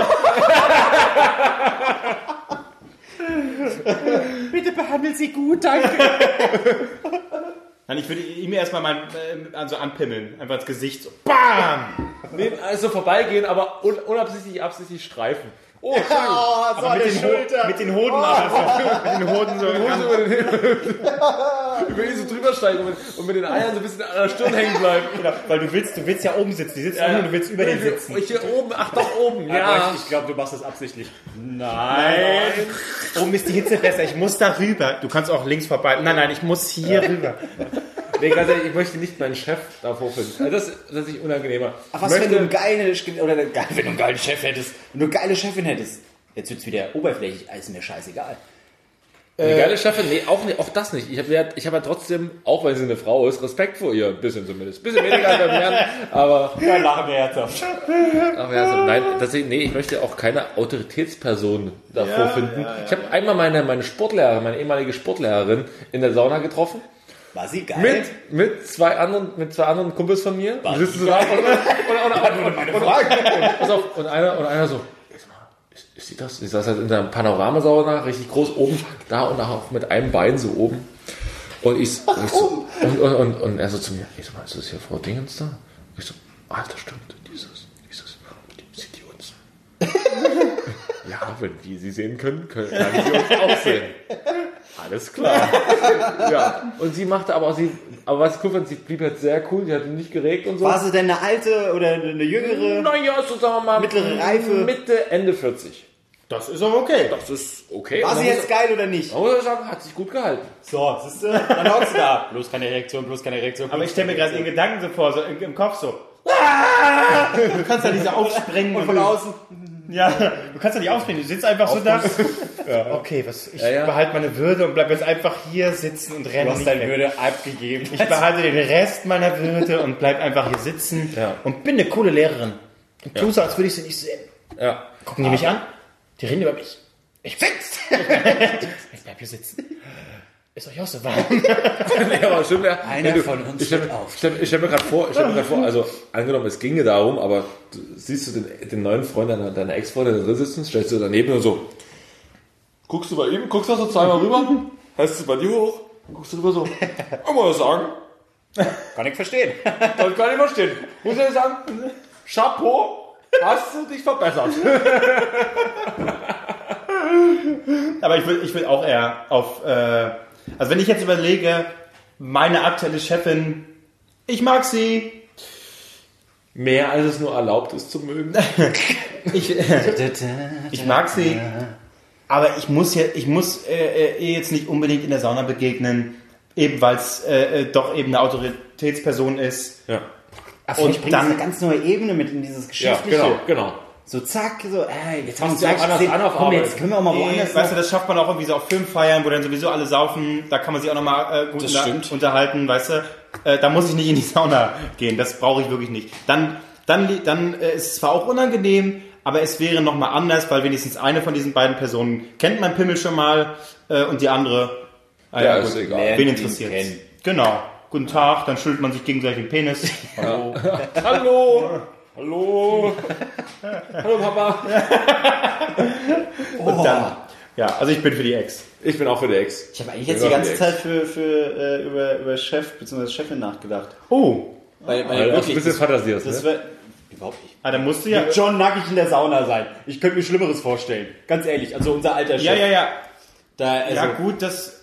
Bitte behandelt sie gut, danke. Nein, ich würde ihm erstmal mein, äh, also anpimmeln. Einfach ins Gesicht so. BAM! Nee, also vorbeigehen, aber un unabsichtlich, absichtlich streifen. Oh, Entschuldigung. Aber mit den, Ho mit den Hoden, also, mit den Hoden so. über, den über ihn so drüber steigen und mit, und mit den Eiern so ein bisschen an der Stirn hängen bleiben. Genau, weil du willst, du willst ja oben sitzen. Die sitzen oben und du willst über den sitzen. Ich hier oben, ach doch oben, Aber ja. ich, ich glaube, du machst das absichtlich. Nein. Oben ist die Hitze besser. Ich muss da rüber. Du kannst auch links vorbei. Nein, nein, ich muss hier rüber. Nee, ganz ehrlich, ich möchte nicht meinen Chef da vorfinden. Also das, das ist nicht unangenehmer. Ach, was, ich wenn du einen möchte, geilen, oder eine, wenn du einen geilen Chef hättest, wenn du eine geile Chefin hättest. Jetzt wird's wieder oberflächlich, ist mir scheißegal. eine geile Chefin? Nee, auch, nicht, auch das nicht. Ich habe ja, ich hab ja trotzdem, auch wenn sie eine Frau ist, Respekt vor ihr. Ein bisschen zumindest. Ein bisschen weniger als beim Herrn, aber... Ja, lachen wir herzhaft. Aber ja, so, nein, tatsächlich, nee, ich möchte auch keine Autoritätsperson davor finden. Ich habe einmal meine, meine Sportlehrerin, meine ehemalige Sportlehrerin in der Sauna getroffen. War sie geil? Mit, mit zwei anderen, mit zwei anderen Kumpels von mir. Die sitzen so da und, und, und, und, und, und, und, und einer, und einer so, "Jetzt mal, ist sie das? Ich saß halt in der Panoramasauna, richtig groß oben, da und auch mit einem Bein so oben. Und ich, ich so, und, und, und, und er so zu mir, ich so, ist das hier Frau Dingens da? Ich so, Alter, stimmt, dieses, dieses, die, sieht die uns? ja. wenn die sie sehen können, können sie uns auch sehen. Alles klar. ja, und sie machte aber auch, sie, aber was ich cool fand, sie blieb halt sehr cool, sie hat nicht geregt und so. War sie denn eine alte oder eine jüngere? Naja, so sagen wir mal. Mittlere Reife. Mitte, Ende 40. Das ist aber okay. Das ist okay. War sie jetzt geil oder nicht? sagen, hat sich gut gehalten. So, siehst du, dann hockst du da. Bloß keine Reaktion, bloß keine Reaktion. Aber ich stelle mir gerade den Gedanken so vor, so im, im Kopf so. Ah! Du kannst ja nicht so aufspringen. Und von außen. Ja, du kannst ja nicht aufspringen. Du sitzt einfach so da. Okay, was, ich ja. behalte meine Würde und bleib jetzt einfach hier sitzen und renne Du hast deine weg. Würde abgegeben. Ich behalte den Rest meiner Würde und bleib einfach hier sitzen Ja. und bin eine coole Lehrerin. Und tu so, als würde ich sie nicht sehen. Ja. Gucken die mich an? Die reden über mich. Ich fix! ich bleib hier sitzen. Ist euch auch so warm? Nee, aber stimmt, ja. Einer du, von uns Ich stelle stell, stell mir gerade vor, ich stell mir grad vor, also angenommen, es ginge darum, aber du, siehst du den, den neuen Freund deiner, deiner Ex-Freundin drin sitzen, stellst du daneben und so, guckst du bei ihm, guckst du so zweimal rüber, hältst du bei dir hoch, guckst du rüber so, ich muss sagen, Kann ich verstehen. das kann ich verstehen. Muss ich sagen, Chapeau, hast du dich verbessert. Aber ich will, ich will auch eher auf, äh, also wenn ich jetzt überlege, meine aktuelle Chefin, ich mag sie, Mehr als es nur erlaubt ist zu mögen. ich, ich mag sie, aber ich muss ja, ich muss äh, äh, ihr jetzt nicht unbedingt in der Sauna begegnen, eben weil es äh, äh, doch eben eine Autoritätsperson ist. Ja. Und Und bringt dann- eine ganz neue Ebene mit in dieses Ja, Geschäftliche. genau, genau. So zack, so, ey, jetzt haben wir auch gleich anders gesehen. an auf Komm, Arbeit. jetzt können wir auch mal woanders Weißt du, das schafft man auch irgendwie so auf Filmfeiern, wo dann sowieso alle saufen. Da kann man sich auch nochmal äh, gut Das unter stimmt. unterhalten, weißt du. Äh, da muss ich nicht in die Sauna gehen. Das brauche ich wirklich nicht. Dann, dann, dann äh, ist es zwar auch unangenehm, aber es wäre nochmal anders, weil wenigstens eine von diesen beiden Personen kennt mein Pimmel schon mal äh, und die andere, ah, Ja, ist egal. Wen interessiert. Genau. Guten Tag, dann schüttelt man sich gegenseitig den Penis. Hallo. Hallo! Hallo! Hallo Papa! Und dann, ja, also ich bin für die Ex. Ich bin auch für die Ex. Ich habe eigentlich jetzt die ganze Zeit für, für, äh, über, über Chef bzw. Chefin nachgedacht. Oh, Weil, weil du ein wirklich, bisschen das, fantasierst, das ne? wär, überhaupt nicht. ah, dann musst du ja... John nackig in der Sauna sein. Ich könnte mir Schlimmeres vorstellen. Ganz ehrlich, also unser alter Chef. Ja, ja, ja. Da, also, Ja, gut, das.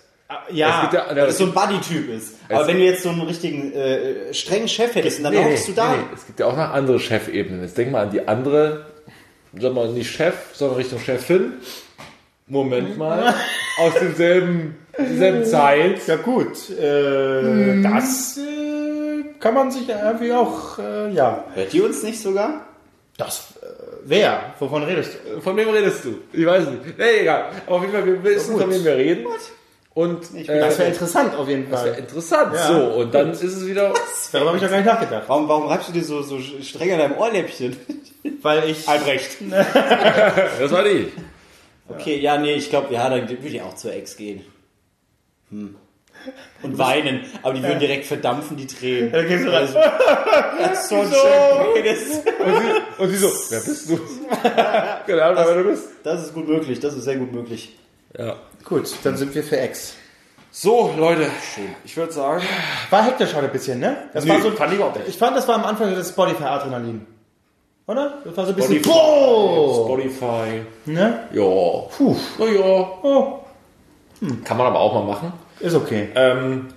Es Ja, ja, Weil das so ein Buddy-Typ ist. Aber Es- wenn du jetzt so einen richtigen äh, strengen Chef hättest, dann Nee, nee, du da. nee. Es gibt ja auch noch andere Chefebenen. Jetzt denk mal an die andere, wir mal nicht Chef, sondern Richtung Chefin. Moment mal. Aus demselben, derselben Zeit. ja gut. Äh, Das äh, kann man sich ja irgendwie auch, äh, ja. Hört die uns nicht sogar? Das, äh, wer? Wovon redest du? Von wem redest du? Ich weiß nicht. Nee, egal. Aber auf jeden Fall, wir wissen, von wem wir reden. Und äh, Das wäre interessant auf jeden das wär Fall. interessant. Ja. So, und dann ist es wieder. Darüber habe ich noch gar nicht nachgedacht. Warum, warum reibst du dir so, so streng an deinem Ohrläppchen? Weil ich. Albrecht. Das war die. Okay, ja, nee, ich glaube, ja, dann würde ich auch zur Ex gehen. Hm. Und weinen, aber die würden direkt verdampfen, die Tränen. Da gehst du rein. Also, das ist so ein Penis. Und sie, und sie so, wer bist du? genau, wer du bist. Das ist gut möglich, das ist sehr gut möglich. Ja. Gut, dann sind wir für Ex. So, Leute. Ich würde sagen. War hektisch heute ein bisschen, ne? Das Nö, war so, fand ich überhaupt nicht. ich fand, das war am Anfang das Spotify-Adrenalin. Oder? Das war so ein bisschen. Spotify. Spotify. Ne? Ja. Puh. Na ja. Oh, Kann man aber auch mal machen. ist okay. Ähm,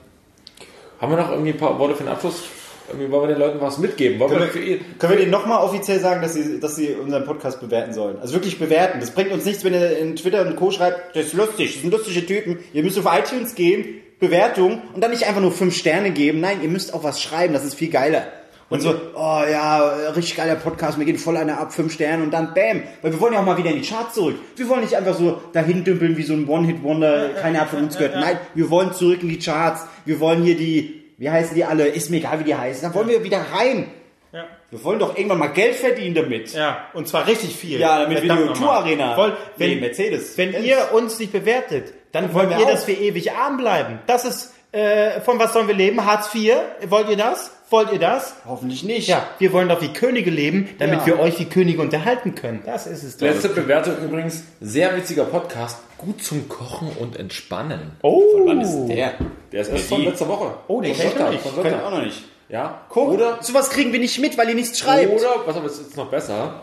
haben wir noch irgendwie ein paar Worte für den Abschluss? Irgendwie wollen wir den Leuten was mitgeben? Wollen wir für ihr, Können wir denen nochmal offiziell sagen, dass sie, dass sie unseren Podcast bewerten sollen? Also wirklich bewerten. Das bringt uns nichts, wenn ihr in Twitter und Co. schreibt, das ist lustig, das sind lustige Typen. Ihr müsst auf iTunes gehen, Bewertung und dann nicht einfach nur fünf Sterne geben. Nein, ihr müsst auch was schreiben, das ist viel geiler. Und so, oh ja, richtig geiler Podcast, mir geht voll einer ab, fünf Sterne und dann bam. Weil wir wollen ja auch mal wieder in die Charts zurück. Wir wollen nicht einfach so dahin dümpeln wie so ein One-Hit-Wonder, keiner hat von uns gehört. Nein, wir wollen zurück in die Charts. Wir wollen hier die, wie heißen die alle? Ist mir egal, wie die heißen. Dann wollen wir wieder rein. Ja. Wir wollen doch irgendwann mal Geld verdienen damit. Ja, und zwar richtig viel. Ja, damit wir die nochmal. Tour-Arena, Voll, wenn wenn, Mercedes. wenn ihr uns nicht bewertet, dann wollen wollt wir ihr, dass wir ewig arm bleiben. Das ist, äh, von was sollen wir leben? Hartz IV? Wollt ihr das? Wollt ihr das? Hoffentlich nicht. Ja, wir wollen doch wie Könige leben, damit Ja. wir euch wie Könige unterhalten können. Das ist es doch. Letzte Bewertung übrigens. Sehr witziger Podcast. Gut zum Kochen und Entspannen. Oh, Wann ist der? Der ist erst von letzter Woche. Oh, den Von kenn ich Sonntag, nicht. von Sonntag. auch noch nicht. Ja. Guck, Oder, sowas kriegen wir nicht mit, weil ihr nichts schreibt. oder, was aber ist jetzt noch besser?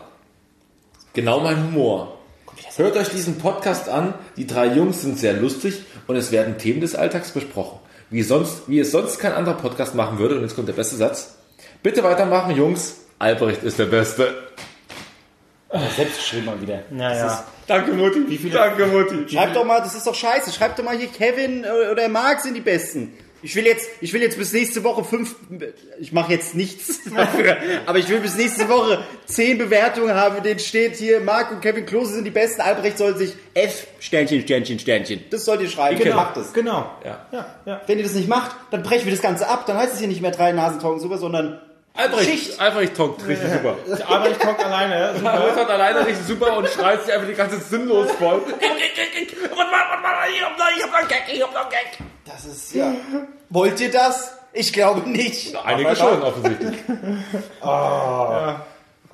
Genau mein Humor. Hört euch diesen Podcast an. Die drei Jungs sind sehr lustig und es werden Themen des Alltags besprochen. Wie, sonst, wie es sonst kein anderer Podcast machen würde. Und jetzt kommt der beste Satz. Bitte weitermachen, Jungs. Albrecht ist der Beste. Selbst geschrieben mal wieder. Naja. Danke, Mutti. Wie viele? Danke, Mutti. Schreibt doch mal, das ist doch scheiße. Schreibt doch mal hier, Kevin oder Marc sind die Besten. Ich will jetzt, ich will jetzt bis nächste Woche fünf, ich mache jetzt nichts dafür, aber ich will bis nächste Woche zehn Bewertungen haben, in denen steht hier, Marc und Kevin Klose sind die Besten, Albrecht soll sich F, Sternchen, Sternchen, Sternchen. Das sollt ihr schreiben. Genau. Macht das. Genau. Ja. Ja, ja. Wenn ihr das nicht macht, dann brechen wir das Ganze ab. Dann heißt es hier nicht mehr drei Nasentalken super, sondern Albrecht, Schicht. Albrecht talkt richtig super. Albrecht talkt alleine. ja, super. Albrecht hat alleine richtig super und schreit sich einfach die ganze Zeit sinnlos voll. Das ist ja. Wollt ihr das? Ich glaube nicht. Einige schon, offensichtlich.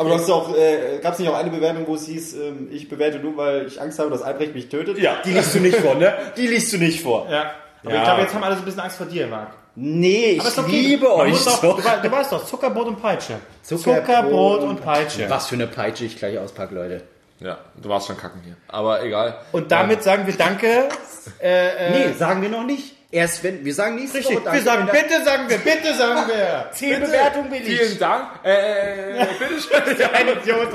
Aber du hast auch, äh, gab es nicht auch eine Bewertung, wo es hieß, ähm, ich bewerte nur, weil ich Angst habe, dass Albrecht mich tötet? Ja. Die liest du nicht vor, ne? Die liest du nicht vor. Ja. Aber Ja. ich glaube, jetzt haben alle so ein bisschen Angst vor dir, Marc. Nee, ich Aber okay. liebe Man euch doch, doch. du, du weißt doch, Zuckerbrot und Peitsche. Zuckerbrot Zuckerbrot und und Peitsche. Was für eine Peitsche ich gleich auspacke, Leute. Ja, du warst schon kacken hier. Aber egal. Und damit sagen wir Danke. nee, sagen wir noch nicht. Erst wenn, wir sagen nächste Richtig, Woche wir Danke, sagen, wenn da bitte sagen wir, bitte sagen wir. Zehn Bewertungen will Vielen ich. Dank. Äh, bitteschön. Ein Idiot.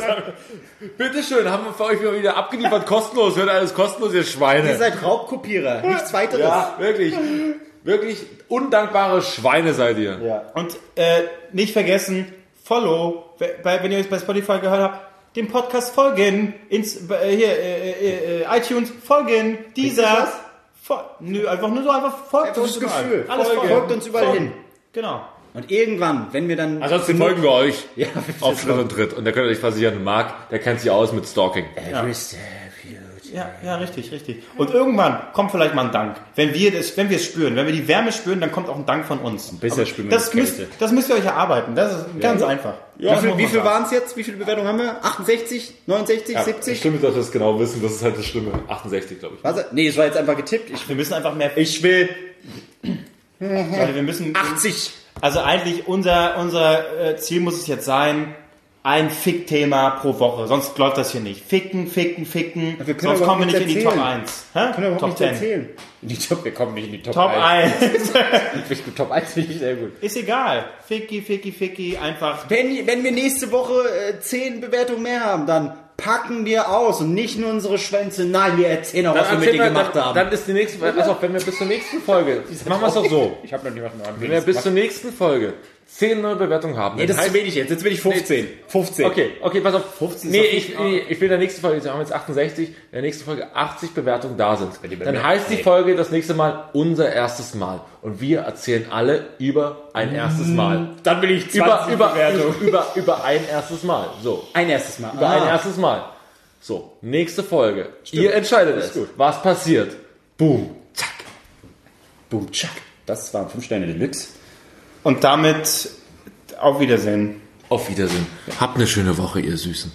bitteschön, haben wir für euch mal wieder abgeliefert. Kostenlos. Hört alles kostenlos, ihr Schweine. Ihr seid Raubkopierer, nichts weiteres. ja, wirklich. Wirklich undankbare Schweine seid ihr. Ja. Und äh, nicht vergessen, Follow, wenn ihr es bei Spotify gehört habt, dem Podcast folgen, ins, äh, hier, äh, äh, äh, iTunes folgen, dieser. Nö, einfach nur so, einfach folgt Einfach uns das überall. Gefühl. Alles Folgen. folgen. Folgt uns überall hin. Genau. Und irgendwann, wenn wir dann... Ansonsten folgen wir euch Ja, auf Schritt und Tritt. Und da könnt ihr euch versichern, Marc, der kennt sich aus mit Stalking. Every step you Ja, ja, richtig, richtig. Und irgendwann kommt vielleicht mal ein Dank. Wenn wir das, wenn wir es spüren, wenn wir die Wärme spüren, dann kommt auch ein Dank von uns. bisher Aber spüren wir das müsst, das müsst ihr euch erarbeiten. Das ist ganz einfach. wie viel, wie viel waren es jetzt? Wie viele Bewertungen haben wir? 68, 69, 70? Stimmt, dass wir das genau wissen. Das ist halt das Schlimme. 68, glaube ich. Was? Nee, es war jetzt einfach getippt. Ich, Wir müssen einfach mehr. ich will Leute, wir müssen. 80. Also eigentlich unser unser äh, Ziel muss es jetzt sein. Ein Fick-Thema pro Woche, sonst läuft das hier nicht. Ficken, ficken, ficken, wir können sonst aber kommen wir nicht in die Top erzählen. 1. Hä? Können wir überhaupt Top nicht 10. erzählen. Die Top, wir kommen nicht in die Top, Top 1. Top 1 finde ich sehr gut. Ist egal. Ficky, ficky, ficky, einfach. Wenn, wenn wir nächste Woche äh, 10 Bewertungen mehr haben, dann packen wir aus und nicht nur unsere Schwänze. Nein, wir erzählen auch, was wir mit erzählen denen gemacht dann, haben. Dann ist die nächste pass auf, wenn wir bis zur nächsten Folge, machen wir es doch so. ich habe noch nicht was Wenn wir bis zur nächsten Folge 10 neue Bewertungen haben, Nee, das ist heißt- zu wenig jetzt. Jetzt will ich 15. 15. Okay, okay, pass auf. 15 ist nee, ich, nee, ich will in der nächsten Folge, wir haben jetzt 68, in der nächsten Folge 80 Bewertungen da sind. Dann heißt die Nee. Folge das nächste Mal unser erstes Mal. Und wir erzählen alle über ein erstes Mal. Dann will ich 20 Über, über, Bewertungen. über, über ein erstes Mal. So. Ein erstes Mal. Über ein erstes Mal. So, nächste Folge. Ihr entscheidet es. Was passiert? Boom. Zack. Boom, tschack. Das waren 5 Sterne Deluxe. Und damit auf Wiedersehen. Auf Wiedersehen. Habt eine schöne Woche, ihr Süßen.